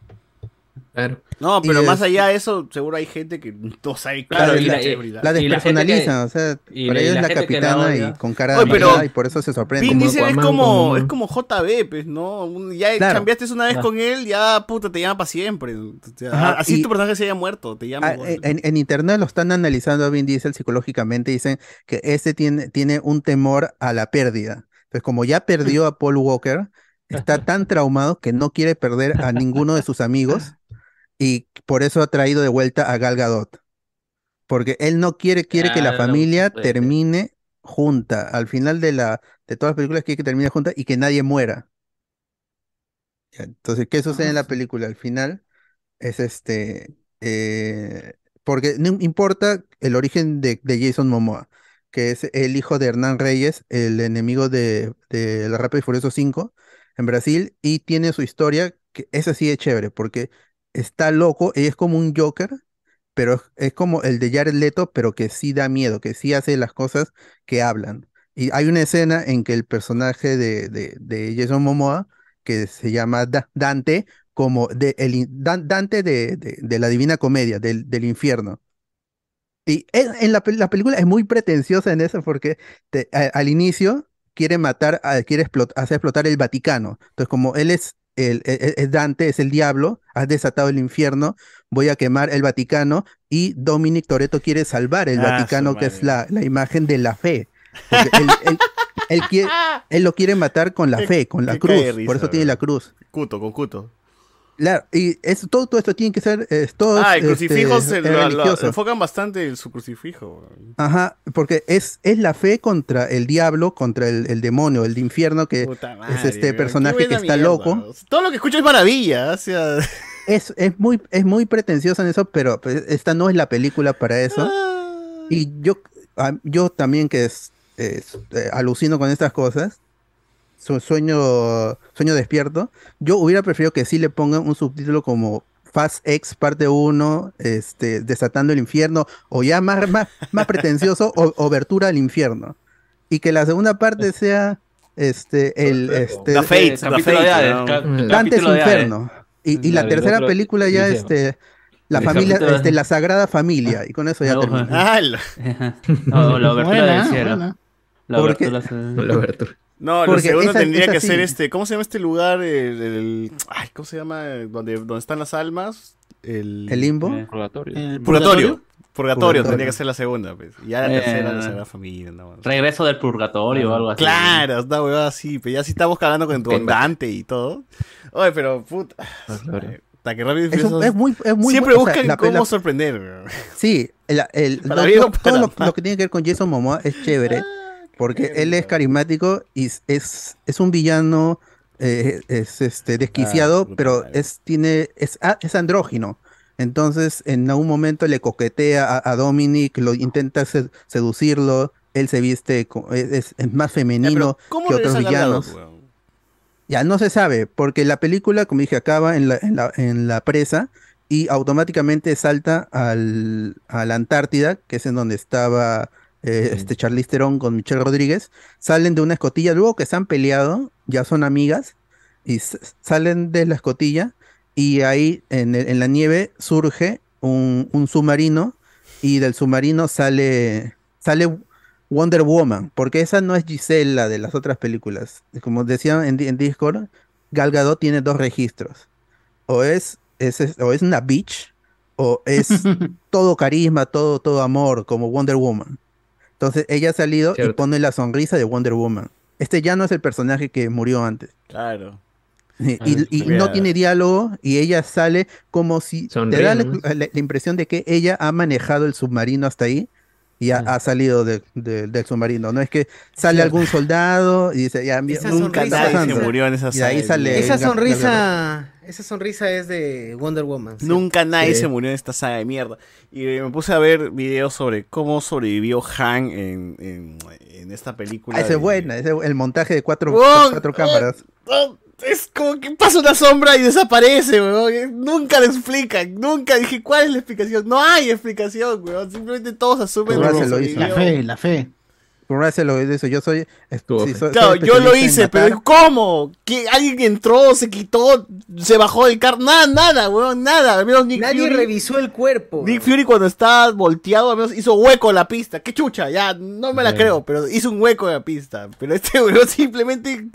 No, Y pero más es- allá de eso, seguro hay gente que no sabe Claro, y es la, Larson. la despersonalizan, o sea, y para la- y ellos la es la la capitana y con cara Oye, de y por eso se sorprende. Vin Diesel es como, es como JB, pues, ¿no? Ya Claro. cambiaste una vez Ah. con él, ya puta, te llama para siempre. O sea, Ajá, así y- tu personaje se haya muerto, te llama. Ah, en internet lo están analizando a Vin Diesel psicológicamente, dicen que este tiene, tiene un temor a la pérdida. Entonces, como ya perdió a Paul Walker, está tan traumado que no quiere perder a ninguno de sus amigos y por eso ha traído de vuelta a Gal Gadot. Porque él no quiere, quiere que la Claro, familia termine junta. Al final de la, de todas las películas quiere que termine junta y que nadie muera. Entonces, ¿qué sucede en la película? Al final es este, eh, porque no importa el origen de, de Jason Momoa, que es el hijo de Hernán Reyes, el enemigo de, de La Rápido y Furioso 5 en Brasil, y tiene su historia, que esa sí es chévere, porque está loco, y es como un Joker, pero es, como el de Jared Leto, pero que sí da miedo, que sí hace las cosas que hablan. Y hay una escena en que el personaje de, de, de Jason Momoa, que se llama Da- Dante, como de el, Dante de, de- la Divina Comedia, del, del infierno. Y en, la, la película es muy pretenciosa en eso porque al inicio quiere matar, a- quiere explot- hacer explotar el Vaticano. Entonces, como él es, el, e- e- es Dante, es el diablo, has desatado el infierno, voy a quemar el Vaticano y Dominic Toretto quiere salvar el Ah, Vaticano, que es la, la imagen de la fe. Él, él- él quiere- él lo quiere matar con la fe, con la cruz. por eso tiene la cruz. Cuto, con Cuto. Claro, y eso, todo, todo esto tiene que ser, todo Ah, el este, crucifijo se es lo, lo- enfocan bastante en su crucifijo. Ajá, porque es, es la fe contra el diablo, contra el, el demonio, el infierno, que es este personaje que está mierda. loco. Todo lo que escucho es maravilla. O sea, Es, es muy, es muy pretencioso en eso, pero pues, esta no es la película para eso. Y yo, a- yo también que es, es, eh, alucino con estas cosas, su- sueño, sueño despierto, yo hubiera preferido que sí le pongan un subtítulo como Fast X parte 1, este, Desatando el Infierno, o ya más, más, más pretencioso, o, Obertura al Infierno. Y que la segunda parte sea este, el, este, The Fate, el- The Capítulo Fate, de. Y, y la tercera otro- película ya, este, la familia, de- este, la Sagrada Familia, y con eso ya termina. Ah, la- No, la obertura del cielo. La obertura No, lo Porque segundo esa- tendría esa que sí. ser este. ¿Cómo se llama este lugar? El, el- ay, ¿cómo se llama? Donde, donde están las almas. El, ¿El limbo? Eh, Purgatorio. Purgatorio. ¿Purgatorio? Purgatorio tendría que ser la segunda. Pues. Y ya la Eh, tercera, la Sagrada Familia. No, Regreso del purgatorio o algo así. Claro, una huevada así. Pero ya sí estamos hablando con, con Dante y todo. Oye, pero puta. Hasta que rápido Es, muy, es muy Siempre bu- o sea, buscan la- cómo la- sorprender. Sí, el, el- Para lo- bien o lo- para todo lo, lo que tiene que ver con Jason Momoa es chévere, porque él es carismático y es, es, un villano, eh, es este desquiciado, pero es, tiene, es, a- es andrógino. Entonces, en algún momento le coquetea a, a Dominic, lo intenta se- seducirlo, él se viste, co- es, es- más femenino ¿Cómo que otros villanos. Ya no se sabe, porque la película, como dije, acaba en la, en la, en la presa y automáticamente salta al, a la Antártida, que es en donde estaba eh, este Charlize Theron con Michelle Rodríguez. Salen de una escotilla, luego que se han peleado, ya son amigas, y salen de la escotilla y ahí en, el- en la nieve surge un, un submarino y del submarino sale, sale Wonder Woman, porque esa no es Giselle, la de las otras películas. Como decían en, Di- en Discord, Gal Gadot tiene dos registros. O es, es, es- o es una bitch, o es todo carisma, todo, todo amor, como Wonder Woman. Entonces ella ha salido y pone la sonrisa de Wonder Woman. Este ya no es el personaje que murió antes. Claro. Y, Ah, y- no tiene diálogo y ella sale como si te Sonríe da la, nomás. la- la impresión de que ella ha manejado el submarino hasta ahí y ha, ha salido de- de- del submarino. No es que sale Cierto. algún soldado y dice, ya, mira, Esa nunca sonrisa- se murió en esa Y de ahí sale Esa sonrisa, esa sonrisa es de Wonder Woman. ¿sí? Nunca nadie Sí. se murió en esta saga de mierda. Y eh, me puse a ver videos sobre cómo sobrevivió Han en, en, en esta película. Ah, ese de- es buena, ese- el montaje de cuatro, cuatro cámaras. Oh, Es como que pasa una sombra y desaparece, weón. Eh, Nunca lo explican. Nunca dije, ¿cuál es la explicación? No hay explicación, weón. Simplemente todos asumen lo. La fe, la fe. Por Russell lo dice, yo soy, es- sí, soy- Claro, soy yo lo hice, pero ¿cómo? ¿Que alguien entró, se quitó, se bajó del carro? Nada, nada, weón, nada. Al menos Nick Nadie Fury, revisó el cuerpo. Nick Fury cuando estaba volteado, al menos hizo hueco en la pista. ¡Qué chucha! Ya, no me la Sí. creo, pero hizo un hueco en la pista. Pero este weón simplemente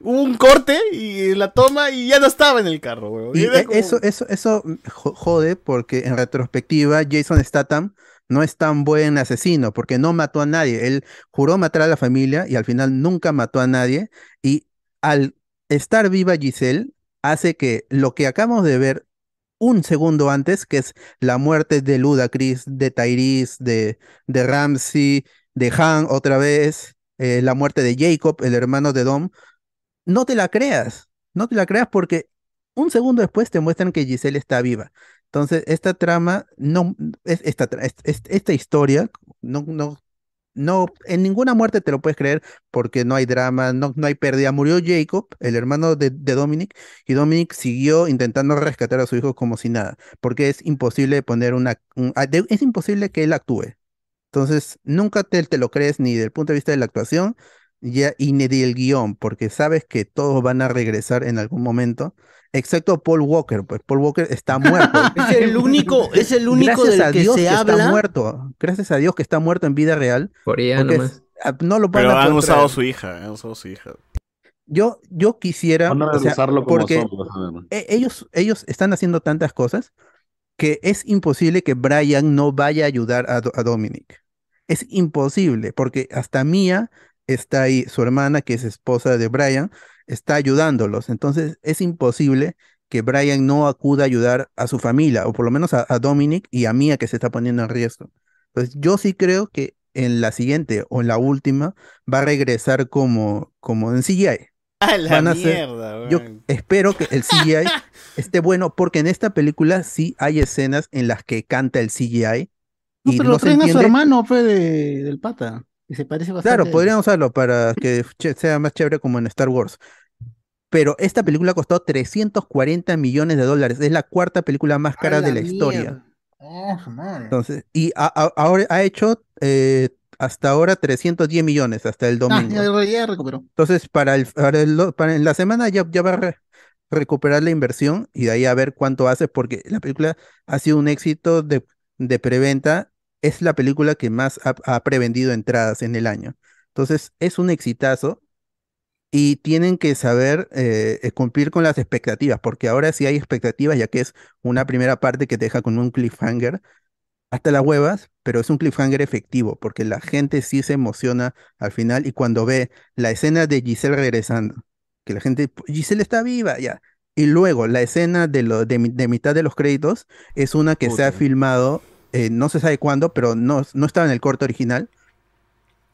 hubo un corte y la toma y ya no estaba en el carro, weón. Y e- como- eso, eso, eso jo- jode porque en retrospectiva Jason Statham no es tan buen asesino porque no mató a nadie. Él juró matar a la familia y al final nunca mató a nadie. Y al estar viva Giselle hace que lo que acabamos de ver un segundo antes, que es la muerte de Ludacris, de Tyrese, de, de Ramsey, de Han otra vez, eh, la muerte de Jacob, el hermano de Dom, no te la creas, no te la creas porque un segundo después te muestran que Giselle está viva. Entonces, esta trama, no, es, esta, tra- es- es- esta historia, no, no, no, en ninguna muerte te lo puedes creer porque no hay drama, no, no hay pérdida. Murió Jacob, el hermano de, de Dominic, y Dominic siguió intentando rescatar a su hijo como si nada, porque es imposible poner una, un- ah, es imposible que él actúe. Entonces, nunca te, te lo crees ni del punto de vista de la actuación ya, y ni del guion, porque sabes que todos van a regresar en algún momento, excepto Paul Walker, pues Paul Walker está muerto. Es el único, es el único Gracias del a que Dios se que habla. está muerto. Gracias a Dios que está muerto en vida real. Por ella porque nomás. es- ah, no lo van Pero a han usado su hija, han usado su hija. Yo, yo quisiera, Van a o sea, usarlo como porque ver. e- ellos, ellos están haciendo tantas cosas que es imposible que Brian no vaya a ayudar a, a Dominic. Es imposible, porque hasta Mia está ahí, su hermana, que es esposa de Brian, está ayudándolos. Entonces es imposible que Brian no acuda a ayudar a su familia, o por lo menos a, a Dominic y a Mia, que se está poniendo en riesgo. Entonces yo sí creo que en la siguiente o en la última va a regresar como, como en CGI. ¡A la Van a ser- mierda, Yo weón! espero que el CGI esté bueno, porque en esta película sí hay escenas en las que canta el CGI No, y pero no lo se traen a su entiende. hermano, fe, de- del pata. Y se parece bastante. Claro, podrían usarlo para que sea más chévere como en Star Wars. Pero esta película costó 340 millones de dólares. Es la cuarta película más cara ¡A de la historia. Oh, madre. Entonces, y a- a- ahora ha hecho eh, hasta ahora 310 millones hasta el Ah, domingo. ya, ya recuperó. Entonces, para el, para el- para en la semana ya, ya va a re- recuperar la inversión y de ahí a ver cuánto hace, porque la película ha sido un éxito de, de preventa. Es la película que más ha, ha prevendido entradas en el año. Entonces, es un exitazo y tienen que saber eh, eh, cumplir con las expectativas, porque ahora sí hay expectativas, ya que es una primera parte que te deja con un cliffhanger hasta las huevas, pero es un cliffhanger efectivo, porque la gente sí se emociona al final y cuando ve la escena de Giselle regresando, que la gente, Giselle está viva, ya. Y luego la escena de, lo, de, mi- de mitad de los créditos es una que se ha filmado, eh, no se sabe cuándo, pero no, no estaba en el corte original.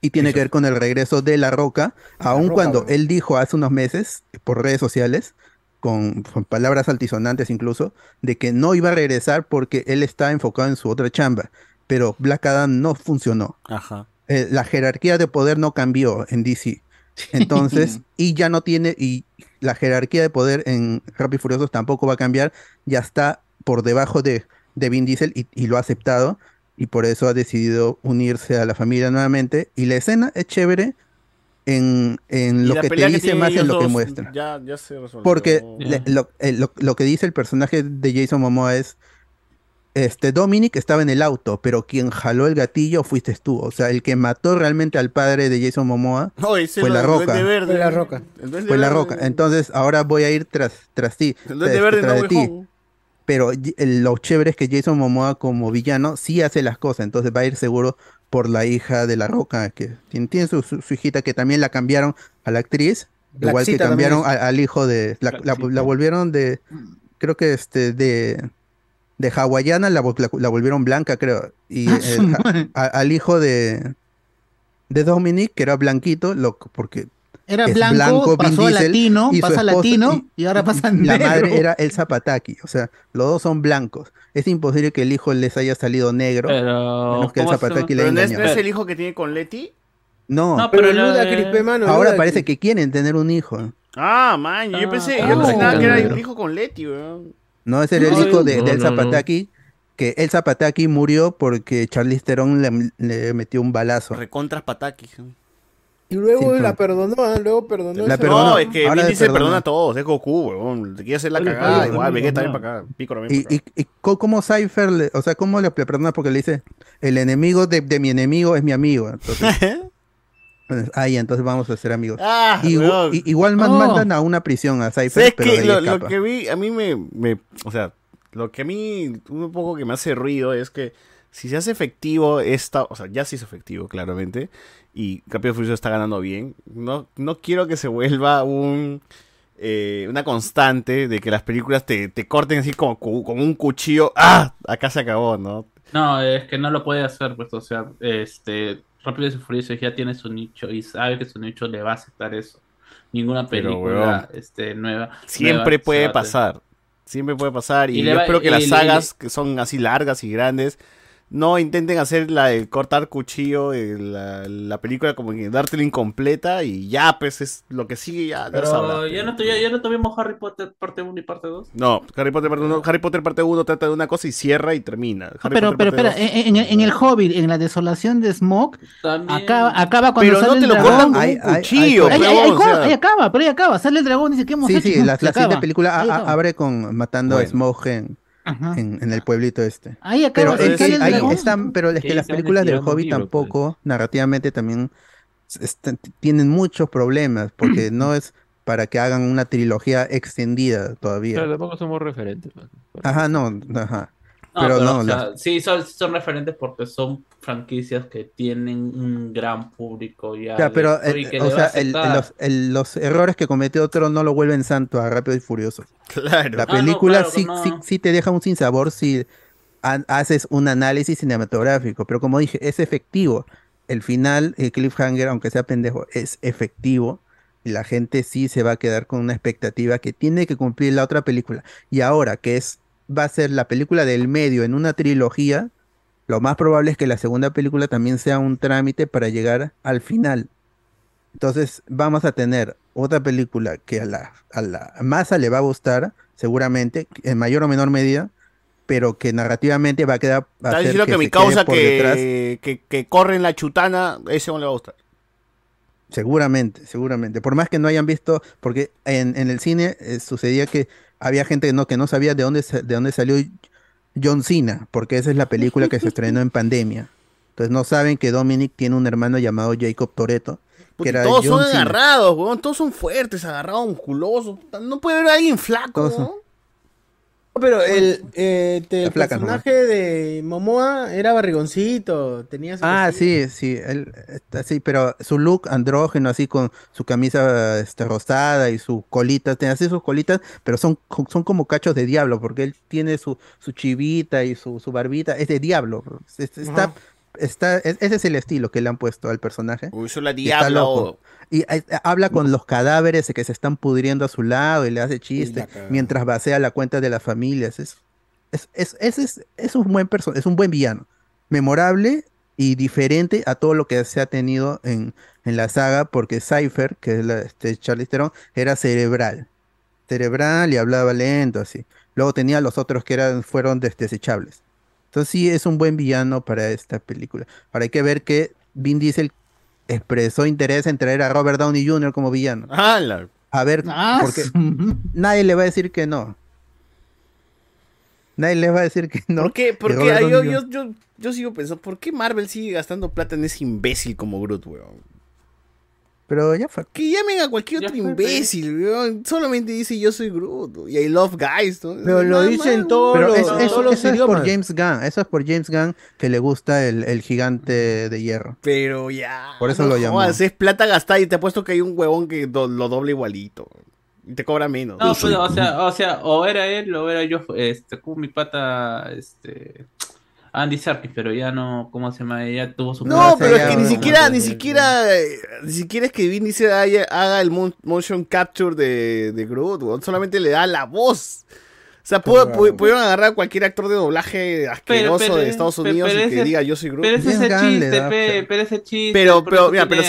Y tiene que ver con el regreso de La Roca, aun Roca, cuando él dijo hace unos meses por redes sociales, con, con palabras altisonantes incluso, de que no iba a regresar porque él está enfocado en su otra chamba. Pero Black Adam no funcionó. Ajá. Eh, la jerarquía de poder no cambió en DC. Entonces, y ya no tiene, y la jerarquía de poder en Rápido y Furiosos tampoco va a cambiar, ya está por debajo de, de Vin Diesel y, y lo ha aceptado, y por eso ha decidido unirse a la familia nuevamente. Y la escena es chévere en, en lo que te dice tienen más en lo que muestra. Ya, ya se resolvió. Porque le- lo, eh, lo- lo que dice el personaje de Jason Momoa es, este, Dominic estaba en el auto, pero quien jaló el gatillo fuiste tú. O sea, el que mató realmente al padre de Jason Momoa No, ese fue lo La Roca. Duende Verde. Fue La Roca. Fue La. Roca. Entonces, ahora voy a ir tras, tras ti. El Duende este, Verde tras no de ti. Home. Pero lo chévere es que Jason Momoa como villano sí hace las cosas, entonces va a ir seguro por la hija de La Roca, que tiene, tiene su, su- su hijita que también la cambiaron a la actriz, igual que cambiaron a- al hijo de, la, la- la volvieron de, creo que este, de, de hawaiana la, la, volvieron blanca, creo, y Ah, el- a- al hijo de, de Dominic, que era blanquito, lo, porque Era es blanco, pasó a latino, y su pasa esposa- latino, y ahora pasa a la negro. madre era Elsa Pataki, o sea, los dos son blancos. Es imposible que el hijo les haya salido negro, Pero, menos que ¿cómo Elsa se- Pataki le haya Pero no es, el hijo que tiene con Leti. No, No, pero lo de- ahora Ludacris. parece que quieren tener un hijo. Ah, man, yo pensé, yo Ah, pensaba que era negro. un hijo con Leti, weón. No, ese era el hijo de, no, de Elsa no, no. Pataki, que Elsa Pataki murió porque Charlize Theron le, le metió un balazo. Recontras Pataki. Y luego Sí, la no. perdonó, ¿ah? luego perdonó. La perdonó. No, es que Ahora Vin Diesel perdona. perdona a todos, es Goku, weón. Te quiere hacer la Oye, cagada, igual, oye, Vegeta no. también para acá, también Y, para acá. y, cómo Cypher, le- o sea, cómo le le perdona porque le dice, el enemigo de, de mi enemigo es mi amigo. Entonces, pues, ahí, entonces vamos a ser amigos. Ah, Y- weón. y- igual man- Oh. mandan a una prisión a Cypher, ¿Sabes pero qué? de ahí Lo, que vi, a mí me, me- O sea, lo que a mí un poco que me hace ruido es que si se hace efectivo esta. O sea, ya se hizo efectivo, claramente. Y Rápido Furioso está ganando bien. No, no quiero que se vuelva un. eh, una constante de que las películas te, te corten así como, como un cuchillo. ¡Ah! Acá se acabó, ¿no? No, es que no lo puede hacer, pues, o sea, este, Rápido y Furioso ya tiene su nicho y sabe que su nicho le va a aceptar eso. Ninguna película, este, nueva. Siempre nueva puede pasar. Siempre puede pasar. Y, yo va- espero que las le- sagas que son así largas y grandes no intenten hacer la de cortar cuchillo, eh, la, la película como que dártela incompleta y ya, pues es lo que sigue ya. Pero ya no, ya, ya no tuvimos Harry Potter parte 1 y parte 2. No, Harry Potter parte 1 Harry Potter parte 1 trata de una cosa y cierra y termina. Harry pero, Potter pero espera, en, en- en el Hobbit, en la desolación de Smog, acaba, acaba cuando Pero no sale te el lo dragón. cortan con un cuchillo, ahí, ahí- pero, ahí o corta, sea. ahí acaba, pero ahí acaba, sale el dragón y dice, ¿qué hemos Sí, hecho? sí, la, la siguiente película a- abre con matando a Bueno. Smog en, en, en el pueblito este. Ahí acaba, Pero, es ahí están, pero es Que las películas del libros, pues. tampoco, narrativamente también están- tienen muchos problemas, porque no es para que hagan una trilogía extendida todavía. Pero tampoco somos referentes. man. Ajá, no, ajá. Pero, pero, no, o sea, las- sí, son, son referentes porque son franquicias que tienen un gran público ya. Pero y eh, o sea, el- los, el- los errores que cometió otro no lo vuelven santo a Rápido y Furioso. Claro. La Ah, no, película claro, sí, no. sí, sí te deja un sinsabor si ha- haces un análisis cinematográfico, pero como dije, es efectivo. El final, el cliffhanger, aunque sea pendejo, es efectivo. Y la gente sí se va a quedar con una expectativa que tiene que cumplir la otra película. Y ahora que es, va a ser la película del medio en una trilogía, lo más probable es que la segunda película también sea un trámite para llegar al final. Entonces vamos a tener otra película que a la, a la masa le va a gustar, seguramente, en mayor o menor medida, pero que narrativamente va a quedar... hacer diciendo que, mi causa que, que, que corre en la chutana, ese no le va a gustar. Seguramente, seguramente. Por más que no hayan visto, porque en, en el cine eh, sucedía que había gente que no, que no sabía de dónde, de dónde salió John Cena, porque esa es la película que se estrenó en pandemia. Entonces no saben que Dominic tiene un hermano llamado Jacob Toretto, que era todos John son Cena. agarrados, weón. Todos son fuertes, agarrados, musculosos. No puede haber alguien flaco. Todos son- weón. Pero el, eh, te- el personaje de Momoa era barrigoncito, tenía su Ah, sí, sí, él así, pero su look andrógeno, así con su camisa este, rosada y sus colitas, tiene así sus colitas, pero son, son como cachos de diablo, porque él tiene su, su chivita y su, su barbita, es de diablo. Está, está, es- ese es el estilo que le han puesto al personaje. Uy, la Y Y eh, habla con los cadáveres que se están pudriendo a su lado y le hace chistes cagada. mientras vacía la cuenta de las familias. Es, es, es, es, es- es un buen perso- es un buen villano. Memorable y diferente a todo lo que se ha tenido en, en la saga, porque Cypher, que es la, este Charlize Theron, era cerebral. Cerebral y hablaba lento, así. Luego tenía los otros que eran, fueron des- desechables. Entonces sí es un buen villano para esta película. Ahora hay que ver que Vin Diesel expresó interés en traer a Robert Downey Jr. como villano. ¡Hala! A ver, Ah, porque nadie le va a decir que no. Nadie le va a decir que no. ¿Por qué? Y ¿Por qué? Robert Ah, yo, yo, yo, yo sigo pensando, ¿por qué Marvel sigue gastando plata en ese imbécil como Groot, weón? Pero ya fue. Que llamen a cualquier otro imbécil, weón. Solamente dice yo soy Groot. Y I love guys, ¿no? Pero lo Nada dicen todos Pero es- eso, todos los eso es por James Gunn. Eso es por James Gunn que le gusta el, el gigante de hierro. Pero ya. Por eso no lo llamó. es plata gastada y te apuesto que hay un huevón que do- lo doble igualito. Y te cobra menos. No, pero, o sea, o sea, o era él o era yo, este, como mi pata, este, Andy Serkis, pero ya no, ¿cómo se llama? Ya tuvo su No, pero es que ni siquiera, ni siquiera, eh, ni siquiera es que Vin Diesel haga el motion capture de, de Groot, solamente le da la voz. O sea, pu- pu- pudieron agarrar a cualquier actor de doblaje asqueroso pero- de Estados pero- Unidos pero y que ese- diga yo soy Groot. Pero es ese chiste, da, pe, pero ese chiste. Pero, pero, mira, pero si,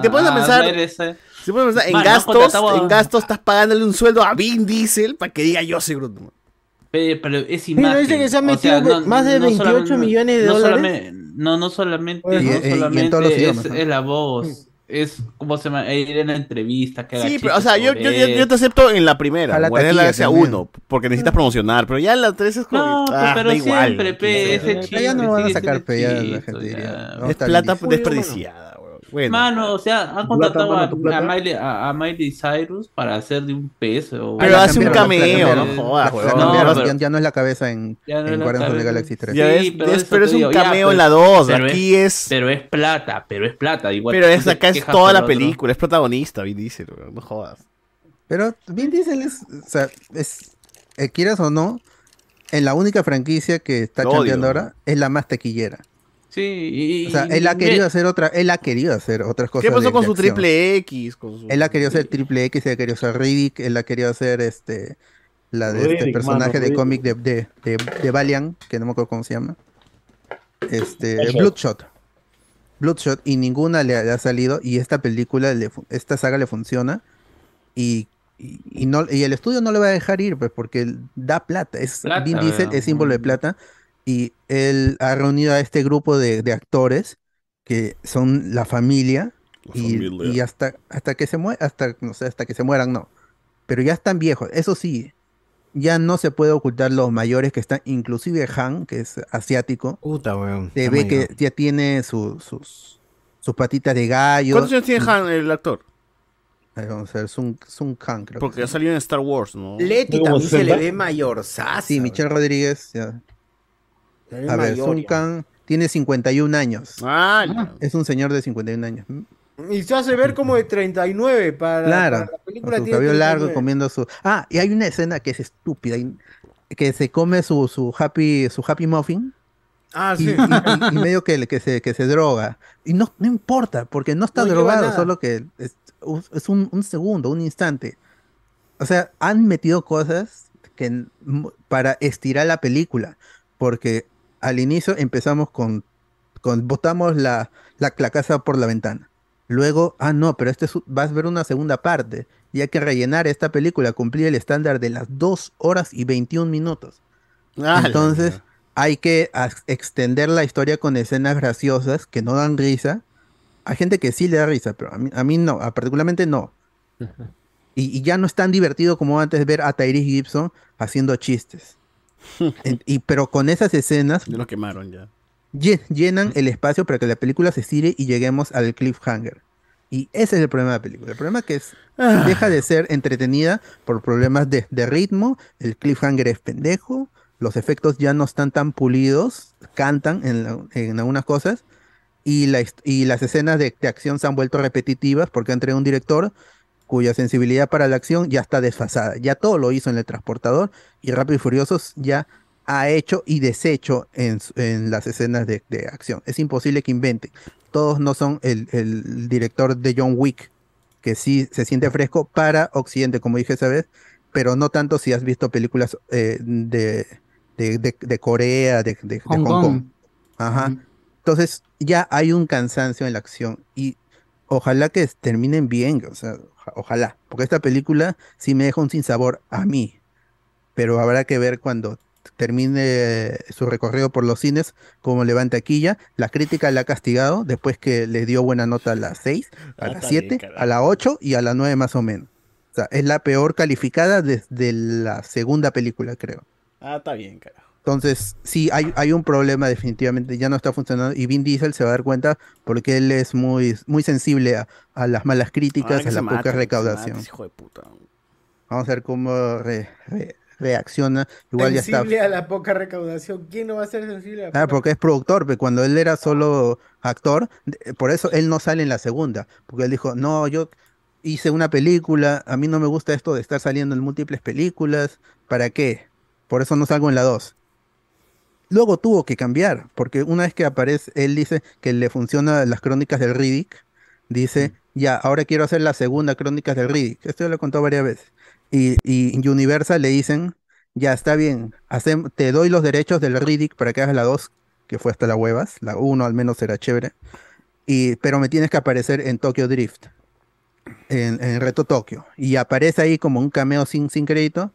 te pones a pensar, si te pones a pensar en Man, gastos, en gastos estás pagándole un sueldo a Vin Diesel para que diga yo soy Groot. ¿No? Pe- pero es Pero imagen. dice que se ha o metido sea, más de 28 solamente- millones de no dólares. no, no solamente, Y- no y- y en solamente todos los es, idiomas, ¿no? es la voz, es como se llama, ir en la entrevista, que Sí, pero, o sea, yo, yo, yo, te acepto en la primera, A la o en la también. 1, porque necesitas promocionar, pero ya en la 3 es como, No, que, ah, pero da igual. siempre, pe, ese Ya chiste no lo van a sacar, pe, ya la gente ya. diría. no, Es plata bien. desperdiciada. Bueno, Mano, o sea, han contratado a, a Miley, a, a Miley Cyrus para hacer de un peso. Pero la hace un cameo, no jodas, pero- ya, ya no es la cabeza en, Ya no es en la Guardians of the. Galaxy 3. Ya ves, pero es- pero un ya, cameo pues, en la 2, pero aquí es... Pero es plata, pero es plata. Igual Pero es, acá es toda la otro. película, es protagonista, Vin Diesel, no jodas. Pero Vin Diesel es, o sea, es, eh, quieras o no, en la única franquicia que está cambiando ahora es la más taquillera. Sí, y, O sea, él ha querido hacer otra, él ha querido hacer otras cosas. ¿Qué pasó de- con de su acción. triple X? Con su... Él ha querido hacer triple X, él ha querido hacer Riddick, él ha querido hacer este la de este personaje mano, de cómic de, de, de, de Valiant, que no me acuerdo cómo se llama. Este, Bloodshot. Bloodshot. Bloodshot, y ninguna le, ha- le ha salido, y esta película, le esta saga le funciona, y, y, y no, y el estudio no le va a dejar ir, pues, porque da plata. Es, Plata, Vin Diesel es símbolo de plata, y él ha reunido a este grupo de, de actores que son la familia, La y, familia. y hasta, hasta que se mue- hasta, no sé, hasta que se mueran, no. Pero ya están viejos. Eso sí, ya no se puede ocultar los mayores que están, inclusive Han, que es asiático, Puta, weón. se ve mayor. que ya tiene su- sus, sus patitas de gallo. ¿Cuántos años tiene Han, el actor? Ahí Vamos a ver, Sun, Sun Kang, creo. Porque que ha salido en Star Wars, ¿no? Leti también se le 60. ve mayor. Sí, Michelle Rodríguez. ya. A ver, Sun Kang tiene 51 años. Ah, ya. Es un señor de 51 años. Y se hace ver como de 39 para, Claro, para la con película. su tiene cabello largo 39. comiendo su. Ah, y hay una escena que es estúpida, y- que se come su, su happy, su happy muffin Ah, y, sí. y- y- y medio que, que se, que se droga. Y no, no importa, porque no está No drogado, solo que es, es un, un segundo, un instante. O sea, han metido cosas que para estirar la película, porque al inicio empezamos con, con botamos la, la, la casa por la ventana. Luego, ah, no, pero este es vas a ver una segunda parte. Y hay que rellenar esta película, cumplir el estándar de las 2 horas y 21 minutos. Ah, Entonces, hay que extender la historia con escenas graciosas que no dan risa. Hay gente que sí le da risa, pero a mí, a mí no, a- particularmente no. Y, y ya no es tan divertido como antes ver a Tyrese Gibson haciendo chistes. Y, pero con esas escenas Ya lo quemaron ya. lle- llenan el espacio para que la película se estire y lleguemos al cliffhanger. Y ese es el problema de la película. El problema es que es, Ah. deja de ser entretenida por problemas de, de ritmo, el cliffhanger es pendejo, los efectos ya no están tan pulidos, cantan en, la- en algunas cosas, y, la, y las escenas de, de acción se han vuelto repetitivas porque traído un director cuya sensibilidad para la acción ya está desfasada. Ya todo lo hizo en el transportador y Rápido y Furiosos ya ha hecho y deshecho en, en las escenas de, de acción. Es imposible que invente. Todos no son el, el director de John Wick, que sí se siente fresco para Occidente, como dije esa vez, pero no tanto si has visto películas eh, de, de, de- Corea, de, Hong Hong Kong. Kong. Ajá. Entonces ya hay un cansancio en la acción y ojalá que terminen bien, o sea, ojalá, porque esta película sí me deja un sinsabor a mí, pero habrá que ver cuando termine su recorrido por los cines, como levanta taquilla. La crítica la ha castigado después que le dio buena nota a las 6, a Ah, las está 7, bien, carajo. a las 8 y a las 9 más o menos. O sea, es la peor calificada desde la segunda película, creo. Ah, está bien, carajo. Entonces, sí, hay, hay un problema definitivamente, ya no está funcionando y Vin Diesel se va a dar cuenta porque él es muy, muy sensible a, a las malas críticas, a la poca recaudación. mate, hijo de puta. Vamos a ver cómo re- re- reacciona. Igual ya está. sensible a la poca recaudación. ¿Quién no va a ser sensible a la Ah, poca porque es productor, pero cuando él era solo actor, de- por eso él no sale en la segunda, porque él dijo, no, yo hice una película, a mí no me gusta esto de estar saliendo en múltiples películas, ¿para qué? Por eso no salgo en la 2. Luego tuvo que cambiar, porque una vez que aparece, él dice que le funciona las crónicas del Riddick, dice, ya, ahora quiero hacer la segunda crónicas del Riddick. Esto ya lo he contado varias veces. Y, y Universal le dicen, ya está bien, te doy los derechos del Riddick para que hagas la 2, que fue hasta las huevas, la 1 al menos era chévere, y, pero me tienes que aparecer en Tokyo Drift, en, en Reto Tokio, y aparece ahí como un cameo sin, sin crédito,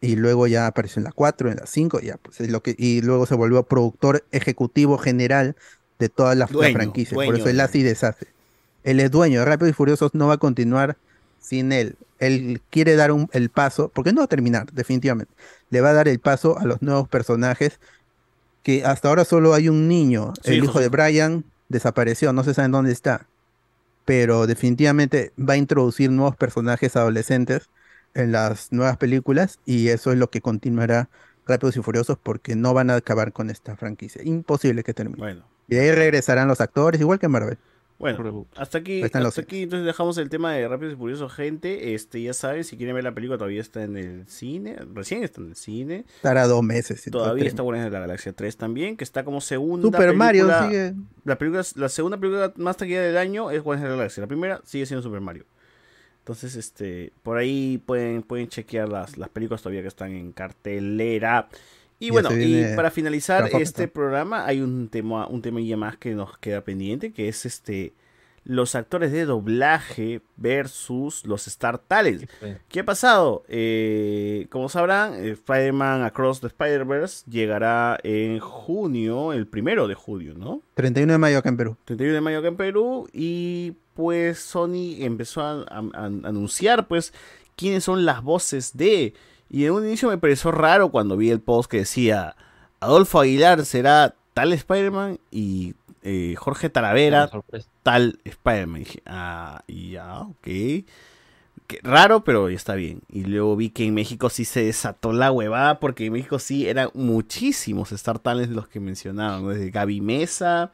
y luego ya apareció en la 4, en la 5, ya, pues, es lo que, y luego se volvió productor ejecutivo general de todas las, Dueño, franquicias, por eso él hace y deshace. Él es dueño de Rápidos y Furiosos, no va a continuar sin él. Él quiere dar un- el paso, porque no va a terminar, definitivamente. Le va a dar el paso a los nuevos personajes, que hasta ahora solo hay un niño, Sí, el hijo José. de Brian, desapareció, no se sabe dónde está. Pero definitivamente va a introducir nuevos personajes adolescentes en las nuevas películas, y eso es lo que continuará Rápidos y Furiosos, porque no van a acabar con esta franquicia. Imposible que termine. Bueno. Y de ahí regresarán los actores, igual que Marvel. Bueno, hasta aquí, los hasta aquí entonces dejamos el tema de Rápidos y Furiosos, gente. Este, ya saben, si quieren ver la película todavía está en el cine, recién está en el cine. Estará dos meses. Todavía está Guardianes de la Galaxia 3 también, que está como segunda Super Mario sigue. La película, la segunda película más taquilla del año es Guardianes de la Galaxia. La primera sigue siendo Super Mario. Entonces, este, por ahí pueden, pueden chequear las, las películas todavía que están en cartelera. Y Ya bueno, y para finalizar este programa hay un tema, un tema ya más que nos queda pendiente, que es este los actores de doblaje versus los Star Talents. ¿Qué ha pasado? Eh, como sabrán, eh, Spider-Man Across the Spider-Verse llegará en junio, el primero de junio, ¿no? 31 de mayo acá en Perú. 31 de mayo acá en Perú y pues Sony empezó a, a- a anunciar pues quiénes son las voces de y en un inicio me pareció raro cuando vi el post que decía Adolfo Aguilar será tal Spider-Man y eh, Jorge Talavera tal Spider-Man. Ah, ya, ok. Qué raro, pero está bien. Y luego vi que en México sí se desató la huevada, porque en México sí eran muchísimos Star Talents los que mencionaban, ¿no? desde Gaby Mesa,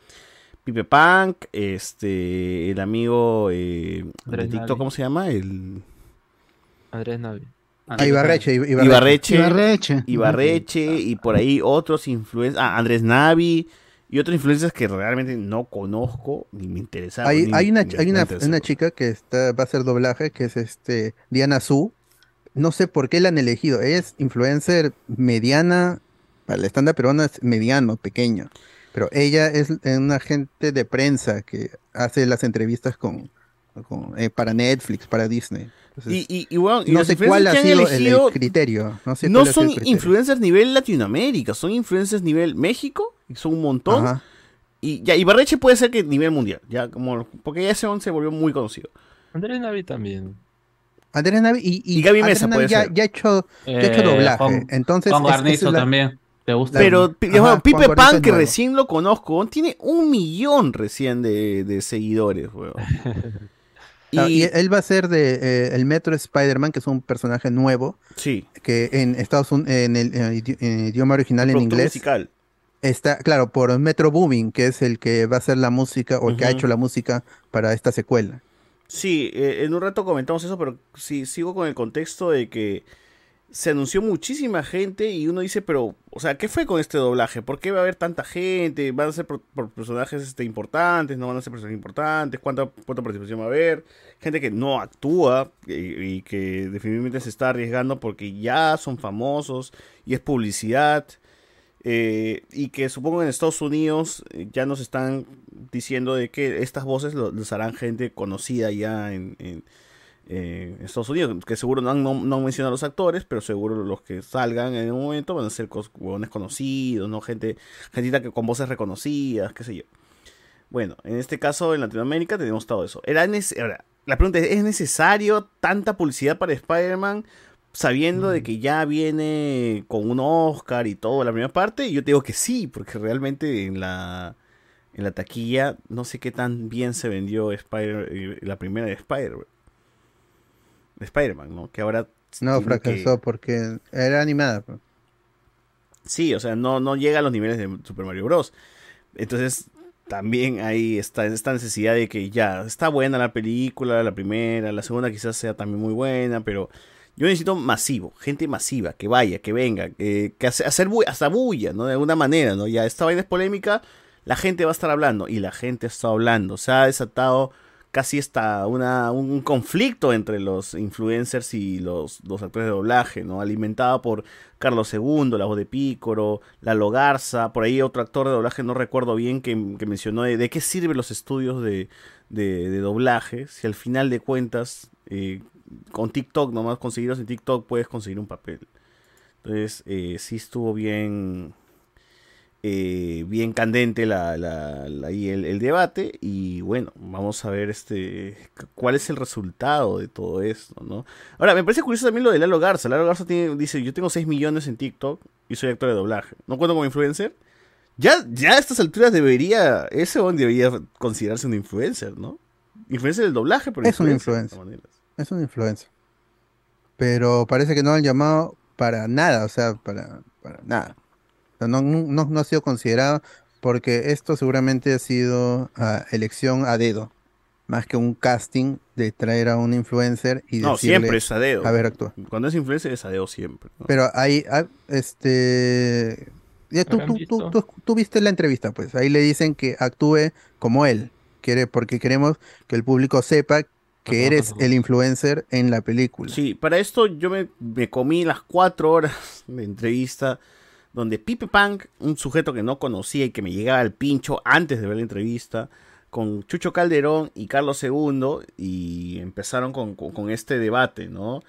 Pipe Punk, este, el amigo eh, de TikTok. ¿cómo se llama? El Andrés Navi. Ah, Ibarreche, Ibarreche. Ibarreche, Ibarreche. Ibarreche, y por ahí otros influencers, ah, Andrés Navi y otros influencers que realmente no conozco ni me interesaron. Hay, hay una, hay una, chica que está, va a hacer doblaje, que es este Diana Su. No sé por qué la han elegido. Es influencer mediana, para la estándar peruana es mediano, pequeño. Pero ella es una agente de prensa que hace las entrevistas con, con, eh, para Netflix, para Disney. Entonces, Y, y, y bueno, y no sé cuál ha sido el- criterio. No, sé son criterio. influencers nivel Latinoamérica, son influencers nivel México, y son un montón. Ajá. Y ya, Ibarreche puede ser que nivel mundial, ya como porque ya ese se volvió muy conocido. Andrés Navi también. Andrés Navi y, y Y Gaby Andrés Mesa Navi puede ya, ser. ya ha hecho, ya ha hecho Eh, doblaje. Juan- Entonces, Juan es- esa Garnizo es la- también. ¿Te gusta? Pero Ajá, bueno, Pipe Pan, que recién lo conozco, tiene un millón recién de, de seguidores, weón. Y- y él va a ser de eh, el Metro Spider-Man, que es un personaje nuevo. Sí. Que en Estados Unidos, en el idioma original en inglés. musical. Está, claro, por Metro Booming, que es el que va a hacer la música, o el que ha hecho la música para esta secuela. Sí, eh, en un rato comentamos eso, pero sí sigo con el contexto de que se anunció muchísima gente y uno dice, pero, o sea, ¿qué fue con este doblaje? ¿Por qué va a haber tanta gente? ¿Van a ser por, por personajes este, importantes? ¿No van a ser personajes importantes? ¿Cuánta, ¿Cuánta participación va a haber? Gente que no actúa y, que definitivamente se está arriesgando porque ya son famosos y es publicidad. eh, y que supongo en Estados Unidos eh, ya nos están diciendo de que estas voces lo- los harán gente conocida ya en, eh, Estados Unidos, que seguro no han, no, no han mencionado a los actores, pero seguro los que salgan en un momento van a ser huevones conocidos, ¿no? Gente, gentita que con voces reconocidas, qué sé yo. Bueno, en este caso en Latinoamérica tenemos todo eso. Era ahora, la pregunta es, ¿es necesario tanta publicidad para Spider-Man? sabiendo de que ya viene con un Oscar y todo la primera parte, y yo te digo que sí, porque realmente en la en la taquilla no sé qué tan bien se vendió Spider eh, la primera de Spider de Spider-Man, ¿no? Que ahora No, que- fracasó porque era animada. pues. Sí, o sea, no, no llega a los niveles de Super Mario Bros. Entonces, también hay esta, esta necesidad de que ya está buena la película, la primera, la segunda quizás sea también muy buena, pero yo necesito masivo, gente masiva, que vaya, que venga, que, que hace- hacer bu- hasta bulla, ¿no? De alguna manera, ¿no? Ya esta vaina es polémica, la gente va a estar hablando, y la gente está hablando, se ha desatado casi hasta una, un conflicto entre los influencers y los, los actores de doblaje, ¿no? Alimentado por Carlos II, la voz de Pícoro, Lalo Garza, por ahí otro actor de doblaje, no recuerdo bien, que, mencionó de, qué sirven los estudios de, de- de doblaje, si al final de cuentas, eh, con TikTok, nomás conseguirlos en TikTok, puedes conseguir un papel. Entonces, eh, sí estuvo bien eh, bien candente la, la- la- ahí el, el debate y bueno, vamos a ver este cu- cuál es el resultado de todo esto, ¿no? Ahora, me parece curioso también lo de Lalo Garza. Lalo Garza tiene, dice, yo tengo 6 millones en TikTok y soy actor de doblaje. ¿No cuento como influencer? Ya, ya a estas alturas debería, ese hombre debería considerarse un influencer, ¿no? Influencer del doblaje, pero Es un influencer, influencer. Es una influencia. Pero parece que no han llamado para nada, o sea, para, para nada. No, no, no ha sido considerado porque esto seguramente ha sido ah, elección a dedo, más que un casting de traer a un influencer y No, decirle, siempre es a dedo. A ver, actúa. Cuando es influencer es a dedo siempre. ¿no? Pero ahí, ah, este, ya tú, ¿Habrán tú, tú- tú viste la entrevista, pues ahí le dicen que actúe como él, quiere, porque queremos que el público sepa que eres el influencer en la película. Sí, para esto yo me, me comí las cuatro horas de entrevista donde Pipe Punk, un sujeto que no conocía y que me llegaba al pincho antes de ver la entrevista, con Chucho Calderón y Carlos II, y empezaron con, con- este debate, ¿no?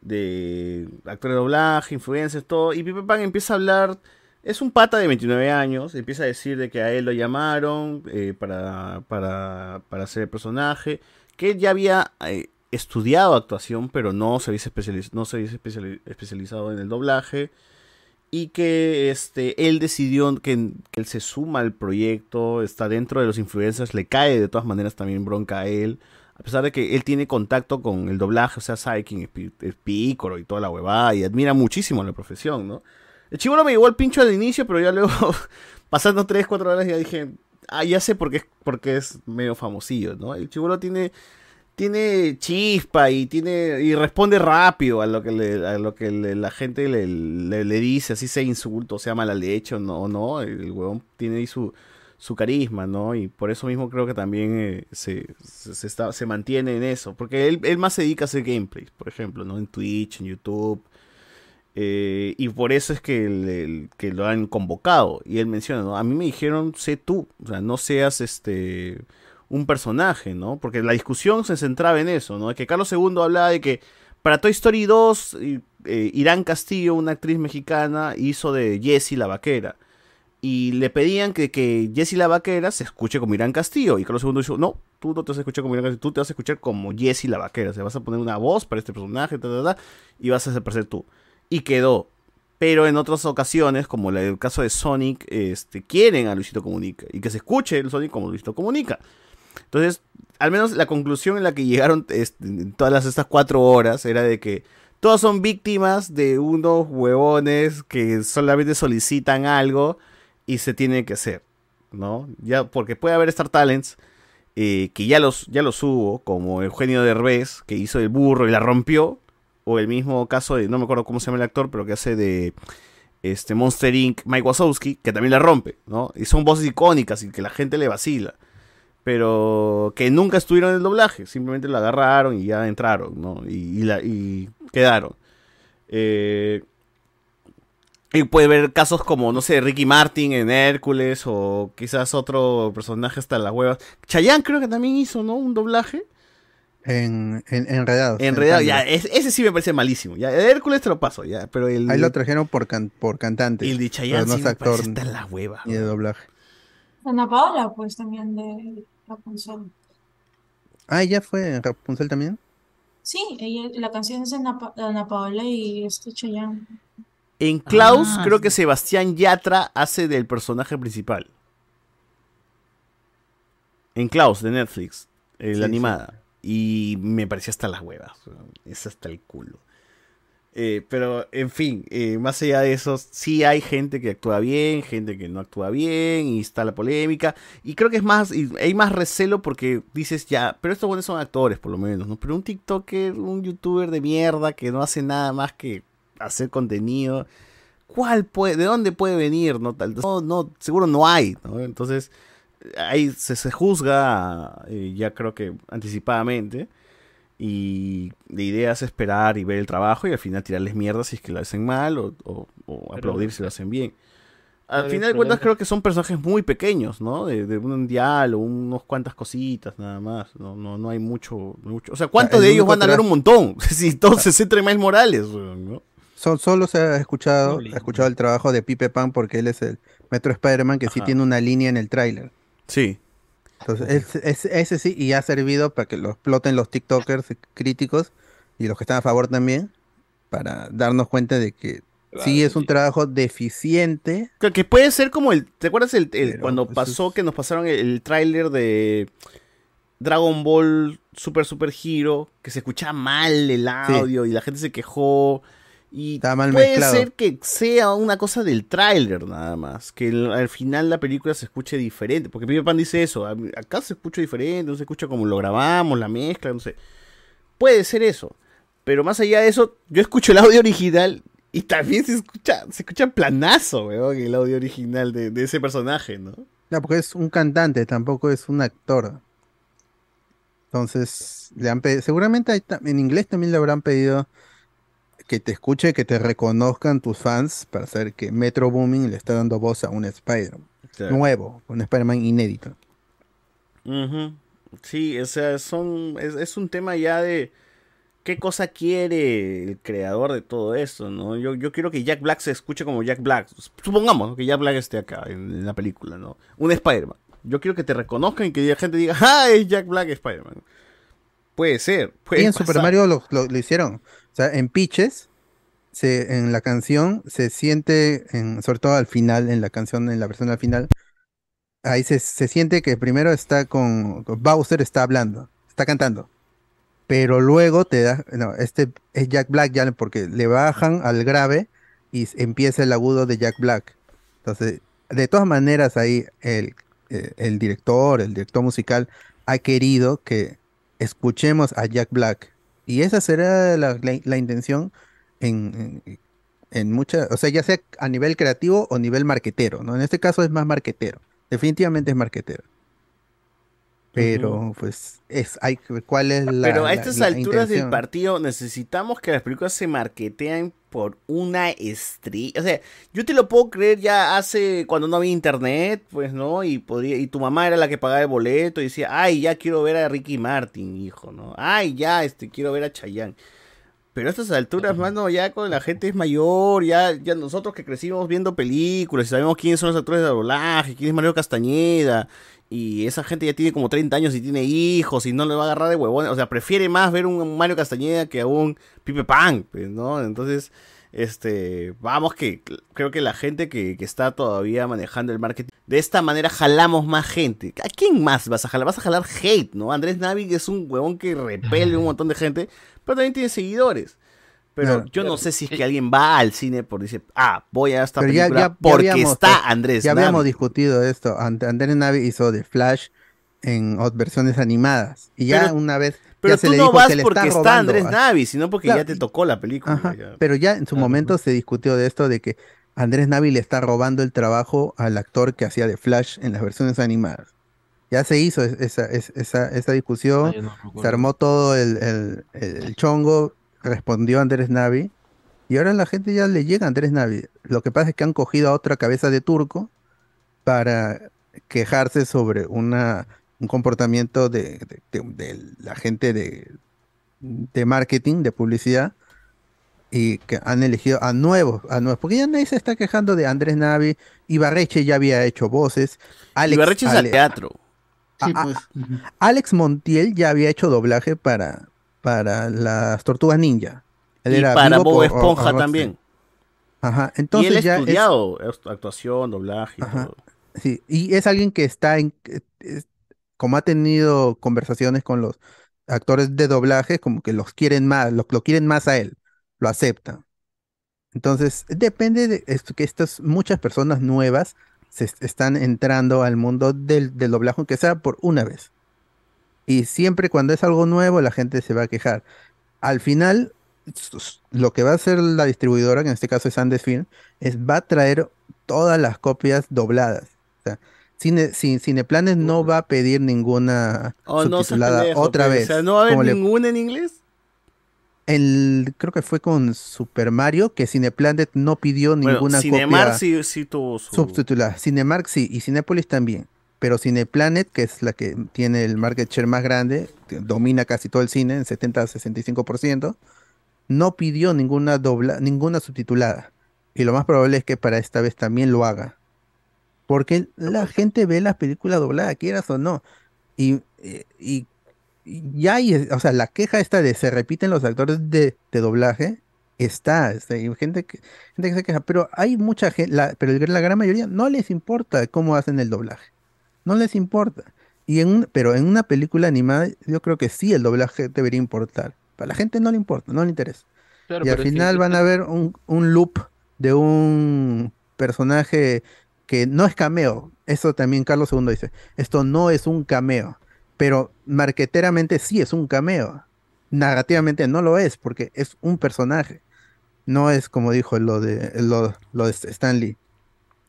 De actores de doblaje, influencers, todo, y Pipe Punk empieza a hablar, es un pata de 29 años, empieza a decir de que a él lo llamaron eh, para, para, para hacer el personaje, que él ya había eh, estudiado actuación, pero no se había, especializ- no especializado en el doblaje. Y que este, él decidió que, él se suma al proyecto, está dentro de los influencers, le cae de todas maneras también bronca a él. A pesar de que él tiene contacto con el doblaje, o sea, sabe quién es, Pícoro y toda la huevada, y admira muchísimo la profesión, ¿no? El chivolo me llegó al pincho al inicio, pero ya luego, pasando 3, 4 horas, ya dije, ah, ya sé por qué, por qué es medio famosillo, ¿no? El chivolo tiene, tiene chispa y tiene y responde rápido a lo que le- a lo que la gente le, le- dice, así sea insulto, sea mala leche o no, no, el huevón tiene ahí su, su carisma, ¿no? Y por eso mismo creo que también eh, se, se, está, se mantiene en eso, porque él, él más se dedica a hacer gameplays, por ejemplo, ¿no? En Twitch, en YouTube. Eh, y por eso es que, le- que lo han convocado. Y él menciona, ¿no? A mí me dijeron, sé tú, o sea, no seas este un personaje, ¿no? Porque la discusión se centraba en eso, ¿no? Que Carlos II hablaba de que para Toy Story 2, y, eh, Irán Castillo, una actriz mexicana, hizo de Jessie la vaquera. Y le pedían que, que Jessie la vaquera se escuche como Irán Castillo. Y Carlos II dijo, no, tú no te vas a escuchar como Irán Castillo, tú te vas a escuchar como Jessie la vaquera. O sea, vas a poner una voz para este personaje, ta, ta, ta, y vas a ser tú. Y quedó. Pero en otras ocasiones, como el caso de Sonic, este, quieren a Luisito Comunica. Y que se escuche el Sonic como Luisito Comunica. Entonces, al menos la conclusión en la que llegaron este, todas estas cuatro horas era de que todos son víctimas de unos huevones que solamente solicitan algo y se tiene que hacer, ¿no? Ya, porque puede haber Star Talents eh, que ya los, ya los hubo, como Eugenio Derbez, que hizo el burro y la rompió, o el mismo caso de, no me acuerdo cómo se llama el actor, pero que hace de este Monster Inc., Mike Wazowski, que también la rompe, ¿no? Y son voces icónicas y que la gente le vacila pero que nunca estuvieron en el doblaje, simplemente lo agarraron y ya entraron, ¿no? Y, y la- y quedaron. Eh, y puede haber casos como, no sé, Ricky Martin en Hércules o quizás otro personaje hasta las huevas. Chayanne creo que también hizo, ¿no? Un doblaje. En, en Enredados. en Enredado, ya, Tangled. es- ese sí me parece malísimo. Ya, Hércules te lo paso, ya, pero el... Ahí lo trajeron por, can- por cantante. El de Chayanne pero no sí es me actor parece hasta la hueva. ni de doblaje. Ana Paola, pues también de Rapunzel. Ah, ya fue en Rapunzel también. Sí, ella, la canción es de Ana, Ana Paola y este Chayanne. En Klaus, Ah, creo que Sebastián Yatra hace del personaje principal. En Klaus, de Netflix, eh, Sí, la sí. animada. Y me parecía hasta las huevas. Es hasta el culo. Eh, pero, en fin, eh, más allá de eso, sí hay gente que actúa bien, gente que no actúa bien, y está la polémica. Y creo que es más, y hay más recelo porque dices ya, pero estos buenos son actores, por lo menos, ¿no? Pero un TikToker, un youtuber de mierda que no hace nada más que hacer contenido, ¿cuál puede, de dónde puede venir? No, no, no, seguro no hay, ¿no? Entonces, ahí se, se juzga, eh, ya creo que anticipadamente. Y la idea es esperar y ver el trabajo y al final tirarles mierda si es que lo hacen mal o, o- o aplaudir si lo hacen bien. Al final de cuentas creo que son personajes muy pequeños, ¿no? De, de un diálogo, unos cuantas cositas nada más. No, no, no hay mucho, mucho. O sea, ¿cuántos el de ellos van a hablar un montón? si todos se centran en Miles Morales. Sol- solo se ha escuchado, ha escuchado el trabajo de Pipe Pan porque él es el Metro Spider-Man que sí tiene una línea en el tráiler. Sí. Entonces, es- es- ese sí, y ha servido para que lo exploten los TikTokers críticos y los que están a favor también, para darnos cuenta de que sí es un trabajo deficiente. Que, que puede ser como el. ¿Te acuerdas el, cuando pasó que nos pasaron el, el tráiler de Dragon Ball Super Super Hero? Que se escuchaba mal el audio y la gente se quejó. Y mal puede mezclado. ser que sea una cosa del tráiler nada más. Que el- al final la película se escuche diferente. Porque Pipe Pan dice eso. "A- Acá se escucha diferente, no se escucha como lo grabamos, la mezcla, no sé. Puede ser eso. Pero más allá de eso, yo escucho el audio original y también se escucha, se escucha planazo, weón, el audio original de, de ese personaje, ¿no? No, porque es un cantante, tampoco es un actor. Entonces, le han pedido, seguramente hay en inglés también le habrán pedido que te escuche, que te reconozcan tus fans para saber que Metro Booming le está dando voz a un Spider-Man Claro. nuevo, un Spider-Man inédito. Sí, o sea, son, es, es un tema ya de qué cosa quiere el creador de todo esto, ¿no? Yo, yo quiero que Jack Black se escuche como Jack Black. Supongamos que Jack Black esté acá en, en la película, ¿no? Un Spider-Man. Yo quiero que te reconozcan y que la gente diga, ¡ah, es Jack Black Spider-Man! Puede ser, puede y en pasar. Super Mario lo, lo- lo hicieron. O sea, en Pitches, se, en la canción, se siente, en, sobre todo al final, en la canción, en la versión al final, ahí se, se siente que primero está con, con Bowser está hablando, está cantando. Pero luego te da, no, este es Jack Black ya porque le bajan al grave y empieza el agudo de Jack Black. Entonces, de todas maneras ahí el, eh, el director, el director musical ha querido que escuchemos a Jack Black. Y esa será la, intención en, en, en muchas, o sea, ya sea a nivel creativo o nivel marquetero, ¿no? En este caso es más marquetero. Definitivamente es marquetero. Pero, pues, es, hay, ¿cuál es la Pero a estas la alturas del partido necesitamos que las películas se marquetean por una estrella. O sea, yo te lo puedo creer ya hace cuando no había internet, pues, ¿no? Y podría, y tu mamá era la que pagaba el boleto y decía, ay, ya quiero ver a Ricky Martin, hijo, ¿no? Ay, ya, este, quiero ver a Chayanne. Pero a estas alturas, mano, ya cuando la gente es mayor, ya, ya nosotros que crecimos viendo películas y sabemos quiénes son los actores de doblaje, quién es Mario Castañeda, y esa gente ya tiene como 30 años y tiene hijos y no le va a agarrar de huevones, o sea, prefiere más ver un Mario Castañeda que a un Pipe Pan, pues, ¿no? Entonces, este, vamos que creo que la gente que, que está todavía manejando el marketing, de esta manera jalamos más gente. ¿A quién más vas a jalar? Vas a jalar hate, ¿no? Andrés Navi es un huevón que repele un montón de gente, pero también tiene seguidores. Pero yo no sé si es que alguien va al cine por decir, ah, voy a esta película ya- ya porque habíamos- está Andrés Ya habíamos discutido esto. And- Andrés Navi hizo de Flash en versiones animadas. Y ya Pero- una vez Pero ya se tú le no dijo vas se le porque está Andrés Navi, sino porque Claro, ya te tocó la película. Ajá, ya. Pero ya en su momento se discutió de esto de que Andrés Navi le está robando el trabajo al actor que hacía de Flash en las versiones animadas. Ya se hizo es- esa, es- esa, esa discusión, Ah, no se armó todo el, el- el chongo, respondió Andrés Navi, y ahora la gente ya le llega a Andrés Navi. Lo que pasa es que han cogido a otra cabeza de turco para quejarse sobre una, un comportamiento de, de- de- de la gente de, de marketing, de publicidad, y que han elegido a nuevos, a nuevos, porque ya nadie se está quejando de Andrés Navi, Ibarreche ya había hecho voces, Alex, Ibarreche es al Ale- teatro. a- a- Alex Montiel ya había hecho doblaje para, para las Tortugas Ninja. Él Y era para Bob por- Esponja también. Ajá, y entonces él ha ya es- estudiado actuación, doblaje y Ajá. todo. Sí, y es alguien que está en, es- como ha tenido conversaciones con los actores de doblaje, como que los quieren más, lo, quieren más a él, lo aceptan. Entonces, depende de esto, que estas muchas personas nuevas se est- están entrando al mundo del, doblaje, aunque sea por una vez. Y siempre cuando es algo nuevo, la gente se va a quejar. Al final, lo que va a hacer la distribuidora, que en este caso es Andes Film, es va a traer todas las copias dobladas. O sea, Cine, Cineplanes no va a pedir ninguna Oh, no subtitulada pendejo, otra pe. vez. O sea, no va a haber le- ninguna en inglés. el, creo que fue con Super Mario, que Cineplanet no pidió Bueno, ninguna Cinemark copia sí, sí tuvo su. subtitulada. Cinemark sí, y Cinépolis también. Pero Cineplanet, que es la que tiene el market share más grande, domina casi todo el cine, en 70-65%, no pidió ninguna dobla, ninguna subtitulada. Y lo más probable es que para esta vez también lo haga. Porque la gente ve las películas dobladas, quieras o no. Y, eh, y, y ya hay, o sea, la queja esta de se repiten los actores de, de doblaje, está, hay gente que, gente que se queja, pero hay mucha gente, la, pero la gran mayoría no les importa cómo hacen el doblaje. No les importa. Y en un- pero en una película animada, yo creo que sí el doblaje debería importar. Para la gente no le importa, no le interesa. Claro, y al final van a ver un, un loop de un personaje que no es cameo. Eso también Carlos II dice. Esto no es un cameo. Pero marqueteramente sí es un cameo. Narrativamente no lo es, porque es un personaje. No es como dijo lo de lo, de Stan Lee.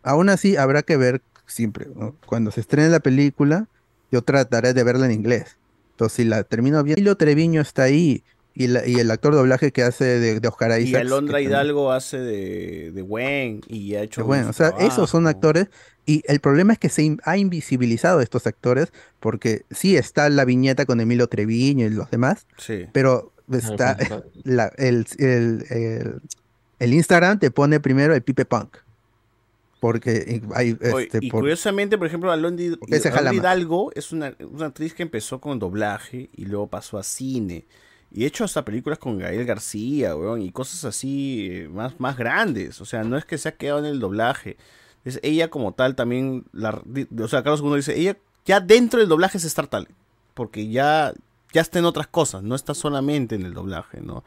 Aún así, habrá que ver siempre. Cuando se estrene la película, yo trataré de verla en inglés. Entonces, si la termino bien, Emilio Treviño está ahí. Y, la- y el actor de doblaje que hace de, de Oscar Y Isaacs. Alondra también- Hidalgo hace de, de Gwen y ha hecho. bueno, o sea, trabajo. esos son actores. Y el problema es que se in- ha invisibilizado a estos actores. Porque sí está la viñeta con Emilio Treviño y los demás. Sí. Pero está principal. la- el, el- el- el Instagram te pone primero el Pipe Punk. Porque hay Oye, este, y por- curiosamente, por ejemplo, Alondi. Hidalgo es una, una actriz que empezó con doblaje y luego pasó a cine. Y ha hecho hasta películas con Gael García, weón, y cosas así eh, más, más grandes. O sea, no es que se ha quedado en el doblaje. Es ella como tal también, la, o sea, Carlos II dice, ella ya dentro del doblaje es Star Talent. Porque ya, ya está en otras cosas, no está solamente en el doblaje, ¿no?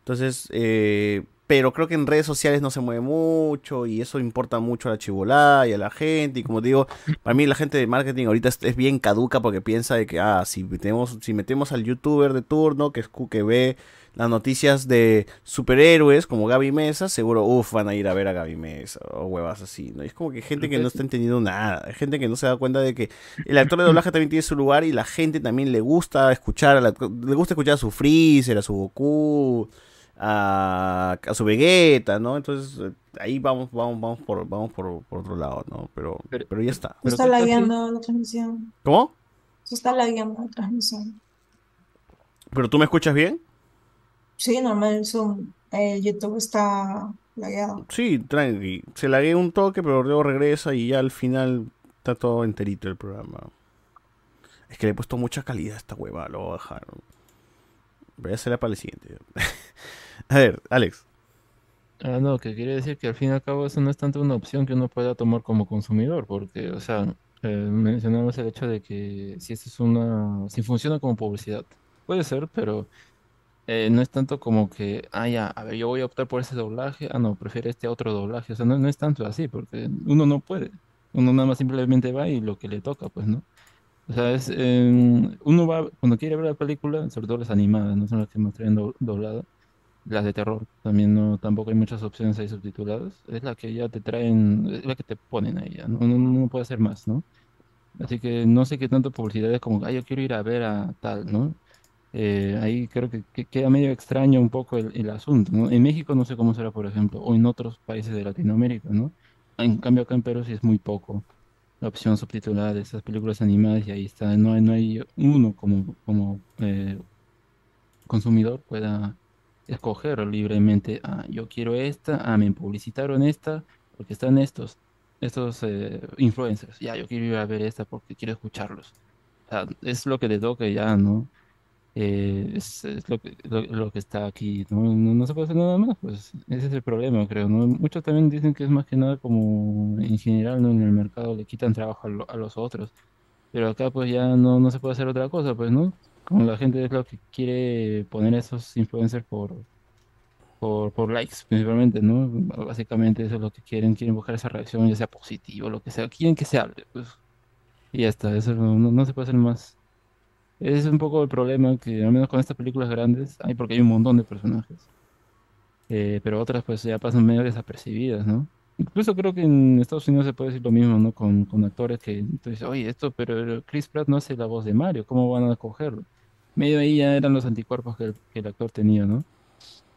Entonces, eh, pero creo que en redes sociales no se mueve mucho y eso importa mucho a la chivolada y a la gente. Y como digo, para mí la gente de marketing ahorita es, es bien caduca porque piensa de que, ah, si metemos, si metemos al youtuber de turno que, escu- que ve las noticias de superhéroes como Gaby Mesa, seguro, uff, van a ir a ver a Gaby Mesa o huevas así, ¿no? Y es como que gente que no está entendiendo nada, gente que no se da cuenta de que el actor de doblaje también tiene su lugar y la gente también le gusta escuchar, al actor- le gusta escuchar a su Freezer, a su Goku, a, a su Vegeta, ¿no? Entonces eh, ahí vamos, vamos, vamos por, vamos por, por otro lado, ¿no? Pero, pero, ya está. Se está lagueando la transmisión. ¿Cómo? Se está lagueando la transmisión. ¿Pero tú me escuchas bien? Sí, normal, Zoom. El YouTube está lagueado. Sí, tranqui. Se lagué un toque, pero luego regresa y ya al final está todo enterito el programa. Es que le he puesto mucha calidad a esta hueva, lo voy a dejar. Voy a hacerla para el siguiente. a ver, Alex. Ah, no, que quiere decir que al fin y al cabo eso no es tanto una opción que uno pueda tomar como consumidor, porque, o sea, eh, mencionamos el hecho de que si esto es una, si funciona como publicidad, puede ser, pero eh, no es tanto como que, ah, ya, a ver, yo voy a optar por ese doblaje, ah, no, prefiero este otro doblaje, o sea, no, no es tanto así, porque uno no puede, uno nada más simplemente va y lo que le toca, pues, ¿no? O sea, es, eh, uno va, cuando quiere ver la película, sobre todo las animadas, no son las que más traen do- las de terror, también no, tampoco hay muchas opciones ahí subtituladas, es la que ya te traen, es la que te ponen ahí, no, no, puede hacer más, ¿no? Así que no sé qué tanto publicidad es como, ah, yo quiero ir a ver a tal, ¿no? Eh, ahí creo que, que queda medio extraño un poco el, el asunto, ¿no? En México no sé cómo será, por ejemplo, o en otros países de Latinoamérica, ¿no? En cambio acá en Perú sí es muy poco la opción subtitulada de esas películas animadas y ahí está, no hay, no hay uno como, como eh, consumidor pueda escoger libremente, ah, yo quiero esta, ah, me publicitaron esta, porque están estos, estos eh, influencers, ya, yo quiero ir a ver esta porque quiero escucharlos. Es lo que le toca ya, ¿no? Eh, es, lo lo, lo que está aquí. ¿no? No, se puede hacer nada más, pues ese es el problema, creo. Muchos también dicen que es más que nada como en general, ¿no? En el mercado le quitan trabajo a, lo- a los otros. Pero acá pues ya no, no se puede hacer otra cosa, pues, ¿no? Como la gente es lo que quiere poner esos influencers por, por, por likes, principalmente, ¿no? Básicamente eso es lo que quieren, quieren buscar esa reacción, ya sea positivo, lo que sea, quieren que se hable, pues. Y ya está, eso no- no se puede hacer más. Ese es un poco el problema que, al menos con estas películas grandes, hay porque hay un montón de personajes. Eh, pero otras pues ya pasan medio desapercibidas, ¿no? Incluso creo que en Estados Unidos se puede decir lo mismo, ¿no? Con, con actores que tú oye, esto, pero Chris Pratt no hace la voz de Mario, ¿cómo van a cogerlo? Medio ahí ya eran los anticuerpos que el, actor tenía, ¿no?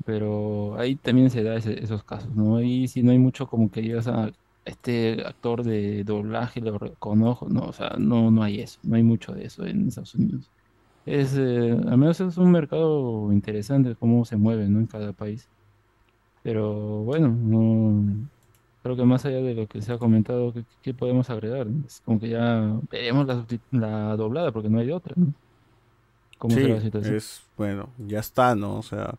Pero ahí también se da esos casos, ¿no? Ahí sí no hay mucho como que digas a este actor de doblaje lo reconozco, no, o sea, no, no hay eso, no hay mucho de eso en Estados Unidos. Es, eh, al menos es un mercado interesante cómo se mueve, ¿no? En cada país. Pero bueno, no, creo que más allá de lo que se ha comentado, ¿qué, qué podemos agregar? Es como que ya veremos la doblada porque no hay otra, ¿no? ¿Cómo Sí, será la situación? es bueno, ya está, ¿no? O sea,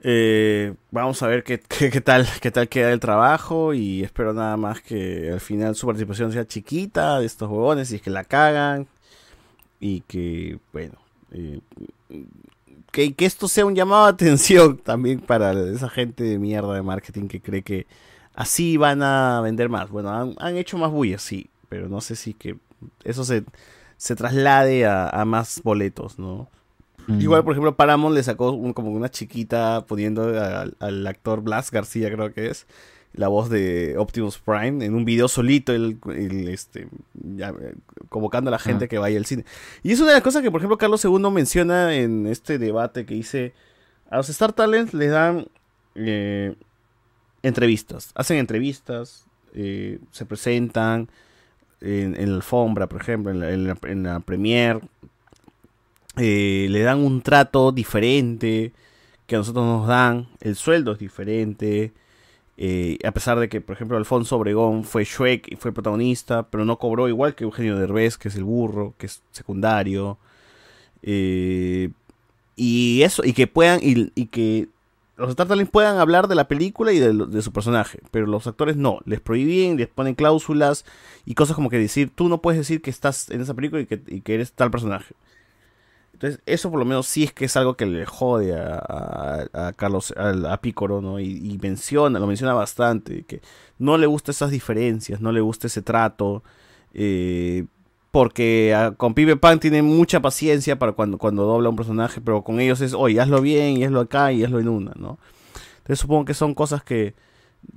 eh, vamos a ver qué, qué, tal, qué tal queda el trabajo y espero nada más que al final su participación sea chiquita de estos huevones y que la cagan y que, bueno, eh, que, que esto sea un llamado de atención también para esa gente de mierda de marketing que cree que así van a vender más. Bueno, han, han hecho más bulla, sí, pero no sé si que eso se, se traslade a, a más boletos, ¿no? Mm. Igual, por ejemplo, Paramount le sacó un- como una chiquita poniendo al, al actor Blas García, creo que es, la voz de Optimus Prime en un video solito, el, el, este, ya, convocando a la gente Ah. que vaya al cine. Y es una de las cosas que, por ejemplo, Carlos II menciona en este debate que dice, a los Star Talents les dan eh, entrevistas, hacen entrevistas, eh, se presentan en, en la alfombra, por ejemplo, en la, en la, en la premiere, eh, le dan un trato diferente que a nosotros nos dan, el sueldo es diferente, eh, a pesar de que, por ejemplo, Alfonso Obregón fue Shrek y fue protagonista, pero no cobró igual que Eugenio Derbez, que es el burro, que es secundario. Eh, y eso, y que puedan, y, que los Star Talents puedan hablar de la película y de, su personaje, pero los actores no, les prohíben, les ponen cláusulas y cosas como que decir, tú no puedes decir que estás en esa película y que eres tal personaje. Entonces, eso por lo menos sí es que es algo que le jode a, Carlos, a, a Pícoro, ¿no? Y, y menciona, lo menciona bastante, que no le gustan esas diferencias, no le gusta ese trato, eh, porque ah, con Pibe Pan tiene mucha paciencia para cuando, cuando dobla un personaje, pero con ellos es, oye, hazlo bien, y hazlo acá, y hazlo en una, ¿no? Entonces supongo que son cosas que,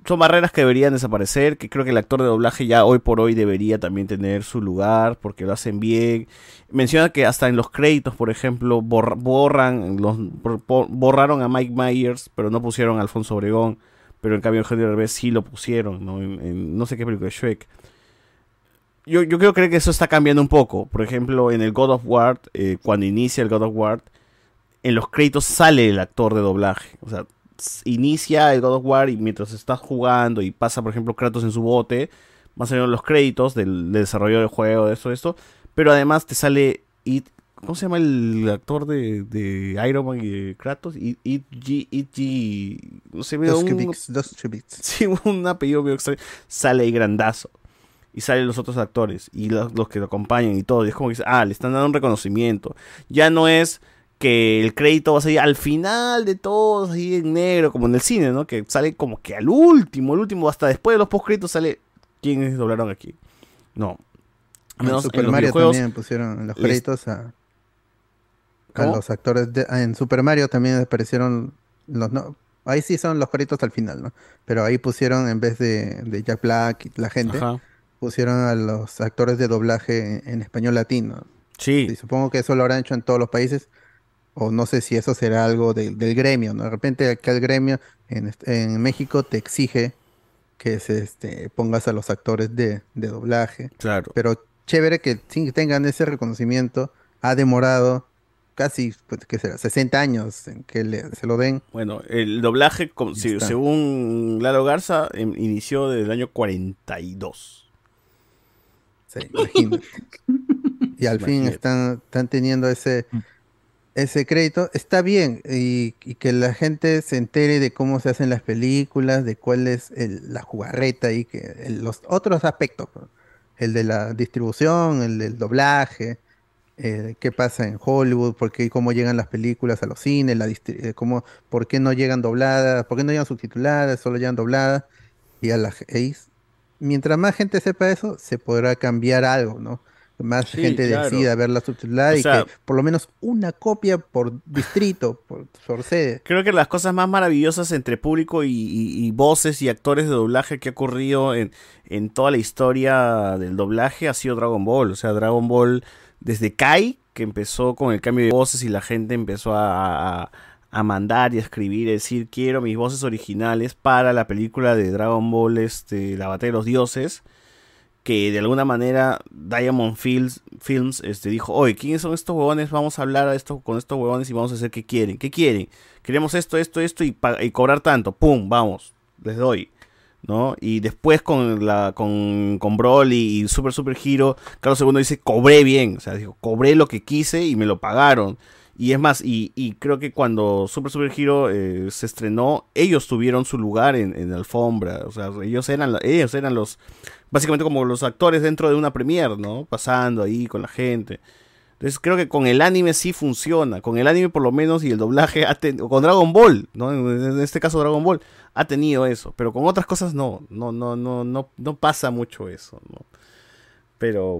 son barreras que deberían desaparecer, que creo que el actor de doblaje ya hoy por hoy debería también tener su lugar, porque lo hacen bien. Menciona que hasta en los créditos, por ejemplo, borra- borran, borraron a Mike Myers, pero no pusieron a Alfonso Obregón, pero en cambio Eugenio Derbez sí lo pusieron, ¿no? No sé qué película de Shrek. Yo, yo creo, creo que eso está cambiando un poco. Por ejemplo, en el God of War, eh, cuando inicia el God of War, en los créditos sale el actor de doblaje. O sea, inicia el God of War y mientras estás jugando y pasa, por ejemplo, Kratos en su bote, van saliendo los créditos del, del desarrollo del juego, de esto, esto. Pero además te sale It, ¿cómo se llama el actor de, de Iron Man y de Kratos? It, It G, It G, no sé, Dos un, Chubits, dos Chubits. Sí, un apellido medio extraño. Sale ahí grandazo. Y salen los otros actores y los, los que lo acompañan y todo. Y es como que dice, ah, le están dando un reconocimiento. Ya no es que el crédito va a salir al final de todos, ahí en negro, como en el cine, ¿no? Que sale como que al último, el último, hasta después de los postcréditos sale quiénes doblaron aquí. No. Al En menos Super en los Mario también pusieron los les- créditos a, a los actores de, ah, en Super Mario también aparecieron los no, ahí sí son los créditos al final, ¿no? Pero ahí pusieron en vez de, de Jack Black y la gente, Ajá. pusieron a los actores de doblaje en, en español latino. Sí. Y supongo que eso lo habrán hecho en todos los países. O no sé si eso será algo del- del gremio, ¿no? De repente acá el gremio en, en México te exige que se este, pongas a los actores de, de doblaje. Claro. Pero chévere que tengan ese reconocimiento. Ha demorado casi, pues, ¿qué será? 60 años en que le- se lo den. Bueno, el doblaje, como- si- está. según Lalo Garza, em- inició desde el año 42. Sí, imagínate. Y al fin están, están teniendo ese, ese crédito, está bien y, que la gente se entere de cómo se hacen las películas, de cuál es el- la jugarreta y que los otros aspectos, el de la distribución, el del doblaje, eh, qué pasa en Hollywood, por qué cómo llegan las películas a los cines, la eh, cómo, por qué no llegan dobladas, por qué no llegan subtituladas, solo llegan dobladas y a la ge- y s- mientras más gente sepa eso, se podrá cambiar algo, ¿no? Más Sí, gente claro. decida verla subtitulada O y sea- que por lo menos una copia por distrito, por, por sede. Creo que las cosas más maravillosas entre público y, y- y voces y actores de doblaje que ha ocurrido en, en toda la historia del doblaje ha sido Dragon Ball. O sea, Dragon Ball desde Kai, que empezó con el cambio de voces y la gente empezó a, a- a mandar y a escribir, decir, quiero mis voces originales para la película de Dragon Ball, este, La Batalla de los Dioses que de alguna manera Diamond Films, Films este, dijo, oye, ¿quiénes son estos huevones? Vamos a hablar a esto, con estos huevones y vamos a hacer qué quieren. ¿Qué quieren? Queremos esto, esto, esto y, y cobrar tanto. ¡Pum! Vamos, les doy. ¿No? Y después con la con, con Broly y Super Super Hero, Carlos II dice, cobré bien. O sea, dijo, cobré lo que quise y me lo pagaron. Y es más, y, y creo que cuando Super Super Hero eh, se estrenó, ellos tuvieron su lugar en, en alfombra. O sea, ellos eran, ellos eran los, básicamente como los actores dentro de una premiere, ¿no? Pasando ahí con la gente. Entonces creo que con el anime sí funciona. Con el anime por lo menos y el doblaje, ha con Dragon Ball, ¿no? En este caso Dragon Ball, ha tenido eso. Pero con otras cosas no. No, no, no, no, no pasa mucho eso, ¿no? Pero